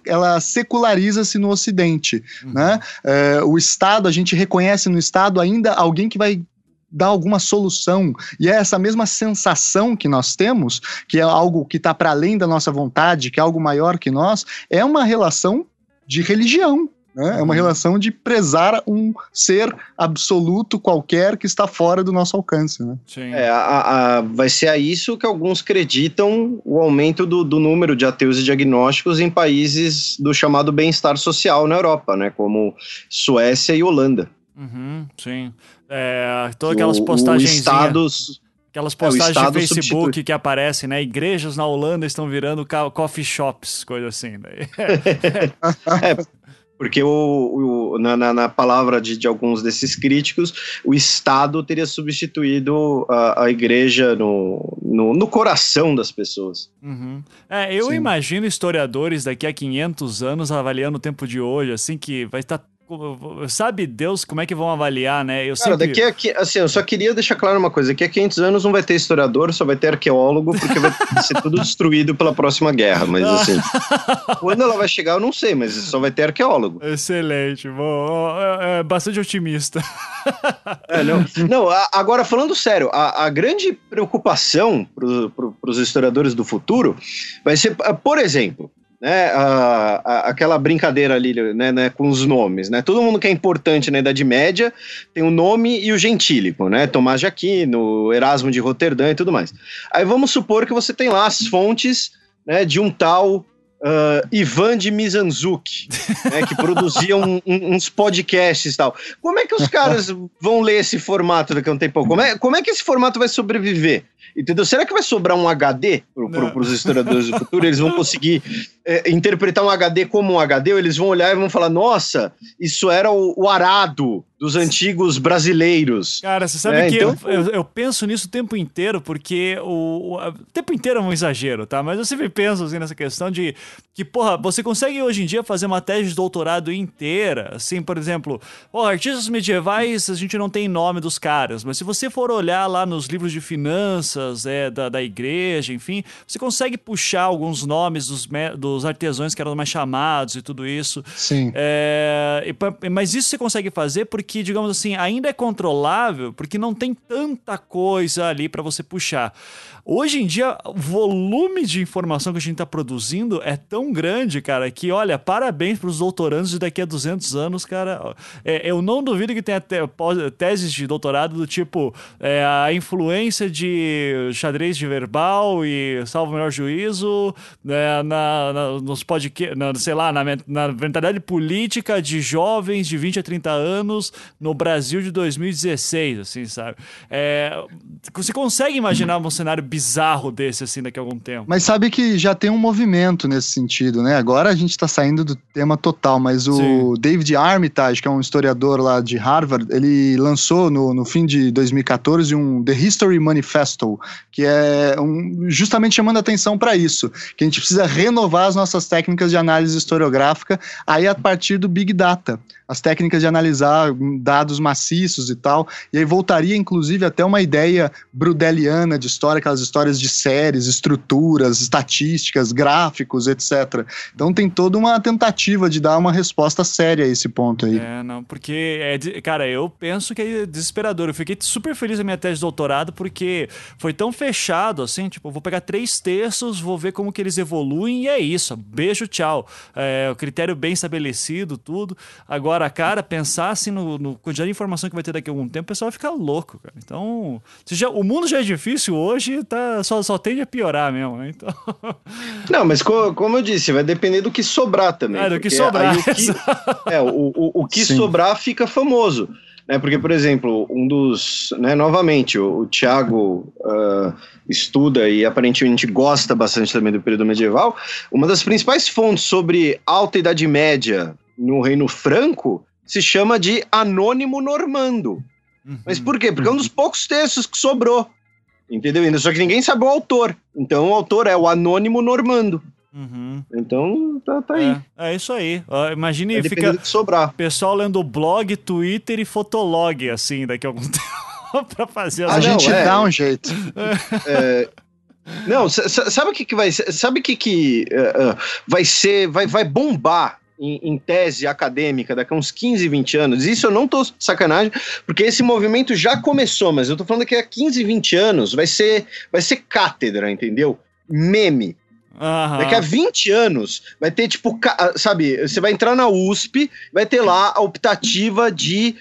ela seculariza-se no Ocidente. Uhum. Né? É, o Estado, a gente reconhece no Estado ainda alguém que vai dar alguma solução. E é essa mesma sensação que nós temos, que é algo que está para além da nossa vontade, que é algo maior que nós, é uma relação de religião. Né? É uma uhum. relação de prezar um ser absoluto qualquer que está fora do nosso alcance. Né? Sim. É, a, a, vai ser a isso que alguns acreditam o aumento do, do, número de ateus e diagnósticos em países do chamado bem-estar social na Europa, né? como Suécia e Holanda. Uhum, sim. É, todas aquelas postagens. Estados. Aquelas postagens é, de Facebook substitui. que aparecem, né? Igrejas na Holanda estão virando coffee shops, coisa assim. é, porque o, o na, na, palavra de, de, alguns desses críticos, o Estado teria substituído a, a igreja no, no, no, coração das pessoas. Uhum. É, eu Sim. imagino historiadores daqui a 500 anos avaliando o tempo de hoje, assim, que vai estar sabe Deus como é que vão avaliar, né? Eu Cara, sempre... daqui a, assim, eu só queria deixar claro uma coisa, daqui a 500 anos não vai ter historiador, só vai ter arqueólogo, porque vai ser tudo destruído pela próxima guerra, mas assim, quando ela vai chegar eu não sei, mas só vai ter arqueólogo. Excelente, bom, é, é bastante otimista. É, não, não, agora falando sério, a, a grande preocupação para os historiadores do futuro vai ser, por exemplo, né, a, a, aquela brincadeira ali né, né, com os nomes, né? Todo mundo que é importante na Idade Média tem o nome e o gentílico, né? Tomás de Aquino, Erasmo de Roterdã e tudo mais. Aí vamos supor que você tem lá as fontes né, de um tal Uh, Ivan de Mizanzuki, né, que produzia um, um, uns podcasts e tal. Como é que os caras vão ler esse formato daqui a um tempo? Como é, como é que esse formato vai sobreviver? Entendeu? Será que vai sobrar um HD para os historiadores do futuro? Eles vão conseguir é, interpretar um HD como um HD? Ou eles vão olhar e vão falar: nossa, isso era o, o arado dos antigos brasileiros. Cara, você sabe é, que então... eu, eu, eu, penso nisso o tempo inteiro, porque o, o, o, tempo inteiro é um exagero, tá? Mas eu sempre penso assim, nessa questão de que, porra, você consegue hoje em dia fazer uma tese de doutorado inteira, assim, por exemplo, artistas medievais, a gente não tem nome dos caras, mas se você for olhar lá nos livros de finanças é, da, da igreja, enfim, você consegue puxar alguns nomes dos, dos artesãos que eram mais chamados e tudo isso. Sim. É, e, mas isso você consegue fazer porque que, digamos assim, ainda é controlável, porque não tem tanta coisa ali para você puxar. Hoje em dia, o volume de informação que a gente está produzindo é tão grande, cara, que, olha, parabéns para os doutorandos de daqui a 200 anos, cara. É, eu não duvido que tenha teses de doutorado do tipo é, a influência de xadrez de verbal e salvo o melhor juízo né, na, na, nos podcasts, sei lá, na, na mentalidade política de jovens de 20 a 30 anos no Brasil de 2016, assim, sabe? É, você consegue imaginar um cenário bizarro desse, assim, daqui a algum tempo. Mas sabe que já tem um movimento nesse sentido, né? Agora a gente tá saindo do tema total, mas o Sim. David Armitage, que é um historiador lá de Harvard, ele lançou no, no fim de 2014 um The History Manifesto, que é um, justamente chamando atenção para isso, que a gente precisa renovar as nossas técnicas de análise historiográfica aí a partir do Big Data as técnicas de analisar dados maciços e tal. E aí voltaria, inclusive, até uma ideia brudeliana de história, aquelas histórias de séries, estruturas, estatísticas, gráficos, etc. Então tem toda uma tentativa de dar uma resposta séria a esse ponto aí. É, não, porque, é, cara, eu penso que é desesperador. Eu fiquei super feliz na minha tese de doutorado porque foi tão fechado, assim, tipo, vou pegar três textos, vou ver como que eles evoluem e é isso. Beijo, tchau. É, o critério bem estabelecido, tudo. Agora, cara, pensar assim no, no quantidade de informação que vai ter daqui a algum tempo, o pessoal vai ficar louco, cara. Então, já, o mundo já é difícil hoje, tá, só, só tende a piorar mesmo, né? Então... Não, mas co como eu disse, vai depender do que sobrar também. É, do que sobrar. O que, é, o, o, o que sobrar fica famoso. Né, porque, por exemplo, um dos. Né, novamente, o, o Tiago uh, estuda e aparentemente gosta bastante também do período medieval. Uma das principais fontes sobre alta Idade Média no Reino Franco se chama de Anônimo Normando. Uhum. Mas por quê? Porque é um dos poucos textos que sobrou. Entendeu? Ainda só que ninguém sabe o autor. Então o autor é o Anônimo Normando. Uhum. Então tá, tá aí. É, é, isso aí. Uh, imagine é fica sobrar. pessoal lendo blog, Twitter e Fotolog, assim, daqui a algum tempo pra fazer A gente é, dá um jeito. É, não, sabe o que, que vai ser? Sabe o que, que uh, uh, vai ser? Vai, vai bombar em, em, tese acadêmica daqui a uns 15, 20 anos, isso eu não tô sacanagem, porque esse movimento já começou, mas eu tô falando que há 15, 20 anos vai ser, vai ser cátedra, entendeu? Meme. Uhum. Daqui a 20 anos vai ter, tipo, sabe, você vai entrar na USP, vai ter lá a optativa de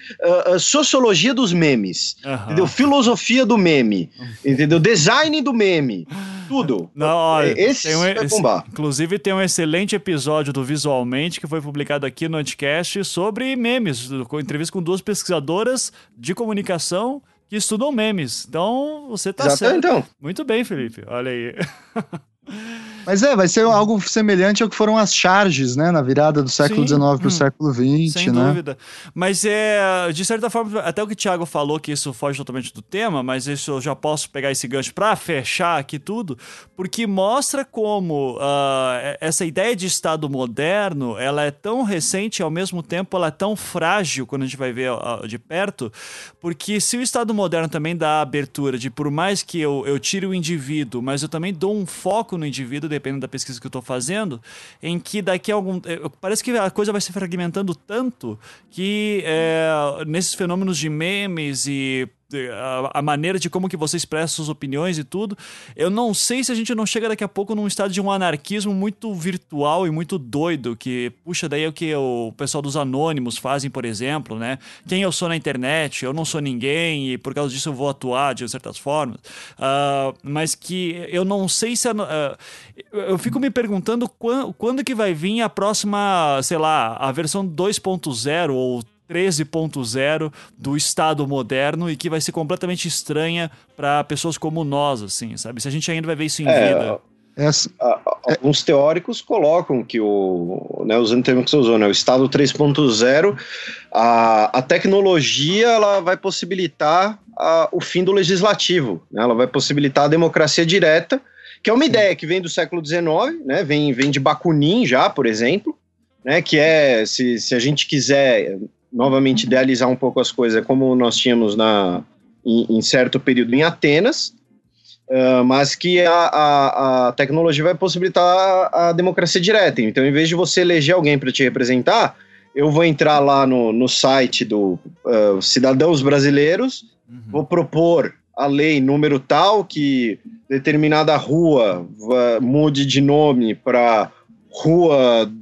uh, sociologia dos memes, uhum. entendeu? Filosofia do meme, entendeu? Design do meme, tudo. Não, olha, esse um, vai bombar. Inclusive tem um excelente episódio do Visualmente que foi publicado aqui no Anticast sobre memes, com entrevista com duas pesquisadoras de comunicação que estudam memes. Então, você tá Exato, certo. Então. Muito bem, Felipe. Olha aí. Mas é, vai ser algo semelhante ao que foram as charges, né? Na virada do século XIX para o hum, século XX, sem né? dúvida. Mas é, de certa forma, até o que o Thiago falou, que isso foge totalmente do tema, mas isso eu já posso pegar esse gancho para fechar aqui tudo, porque mostra como uh, essa ideia de Estado moderno, ela é tão recente e ao mesmo tempo ela é tão frágil quando a gente vai ver uh, de perto, porque se o Estado moderno também dá a abertura de, por mais que eu, eu tire o indivíduo, mas eu também dou um foco no indivíduo, dependendo da pesquisa que eu estou fazendo, em que daqui a algum. Eh, parece que a coisa vai se fragmentando tanto que é, nesses fenômenos de memes e a, a, maneira de como que você expressa suas opiniões e tudo. Eu não sei se a gente não chega daqui a pouco num estado de um anarquismo muito virtual e muito doido, que puxa daí é o que o pessoal dos anônimos fazem, por exemplo, né? Quem eu sou na internet, eu não sou ninguém e por causa disso eu vou atuar de certas formas. Uh, mas que eu não sei se... Uh, eu fico me perguntando quando, quando que vai vir a próxima, sei lá, a versão 2.0 ou 13.0 do Estado moderno e que vai ser completamente estranha para pessoas como nós, assim, sabe? Se a gente ainda vai ver isso em É, vida. Essa, Alguns teóricos colocam que o, né, usando o termo que você usou, né, o Estado 3.0, a, a tecnologia ela vai possibilitar a- o fim do legislativo, né, ela vai possibilitar a democracia direta, que é uma ideia que vem do século XIX, né, vem, vem de Bakunin já, por exemplo, né, que é, se, se a gente quiser novamente idealizar um pouco as coisas, como nós tínhamos na, em, em certo período em Atenas, Uh, mas que a, a, a tecnologia vai possibilitar a, democracia direta. Então, em vez de você eleger alguém para te representar, eu vou entrar lá no, no site do uh, Cidadãos Brasileiros, Uhum. vou propor a lei número tal que determinada rua va- mude de nome para rua, uh,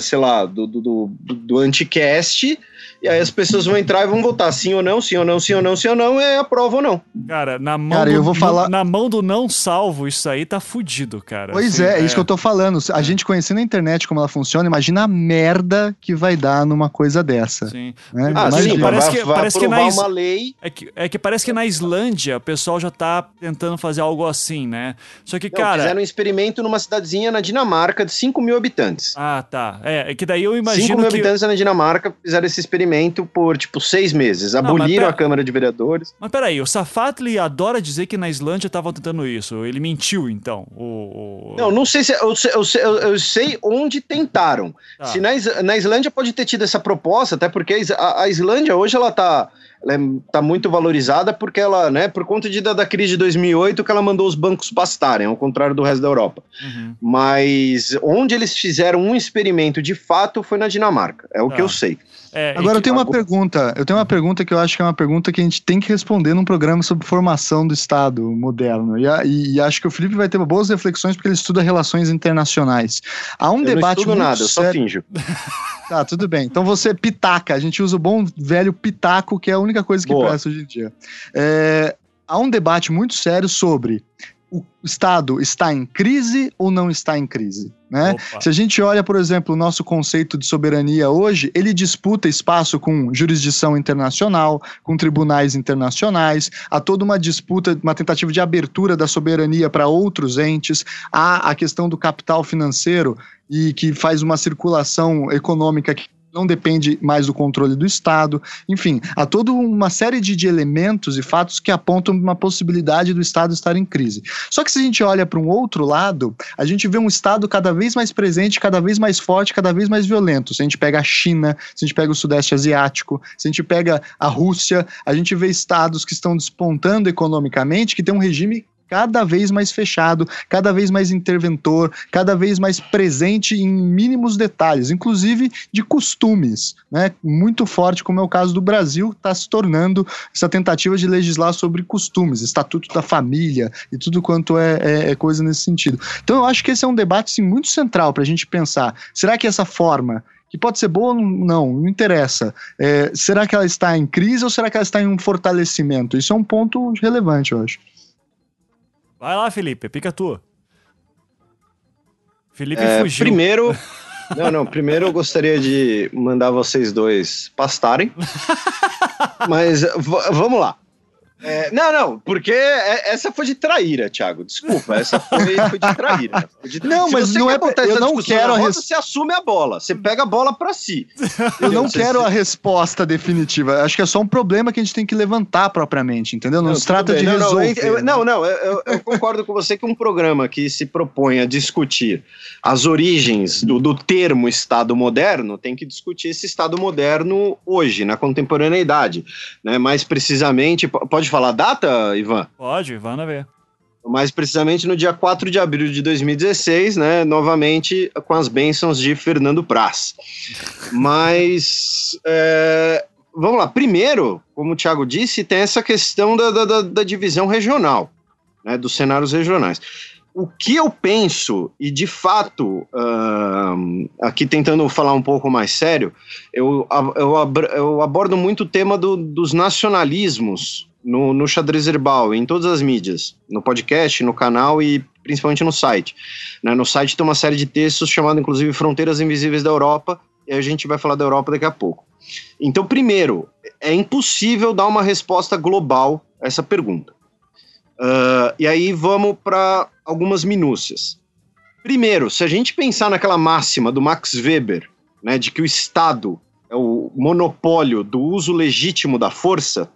sei lá, do, do, do, do anticast, e aí as pessoas vão entrar e vão votar sim ou não, sim ou não, sim ou não, sim ou não, é aprova ou não. Cara, na mão, Cara, do, eu vou falar- na mão do não salvo, isso aí tá fudido, cara. Pois Assim, é, é isso que eu tô falando. A gente conhecendo a internet como ela funciona, imagina a merda que vai dar numa coisa dessa. Sim. né? Ah, Imagina. sim, Parece vai, que- vai parece que aprovar na is- uma lei É que, é que parece que na Islândia o pessoal já tá tentando fazer algo assim, né? Só que, Não, cara. fizeram um experimento numa cidadezinha na Dinamarca de 5 mil habitantes. Ah, tá. É, é que daí eu 5 imagino mil que. habitantes na Dinamarca fizeram esse experimento por, tipo, seis meses. Aboliram pera- a Câmara de Vereadores. Mas peraí, o Safatli adora dizer que na Islândia estavam tentando isso. Ele mentiu, então. O, Não, não sei se... Eu, sei- eu, eu- eu sei onde tentaram. Tá. Se na, na Islândia pode ter tido essa proposta, até porque a, a- Islândia hoje ela tá, ela é- tá muito valorizada porque ela, né, por conta de, da, da crise de 2008 que ela mandou os bancos pastarem, ao contrário do resto da Europa. Uhum. Mas onde eles fizeram um experimento de fato foi na Dinamarca. É o Tá. que eu sei. É, Agora eu tenho uma pergunta. Eu tenho uma pergunta que eu acho que é uma pergunta que a gente tem que responder num programa sobre formação do Estado moderno. E, e- e acho que o Felipe vai ter boas reflexões porque ele estuda relações internacionais. Há um eu debate não estudo nada, eu só sério- finjo. Tá, tudo bem. Então você pitaca. A gente usa o bom velho pitaco, que é a única coisa que Boa. presta hoje em dia. É, há um debate muito sério sobre o Estado está em crise ou não está em crise, né? Se a gente olha, por exemplo, o nosso conceito de soberania hoje, ele disputa espaço com jurisdição internacional, com tribunais internacionais, há toda uma disputa, uma tentativa de abertura da soberania para outros entes, há a questão do capital financeiro e que faz uma circulação econômica que não depende mais do controle do Estado. Enfim, há toda uma série de, de elementos e fatos que apontam uma possibilidade do Estado estar em crise. Só que se a gente olha para um outro lado, a gente vê um Estado cada vez mais presente, cada vez mais forte, cada vez mais violento. Se a gente pega a China, se a gente pega o Sudeste Asiático, se a gente pega a Rússia, a gente vê estados que estão despontando economicamente, que tem um regime cada vez mais fechado, cada vez mais interventor, cada vez mais presente em mínimos detalhes, inclusive de costumes, né? Muito forte, como é o caso do Brasil, está se tornando essa tentativa de legislar sobre costumes, estatuto da família e tudo quanto é, é- é coisa nesse sentido. Então eu acho que esse é um debate sim, muito central para a gente pensar. Será que essa forma que pode ser boa ou não, não interessa. É, será que ela está em crise ou será que ela está em um fortalecimento? Isso é um ponto relevante, eu acho. Vai lá, Felipe, pica tu. Felipe É, fugiu. primeiro. Não, não. Primeiro eu gostaria de mandar vocês dois pastarem. Mas vamos lá. É, não, não, porque é- essa foi de traíra, Thiago. Desculpa, essa foi, foi de traíra. Foi de- Não, Se mas não é- eu não quero a res- Você assume a bola, você pega a bola pra si. Eu não quero a resposta definitiva. Acho que é só um problema que a gente tem que levantar propriamente, entendeu? Não, se tudo trata bem. de não, não, resolver. eu- não, não, eu, eu- concordo com você que um programa que se propõe a discutir as origens do, do termo Estado moderno tem que discutir esse Estado moderno hoje, na contemporaneidade. Né? Mais precisamente, pode falar a data, Ivan? Pode, vai ver. Mais precisamente no dia 4 de abril de 2016, né? Novamente com as bênçãos de Fernando Praz. Mas. é, vamos lá. Primeiro, como o Thiago disse, tem essa questão da, da, da- divisão regional, né? Dos cenários regionais. O que eu penso, e de fato, ahn, aqui tentando falar um pouco mais sério, eu, a- eu, eu abordo muito o tema do- dos nacionalismos no, no xadrez herbal, em todas as mídias, no podcast, no canal e principalmente no site. né? No site tem uma série de textos chamado, inclusive, Fronteiras Invisíveis da Europa, e a gente vai falar da Europa daqui a pouco. Então, primeiro, é impossível dar uma resposta global a essa pergunta. Uh, e aí vamos para algumas minúcias. Primeiro, se a gente pensar naquela máxima do Max Weber, né, de que o Estado é o monopólio do uso legítimo da força,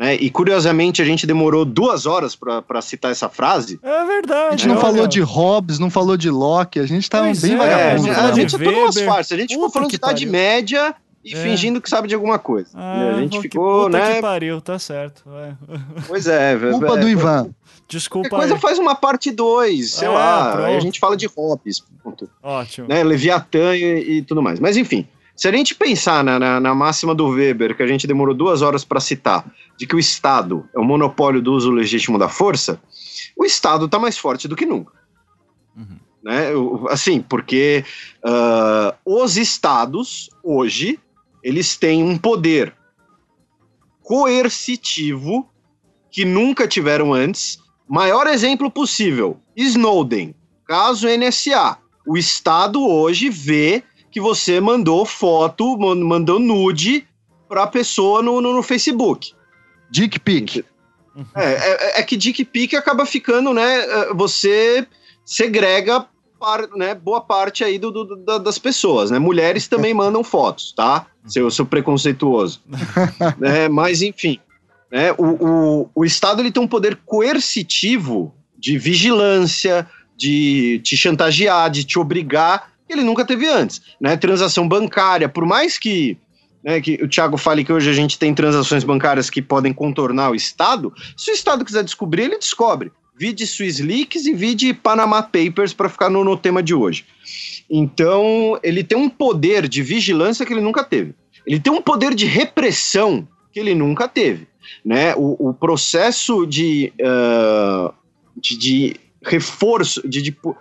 né, e curiosamente a gente demorou duas horas para citar essa frase. É verdade. A gente não falou de Hobbes, não falou de Locke, a gente tá pois bem é, vagabundo. A, a gente é tudo umas farsas. A gente ficou falando de Idade Média e é. fingindo que sabe de alguma coisa. Ah, a gente ficou, puta né? que pariu, tá certo. É. Pois é, Culpa do Ivan. Desculpa. Qualquer coisa faz uma parte 2, sei é, lá. Pronto. Aí a gente fala de Hobbes. Ponto. Ótimo. Né, Leviatã e, e, tudo mais. Mas enfim, se a gente pensar na, na, na máxima do Weber, que a gente demorou duas horas para citar, de que o Estado é o monopólio do uso legítimo da força, o Estado está mais forte do que nunca. Uhum. Né? Assim, porque uh, os estados, hoje, eles têm um poder coercitivo que nunca tiveram antes Maior exemplo possível: Snowden, caso NSA. O Estado hoje vê que você mandou foto, mandou nude para a pessoa no, no, no, Facebook. Dick pic. É, é, é, que dick pic acaba ficando, né? É, você segrega par, né, boa parte aí do, do, das pessoas, né? Mulheres também mandam fotos, tá? Seu, seu preconceituoso. é, mas enfim. Né? O, o, o Estado ele tem um poder coercitivo de vigilância, de te chantagear, de te obrigar, ele nunca teve antes. Né? Transação bancária, por mais que, né, que o Thiago fale que hoje a gente tem transações bancárias que podem contornar o Estado, se o Estado quiser descobrir, ele descobre. Vide Swiss Leaks e vide Panama Papers para ficar no, no tema de hoje. Então, ele tem um poder de vigilância que ele nunca teve. Ele tem um poder de repressão que ele nunca teve né? O, o processo de, uh, de, de, reforço, de, de, uh,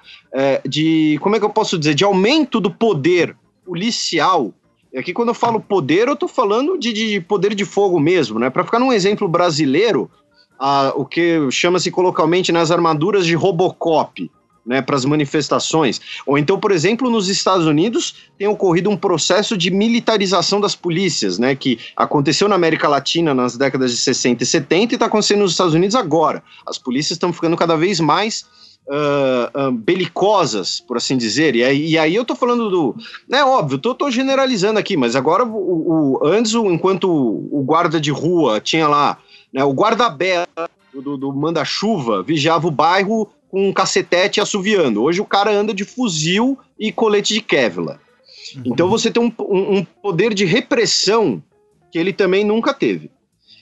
de, como é que eu posso dizer, de aumento do poder policial. Aqui quando eu falo poder, eu estou falando de, de, poder de fogo mesmo, né? Para ficar num exemplo brasileiro, uh, o que chama-se colocalmente nas armaduras de Robocop né, para as manifestações. Ou então, por exemplo, nos Estados Unidos tem ocorrido um processo de militarização das polícias, né, que aconteceu na América Latina nas décadas de 60 e 70 e está acontecendo nos Estados Unidos agora. As polícias estão ficando cada vez mais uh, uh, belicosas, por assim dizer. E aí, e aí eu tô falando do. É óbvio, tô, tô generalizando aqui, mas agora o, o antes, enquanto o guarda de rua tinha lá né, o guarda-bela do, do manda-chuva, vigiava o bairro com um cacetete assoviando. Hoje o cara anda de fuzil e colete de Kevlar. Uhum. Então você tem um, um, um, poder de repressão que ele também nunca teve.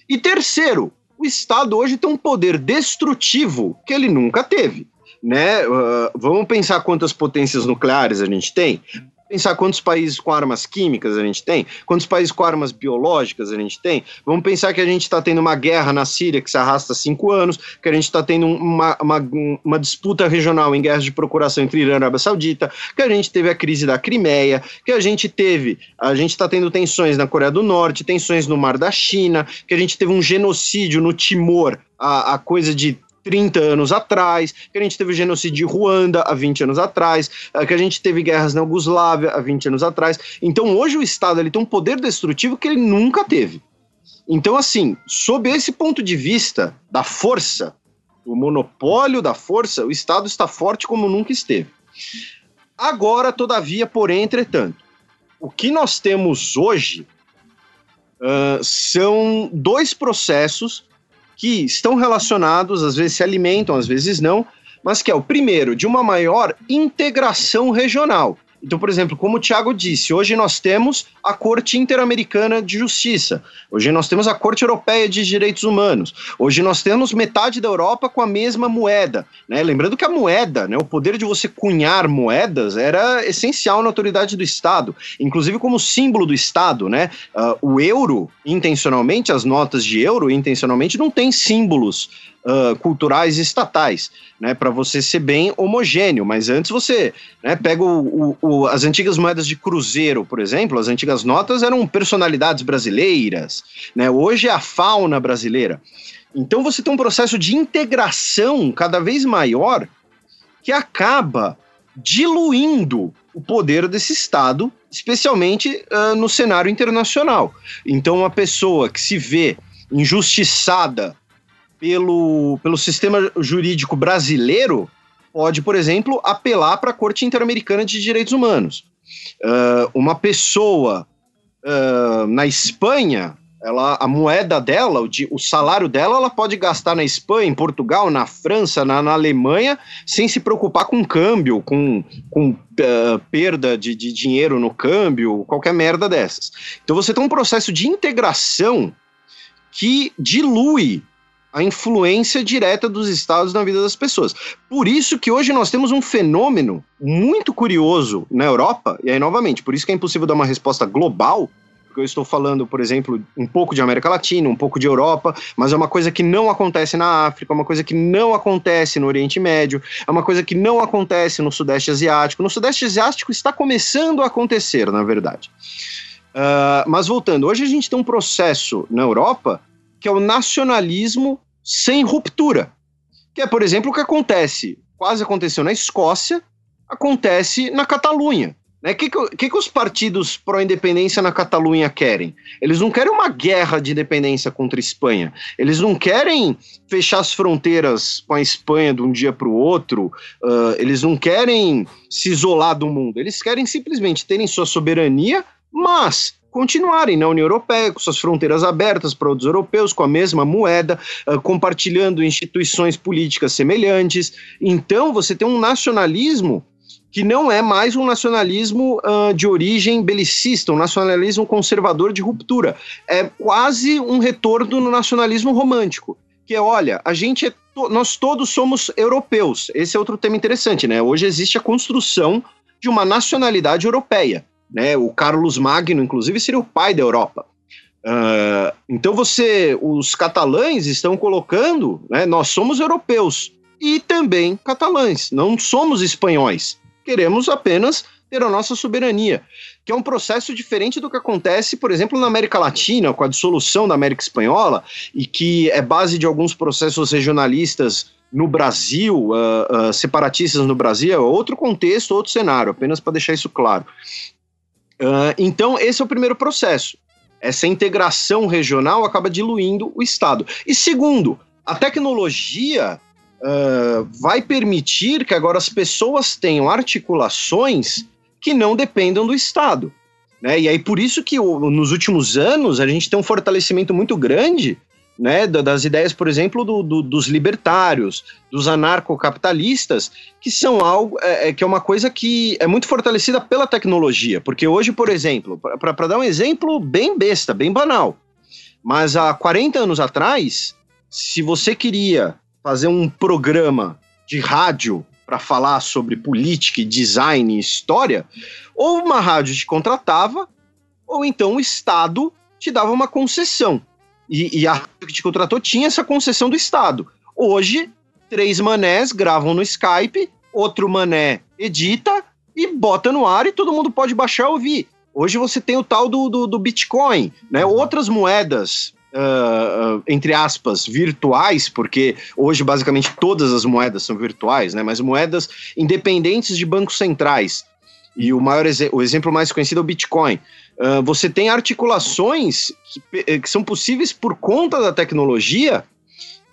E terceiro, o Estado hoje tem um poder destrutivo que ele nunca teve. Né? Uh, vamos pensar quantas potências nucleares a gente tem pensar quantos países com armas químicas a gente tem, quantos países com armas biológicas a gente tem. Vamos pensar que a gente está tendo uma guerra na Síria que se arrasta há cinco anos, que a gente está tendo uma, uma, uma, disputa regional em guerras de procuração entre Irã e Arábia Saudita, que a gente teve a crise da Crimeia, que a gente teve, a gente está tendo tensões na Coreia do Norte, tensões no Mar da China, que a gente teve um genocídio no Timor, a, a coisa de 30 anos atrás, que a gente teve o genocídio de Ruanda há 20 anos atrás, eh, que a gente teve guerras na Yugoslávia há 20 anos atrás. Então hoje o Estado ele tem um poder destrutivo que ele nunca teve. Então, assim, sob esse ponto de vista da força, o monopólio da força, o Estado está forte como nunca esteve. Agora, todavia, porém, entretanto, o que nós temos hoje uh, são dois processos que estão relacionados, às vezes se alimentam, às vezes não, mas que é o primeiro, de uma maior integração regional. Então, por exemplo, como o Tiago disse, hoje nós temos a Corte Interamericana de Justiça, hoje nós temos a Corte Europeia de Direitos Humanos, hoje nós temos metade da Europa com a mesma moeda. Né? Lembrando que a moeda, né, o poder de você cunhar moedas, era essencial na autoridade do Estado, inclusive como símbolo do Estado. Né? Uh, o euro, intencionalmente, as notas de euro, intencionalmente, não tem símbolos uh, culturais estatais, né, para você ser bem homogêneo. Mas antes você né, pega o, o, o, as antigas moedas de cruzeiro, por exemplo, as antigas notas eram personalidades brasileiras, né, hoje é a fauna brasileira. Então você tem um processo de integração cada vez maior que acaba diluindo o poder desse Estado, especialmente uh, no cenário internacional. Então, uma pessoa que se vê injustiçada pelo, pelo sistema jurídico brasileiro pode, por exemplo, apelar para a Corte Interamericana de Direitos Humanos. Uh, uma pessoa uh, na Espanha ela, a moeda dela, o, o, salário dela, ela pode gastar na Espanha, em Portugal, na França, na, na Alemanha, sem se preocupar com câmbio, com, com uh, perda de, de dinheiro no câmbio, qualquer merda dessas. Então você tem um processo de integração que dilui a influência direta dos estados na vida das pessoas. Por isso que hoje nós temos um fenômeno muito curioso na Europa, e aí novamente, por isso que é impossível dar uma resposta global, porque eu estou falando, por exemplo, um pouco de América Latina, um pouco de Europa, mas é uma coisa que não acontece na África, é uma coisa que não acontece no Oriente Médio, é uma coisa que não acontece no Sudeste Asiático. No Sudeste Asiático está começando a acontecer, na verdade. Uh, mas voltando, hoje a gente tem um processo na Europa que é o nacionalismo sem ruptura. Que é, por exemplo, o que acontece, quase aconteceu na Escócia, acontece na Catalunha. O né? que, que, que, os partidos pró-independência na Catalunha querem? Eles não querem uma guerra de independência contra a Espanha. Eles não querem fechar as fronteiras com a Espanha de um dia para o outro. Uh, eles não querem se isolar do mundo. Eles querem simplesmente terem sua soberania, mas continuarem na União Europeia, com suas fronteiras abertas para outros europeus, com a mesma moeda, uh, compartilhando instituições políticas semelhantes. Então, você tem um nacionalismo que não é mais um nacionalismo uh, de origem belicista, um nacionalismo conservador de ruptura. É quase um retorno no nacionalismo romântico. Que é, olha, a gente é to nós todos somos europeus. Esse é outro tema interessante, né? Hoje existe a construção de uma nacionalidade europeia. Né? O Carlos Magno, inclusive, seria o pai da Europa. Uh, então você, os catalães estão colocando, né, nós somos europeus e também catalães, não somos espanhóis. Queremos apenas ter a nossa soberania, que é um processo diferente do que acontece, por exemplo, na América Latina, com a dissolução da América Espanhola, e que é base de alguns processos regionalistas no Brasil, uh, uh, separatistas no Brasil, é outro contexto, outro cenário, apenas para deixar isso claro. Uh, então, esse é o primeiro processo. Essa integração regional acaba diluindo o Estado. E segundo, a tecnologia uh, vai permitir que agora as pessoas tenham articulações que não dependam do Estado. Né? E aí, por isso que nos últimos anos a gente tem um fortalecimento muito grande né, das ideias, por exemplo, do, do, dos libertários, dos anarcocapitalistas, que são algo é, é, que é uma coisa que é muito fortalecida pela tecnologia. Porque hoje, por exemplo, para dar um exemplo bem besta, bem banal, mas há 40 anos atrás, se você queria fazer um programa de rádio para falar sobre política, design e história, ou uma rádio te contratava, ou então o Estado te dava uma concessão. E, e a que te contratou tinha essa concessão do Estado. Hoje, três manés gravam no Skype, outro mané edita e bota no ar e todo mundo pode baixar e ouvir. Hoje você tem o tal do, do, do Bitcoin, né? Outras moedas uh, entre aspas, virtuais, porque hoje basicamente todas as moedas são virtuais, né? Mas moedas independentes de bancos centrais. E o maior exe o exemplo mais conhecido é o Bitcoin. Uh, você tem articulações que, eh, que são possíveis por conta da tecnologia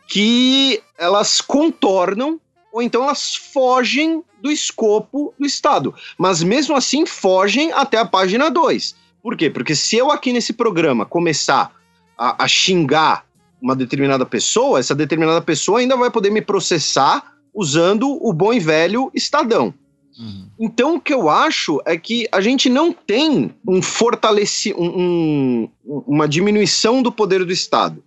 que elas contornam ou então elas fogem do escopo do Estado. Mas mesmo assim fogem até a página 2. Por quê? Porque se eu aqui nesse programa começar a, a xingar uma determinada pessoa, essa determinada pessoa ainda vai poder me processar usando o bom e velho Estadão. Uhum. Então, o que eu acho é que a gente não tem um fortalecimento, um, uma diminuição do poder do Estado.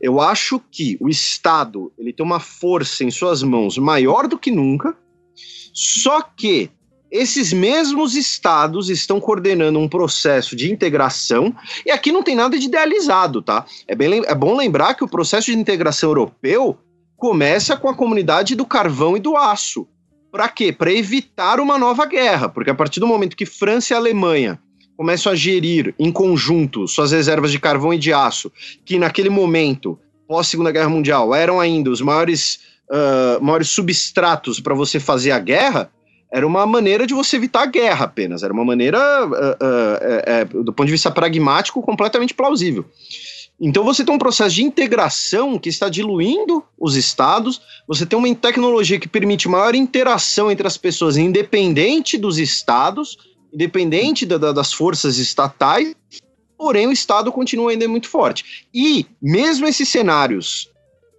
Eu acho que o Estado ele tem uma força em suas mãos maior do que nunca, só que esses mesmos estados estão coordenando um processo de integração, e aqui não tem nada de idealizado, tá? É, bem, é bom lembrar que o processo de integração europeu começa com a comunidade do carvão e do aço. Para quê? Para evitar uma nova guerra, porque a partir do momento que França e Alemanha começam a gerir em conjunto suas reservas de carvão e de aço, que naquele momento, pós Segunda Guerra Mundial, eram ainda os maiores, uh, maiores substratos para você fazer a guerra, era uma maneira de você evitar a guerra apenas. Era uma maneira, uh, uh, uh, do ponto de vista pragmático, completamente plausível. Então você tem um processo de integração que está diluindo os estados, você tem uma tecnologia que permite maior interação entre as pessoas, independente dos estados, independente da, da, das forças estatais, porém o estado continua ainda muito forte. E mesmo esses cenários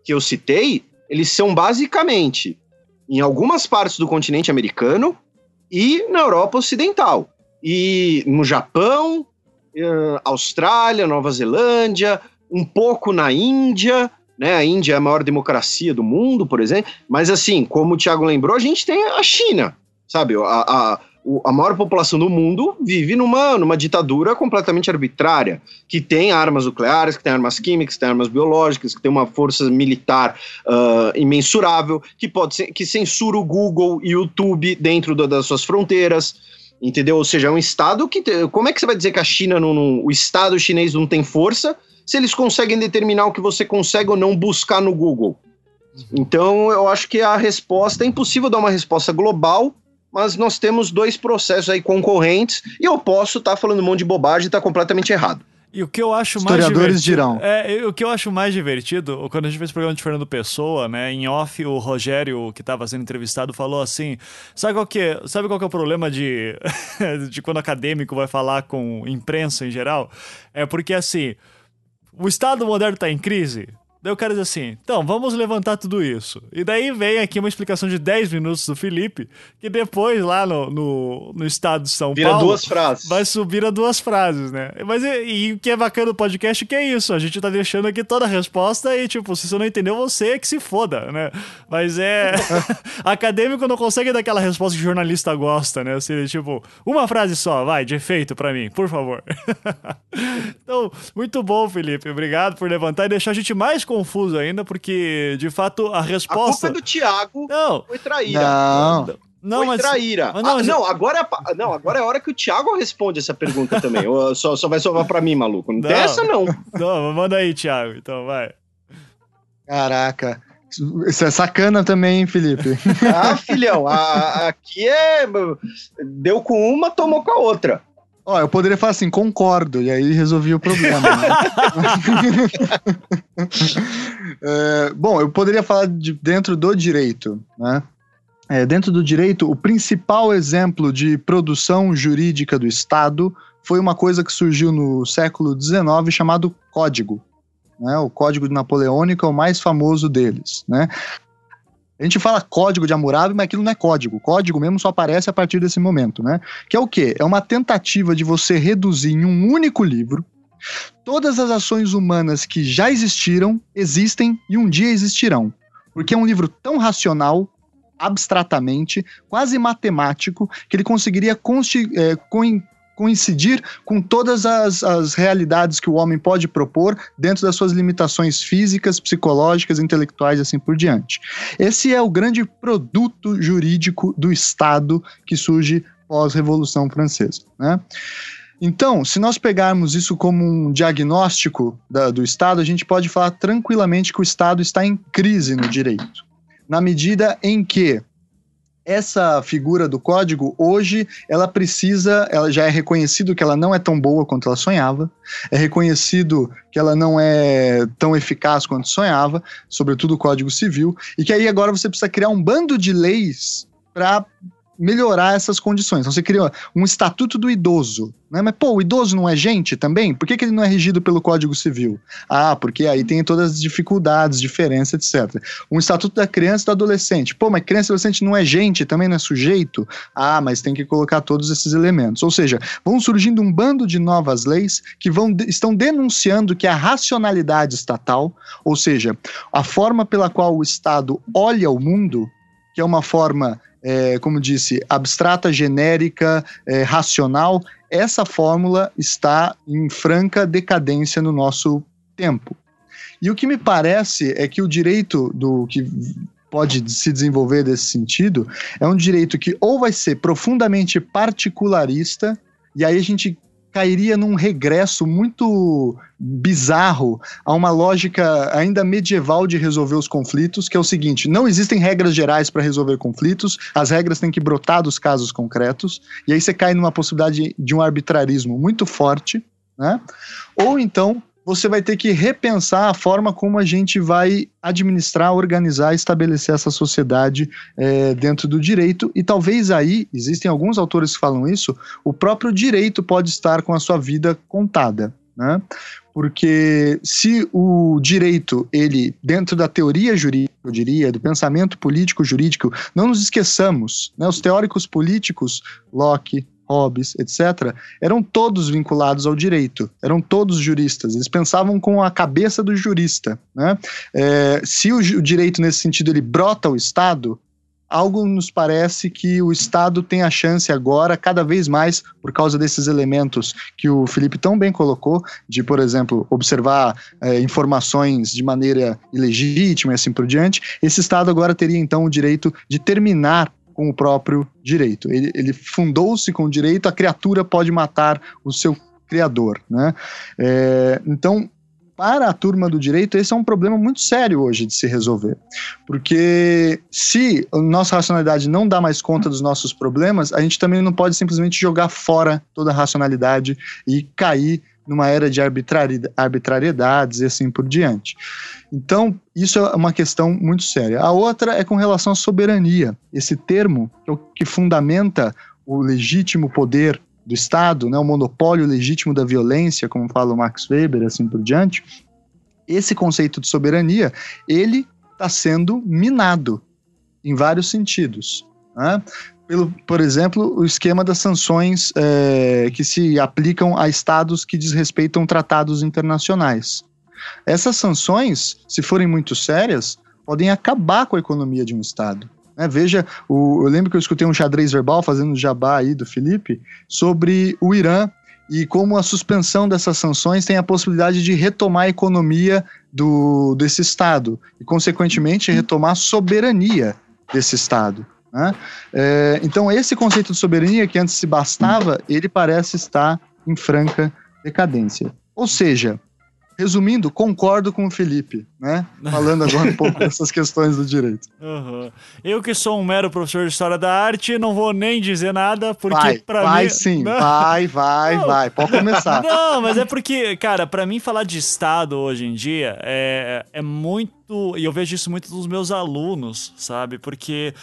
que eu citei, eles são basicamente em algumas partes do continente americano e na Europa Ocidental. E no Japão, Austrália, Nova Zelândia, um pouco na Índia, né? A Índia é a maior democracia do mundo, por exemplo. Mas assim, como o Thiago lembrou, a gente tem a China, sabe? A, a, a maior população do mundo vive numa, numa ditadura completamente arbitrária, que tem armas nucleares, que tem armas químicas, que tem armas biológicas, que tem uma força militar uh, imensurável, que pode que censura o Google e o YouTube dentro das suas fronteiras. Entendeu? Ou seja, é um Estado que. Como é que você vai dizer que a China, não, não, o Estado chinês não tem força se eles conseguem determinar o que você consegue ou não buscar no Google? Uhum. Então, eu acho que a resposta é impossível dar uma resposta global, mas nós temos dois processos aí concorrentes e eu posso estar tá falando um monte de bobagem e estar tá completamente errado. E o que eu acho mais Historiadores dirão. É, o que eu acho mais divertido, quando a gente fez o programa de Fernando Pessoa, né, em off, o Rogério, que estava sendo entrevistado, falou assim: sabe qual que, é, sabe qual que é o problema de, de quando acadêmico vai falar com imprensa em geral? É porque assim, o Estado moderno está em crise. Daí o cara diz assim: então, vamos levantar tudo isso. E daí vem aqui uma explicação de 10 minutos do Felipe, que depois lá no, no, no estado de São Vira Paulo. duas frases. Vai subir a duas frases, né? Mas e, o que é bacana do podcast que é isso. A gente tá deixando aqui toda a resposta e, tipo, se você não entendeu, você é que se foda, né? Mas é. acadêmico não consegue dar aquela resposta que jornalista gosta, né? Assim, tipo, uma frase só, vai, de efeito para mim, por favor. então, muito bom, Felipe. Obrigado por levantar e deixar a gente mais confuso ainda, porque de fato a resposta. A culpa é do Thiago não. foi traíra. Não. Não, foi mas. traíra. mas não, Ah, mas- não, agora, é a- não, agora é a hora que o Thiago responde essa pergunta também. Ou só, só vai sobrar pra mim, maluco. Não, Não. essa, não. Não, manda aí, Thiago. Então, vai. Caraca. Isso é sacana também, hein, Felipe? Ah, filhão, a- a- aqui é. Deu com uma, tomou com a outra. Ó, eu poderia falar assim, concordo, e aí resolvi o problema. né? É, bom, eu poderia falar de dentro do direito, né? É, dentro do direito, o principal exemplo de produção jurídica do Estado foi uma coisa que surgiu no século XIX chamado Código. Né? O Código Napoleônico é o mais famoso deles. Né? A gente fala código de Hammurabi, mas aquilo não é código. Código mesmo só aparece a partir desse momento, né? Que é o quê? É uma tentativa de você reduzir em um único livro todas as ações humanas que já existiram, existem e um dia existirão. Porque é um livro tão racional, abstratamente, quase matemático, que ele conseguiria consti- é, coincidir com todas as, as realidades que o homem pode propor dentro das suas limitações físicas, psicológicas, intelectuais e assim por diante. Esse é o grande produto jurídico do Estado que surge pós-Revolução Francesa. Né? Então, se nós pegarmos isso como um diagnóstico da- do Estado, a gente pode falar tranquilamente que o Estado está em crise no direito. Na medida em que essa figura do código, hoje, ela precisa, ela já é reconhecido que ela não é tão boa quanto ela sonhava, é reconhecido que ela não é tão eficaz quanto sonhava, sobretudo o Código Civil, e que aí agora você precisa criar um bando de leis para melhorar essas condições. Então você cria um estatuto do idoso, né? Mas pô, o idoso não é gente também? Por que, que ele não é regido pelo Código Civil? Ah, porque aí tem todas as dificuldades, diferenças, etc. Um estatuto da criança e do adolescente. Pô, mas criança e adolescente não é gente, também não é sujeito? Ah, mas tem que colocar todos esses elementos. Ou seja, vão surgindo um bando de novas leis que vão estão denunciando que a racionalidade estatal, ou seja, a forma pela qual o Estado olha o mundo, que é uma forma é, como disse, abstrata, genérica, é, racional, essa fórmula está em franca decadência no nosso tempo. E o que me parece é que o direito do que pode se desenvolver desse sentido é um direito que ou vai ser profundamente particularista, e aí a gente cairia num regresso muito bizarro a uma lógica ainda medieval de resolver os conflitos, que é o seguinte: não existem regras gerais para resolver conflitos, as regras têm que brotar dos casos concretos, e aí você cai numa possibilidade de um arbitrarismo muito forte, né? Ou então você vai ter que repensar a forma como a gente vai administrar, organizar, estabelecer essa sociedade é, dentro do direito. E talvez aí, existem alguns autores que falam isso, o próprio direito pode estar com a sua vida contada. Né? Porque se o direito, ele, dentro da teoria jurídica, eu diria, do pensamento político jurídico, não nos esqueçamos, né? os teóricos políticos, Locke, Hobbes, etc., eram todos vinculados ao direito, eram todos juristas, eles pensavam com a cabeça do jurista. Né? É, se o, o direito, nesse sentido, ele brota ao Estado, algo nos parece que o Estado tem a chance agora, cada vez mais, por causa desses elementos que o Felipe tão bem colocou, de, por exemplo, observar é, informações de maneira ilegítima e assim por diante, esse Estado agora teria então o direito de terminar com o próprio direito. Ele, ele fundou-se com o direito, a criatura pode matar o seu criador. Né? É, então, para a turma do direito, esse é um problema muito sério hoje de se resolver. Porque se a nossa racionalidade não dá mais conta dos nossos problemas, a gente também não pode simplesmente jogar fora toda a racionalidade e cair numa era de arbitrariedades e assim por diante. Então, isso é uma questão muito séria. A outra é com relação à soberania. Esse termo é o que fundamenta o legítimo poder do Estado, né, o monopólio legítimo da violência, como fala o Max Weber, assim por diante. Esse conceito de soberania, ele está sendo minado em vários sentidos. Né? pelo, por exemplo, o esquema das sanções é, que se aplicam a estados que desrespeitam tratados internacionais. Essas sanções, se forem muito sérias, podem acabar com a economia de um estado. Né? Veja, o, eu lembro que eu escutei um xadrez verbal fazendo jabá aí do Felipe sobre o Irã e como a suspensão dessas sanções tem a possibilidade de retomar a economia do, desse Estado e, consequentemente, retomar a soberania desse Estado. Né? É, então, esse conceito de soberania que antes se bastava, ele parece estar em franca decadência. Ou seja, resumindo, concordo com o Felipe, né? Falando agora um pouco dessas questões do direito. Uhum. Eu que sou um mero professor de história da arte, não vou nem dizer nada, porque para mim... Vai sim, não. vai, vai, não. vai, pode começar. Não, mas é porque, cara, para mim falar de Estado hoje em dia é, é muito... E eu vejo isso muito dos meus alunos, sabe? Porque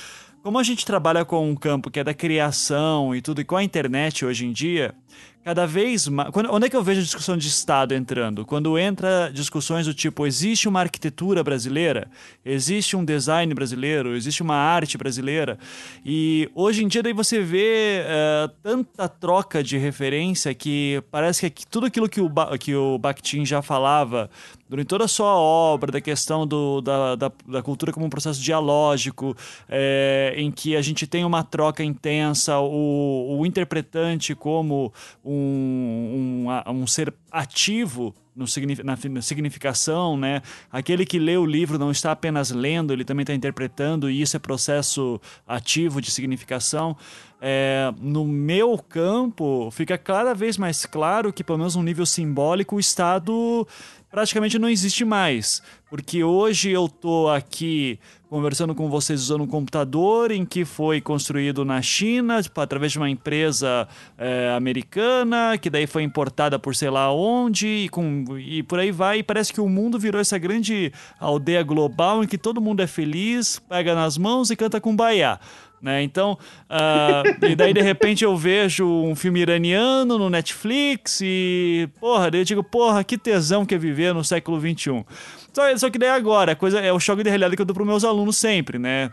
como a gente trabalha com um campo que é da criação e tudo, e com a internet hoje em dia, cada vez mais. Quando, onde é que eu vejo a discussão de Estado entrando? Quando entra discussões do tipo: existe uma arquitetura brasileira, existe um design brasileiro, existe uma arte brasileira. E hoje em dia, daí você vê uh, tanta troca de referência que parece que tudo aquilo que o, ba que o Bakhtin já falava durante toda a sua obra, da questão do, da, da, da cultura como um processo dialógico, é, em que a gente tem uma troca intensa, o, o interpretante como um um, um, ser ativo no, na significação, né? Aquele que lê o livro não está apenas lendo, ele também está interpretando, e isso é processo ativo de significação. É, no meu campo, fica cada vez mais claro que, pelo menos no nível simbólico, o Estado praticamente não existe mais. Porque hoje eu estou aqui conversando com vocês usando um computador em que foi construído na China tipo, através de uma empresa é, americana, que daí foi importada por sei lá onde, e, com, e por aí vai. E parece que o mundo virou essa grande aldeia global em que todo mundo é feliz, pega nas mãos e canta com baiá. Né? Então, uh, e daí de repente eu vejo um filme iraniano no Netflix e, porra, daí eu digo, porra, que tesão que é viver no século XXI. Só, só que daí agora, a coisa é o choque de realidade que eu dou para meus alunos sempre, né?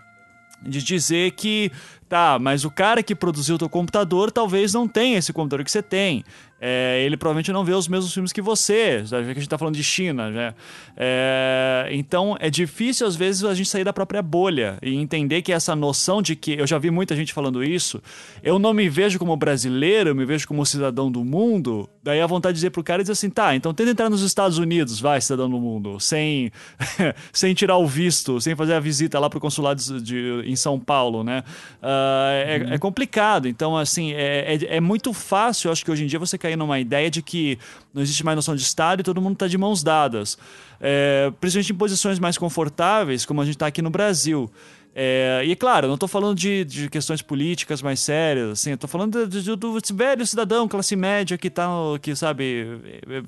De dizer que, tá, mas o cara que produziu o teu computador talvez não tenha esse computador que você tem é, ele provavelmente não vê os mesmos filmes que você, já que a gente está falando de China, né? É, então é difícil às vezes a gente sair da própria bolha e entender que essa noção de que eu já vi muita gente falando isso, eu não me vejo como brasileiro, eu me vejo como cidadão do mundo. Daí a vontade de dizer pro cara e dizer assim, tá, então tenta entrar nos Estados Unidos, vai, cidadão do mundo, sem sem tirar o visto, sem fazer a visita lá pro consulado de, em São Paulo, né? Uh, é, uhum. é, complicado. Então assim é, é, é muito fácil, eu acho que hoje em dia você cair cair numa ideia de que não existe mais noção de Estado e todo mundo está de mãos dadas. É, principalmente em posições mais confortáveis, como a gente está aqui no Brasil. É, e claro, não estou falando de, de, questões políticas mais sérias, assim, tô falando de, de, do velho cidadão, classe média que tá, que sabe,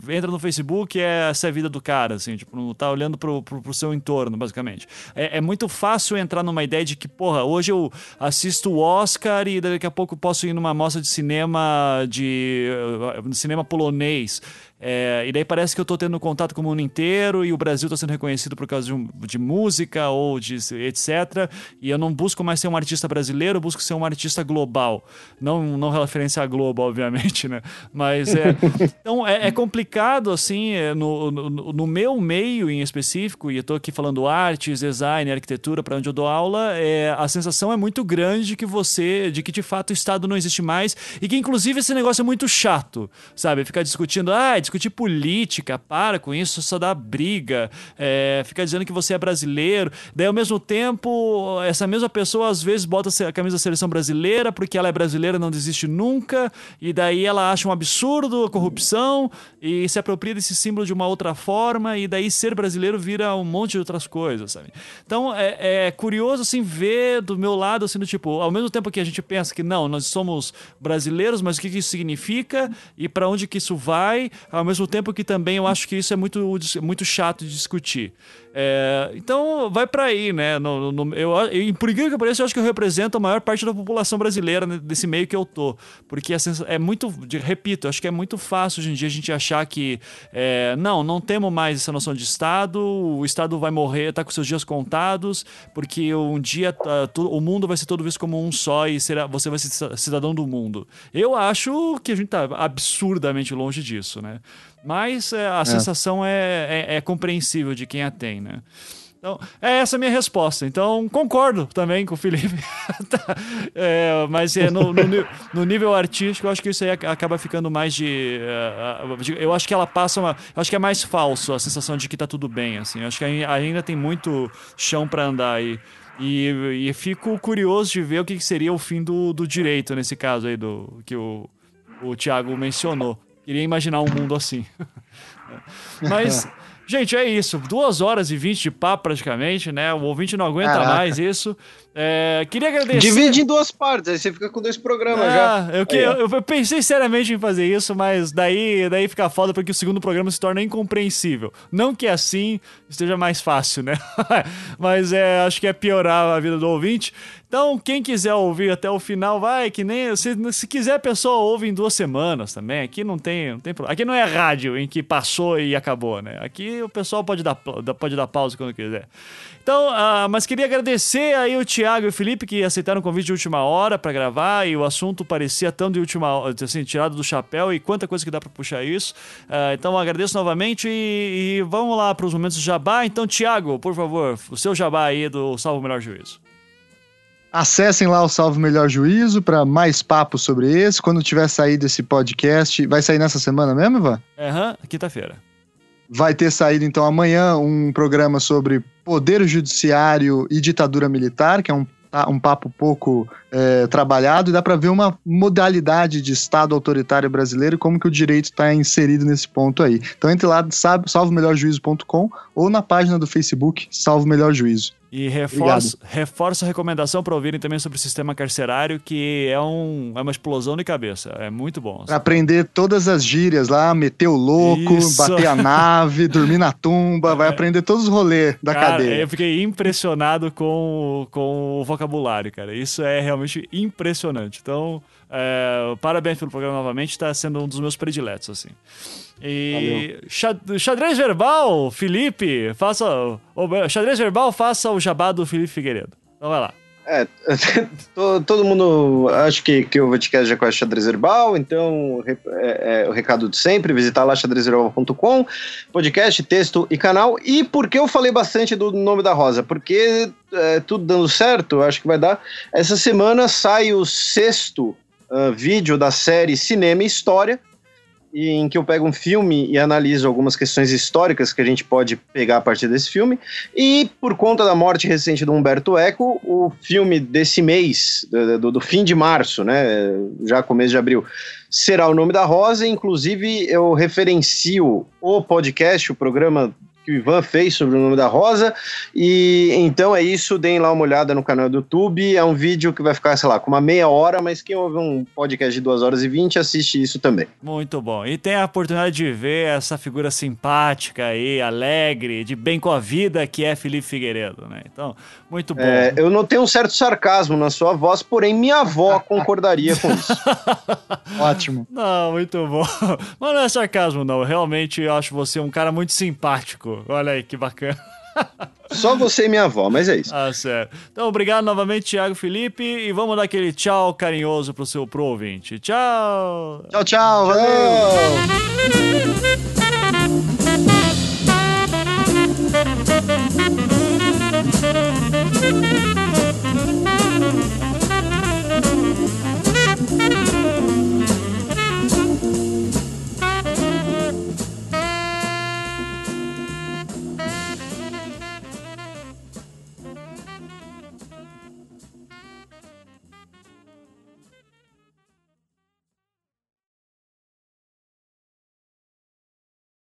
entra no Facebook e é essa é a vida do cara, assim, tipo, não tá olhando pro, pro, pro seu entorno, basicamente. É, é, muito fácil entrar numa ideia de que, porra, hoje eu assisto o Oscar e daqui a pouco posso ir numa mostra de cinema de uh, cinema polonês. É, e daí parece que eu estou tendo contato com o mundo inteiro e o Brasil está sendo reconhecido por causa de, de, música ou de etc. E eu não busco mais ser um artista brasileiro, eu busco ser um artista global. Não, não referência a Globo, obviamente, né? Mas é. então é, é complicado, assim, é, no, no, no, meu meio em específico, e eu estou aqui falando artes, design, arquitetura, para onde eu dou aula, é, a sensação é muito grande de que você, de que de fato o Estado não existe mais e que inclusive esse negócio é muito chato, sabe? Ficar discutindo, ah, discutir política, para com isso, só dá briga, é, fica dizendo que você é brasileiro. Daí, ao mesmo tempo, essa mesma pessoa às vezes bota a camisa da seleção brasileira porque ela é brasileira não desiste nunca, e daí ela acha um absurdo a corrupção e se apropria desse símbolo de uma outra forma, e daí ser brasileiro vira um monte de outras coisas, sabe? Então é, é curioso assim ver do meu lado, assim, do tipo, ao mesmo tempo que a gente pensa que não, nós somos brasileiros, mas o que, que isso significa e para onde que isso vai, ao mesmo tempo que também eu acho que isso é muito, muito chato de discutir. É, então, vai para aí, né? No, no, eu, eu, por incrível que pareça, eu acho que eu represento a maior parte da população brasileira desse meio que eu tô. Porque é muito, repito, acho que é muito fácil hoje em dia a gente achar que, é, não, não temos mais essa noção de Estado, o Estado vai morrer, tá com seus dias contados, porque um dia tá, o mundo vai ser todo visto como um só e será, você vai ser cidadão do mundo. Eu acho que a gente tá absurdamente longe disso, né? Mas é, a é. sensação é, é, é, compreensível de quem a tem, né? Então, é essa a minha resposta. Então, concordo também com o Felipe. tá. é, mas é, no, no, no, nível artístico, eu acho que isso aí acaba ficando mais de. Uh, eu acho que ela passa uma. Eu acho que é mais falso a sensação de que tá tudo bem. Assim. Eu acho que ainda tem muito chão para andar aí. E, e, fico curioso de ver o que seria o fim do, do direito nesse caso aí do que o, o Thiago mencionou. Queria imaginar um mundo assim. Mas, gente, é isso. Duas horas e vinte de papo praticamente, né? O ouvinte não aguenta Caraca. mais isso. É, queria agradecer. Divide em duas partes, aí você fica com dois programas ah, já. Eu, que, eu, eu, pensei seriamente em fazer isso, mas daí, daí fica foda porque o segundo programa se torna incompreensível. Não que assim esteja mais fácil, né? mas é, acho que é piorar a vida do ouvinte. Então, quem quiser ouvir até o final, vai, que nem. Se, se quiser, a pessoa ouve em duas semanas também. Aqui não tem, não tem problema. Aqui não é rádio em que passou e acabou, né? Aqui o pessoal pode dar, pode dar pausa quando quiser. Então, uh, mas queria agradecer aí o Thiago e o Felipe que aceitaram o convite de última hora para gravar e o assunto parecia tão de última assim, tirado do chapéu e quanta coisa que dá para puxar isso. Uh, então, agradeço novamente e, e vamos lá para os momentos de jabá. Então, Thiago, por favor, o seu jabá aí do Salvo Melhor Juízo. Acessem lá o Salvo Melhor Juízo para mais papos sobre esse. Quando tiver saído esse podcast, vai sair nessa semana mesmo, Ivan? Aham, uhum, quinta-feira. Vai ter saído então amanhã um programa sobre poder judiciário e ditadura militar, que é um, tá, um papo pouco é, trabalhado, e dá para ver uma modalidade de Estado autoritário brasileiro e como que o direito está inserido nesse ponto aí. Então entre lá, salvomelhorjuízo.com ou na página do Facebook Salvo Melhor Juízo. E reforço, reforço a recomendação para ouvirem também sobre o sistema carcerário, que é, um, é uma explosão de cabeça. É muito bom. Aprender todas as gírias lá, meter o louco, Isso. bater a nave, dormir na tumba, é. vai aprender todos os rolês da cara, cadeia. Eu fiquei impressionado com, com o vocabulário, cara. Isso é realmente impressionante. Então, é, parabéns pelo programa novamente, está sendo um dos meus prediletos, assim. E xadrez verbal, Felipe, faça. O, xadrez verbal, faça o jabá do Felipe Figueiredo. Então vai lá. É, todo mundo acho que, que o Vaticast já conhece xadrez verbal, então é, é, o recado de sempre, visitar lá xadrezverbal.com, podcast, texto e canal. E por que eu falei bastante do nome da Rosa? Porque é, tudo dando certo, acho que vai dar. Essa semana sai o sexto uh, vídeo da série Cinema e História, em que eu pego um filme e analiso algumas questões históricas que a gente pode pegar a partir desse filme. E por conta da morte recente do Humberto Eco, o filme desse mês, do, do fim de março, né, já começo de abril, será o nome da Rosa. Inclusive, eu referencio o podcast, o programa que o Ivan fez sobre o nome da Rosa. E então é isso, deem lá uma olhada no canal do YouTube. É um vídeo que vai ficar, sei lá, com uma meia hora, mas quem ouve um podcast de duas horas e vinte assiste isso também. Muito bom. E tem a oportunidade de ver essa figura simpática aí, alegre, de bem com a vida que é Felipe Figueiredo, né? Então, muito bom. É, eu notei um certo sarcasmo na sua voz, porém minha avó concordaria com isso. Ótimo. Não, muito bom. Mas não é sarcasmo, não. Eu realmente acho você um cara muito simpático. Olha aí que bacana. Só você e minha avó, mas é isso. Ah, certo. Então, obrigado novamente, Thiago Felipe. E vamos dar aquele tchau carinhoso pro seu pro ouvinte. Tchau! Tchau, tchau. Valeu! Tchau.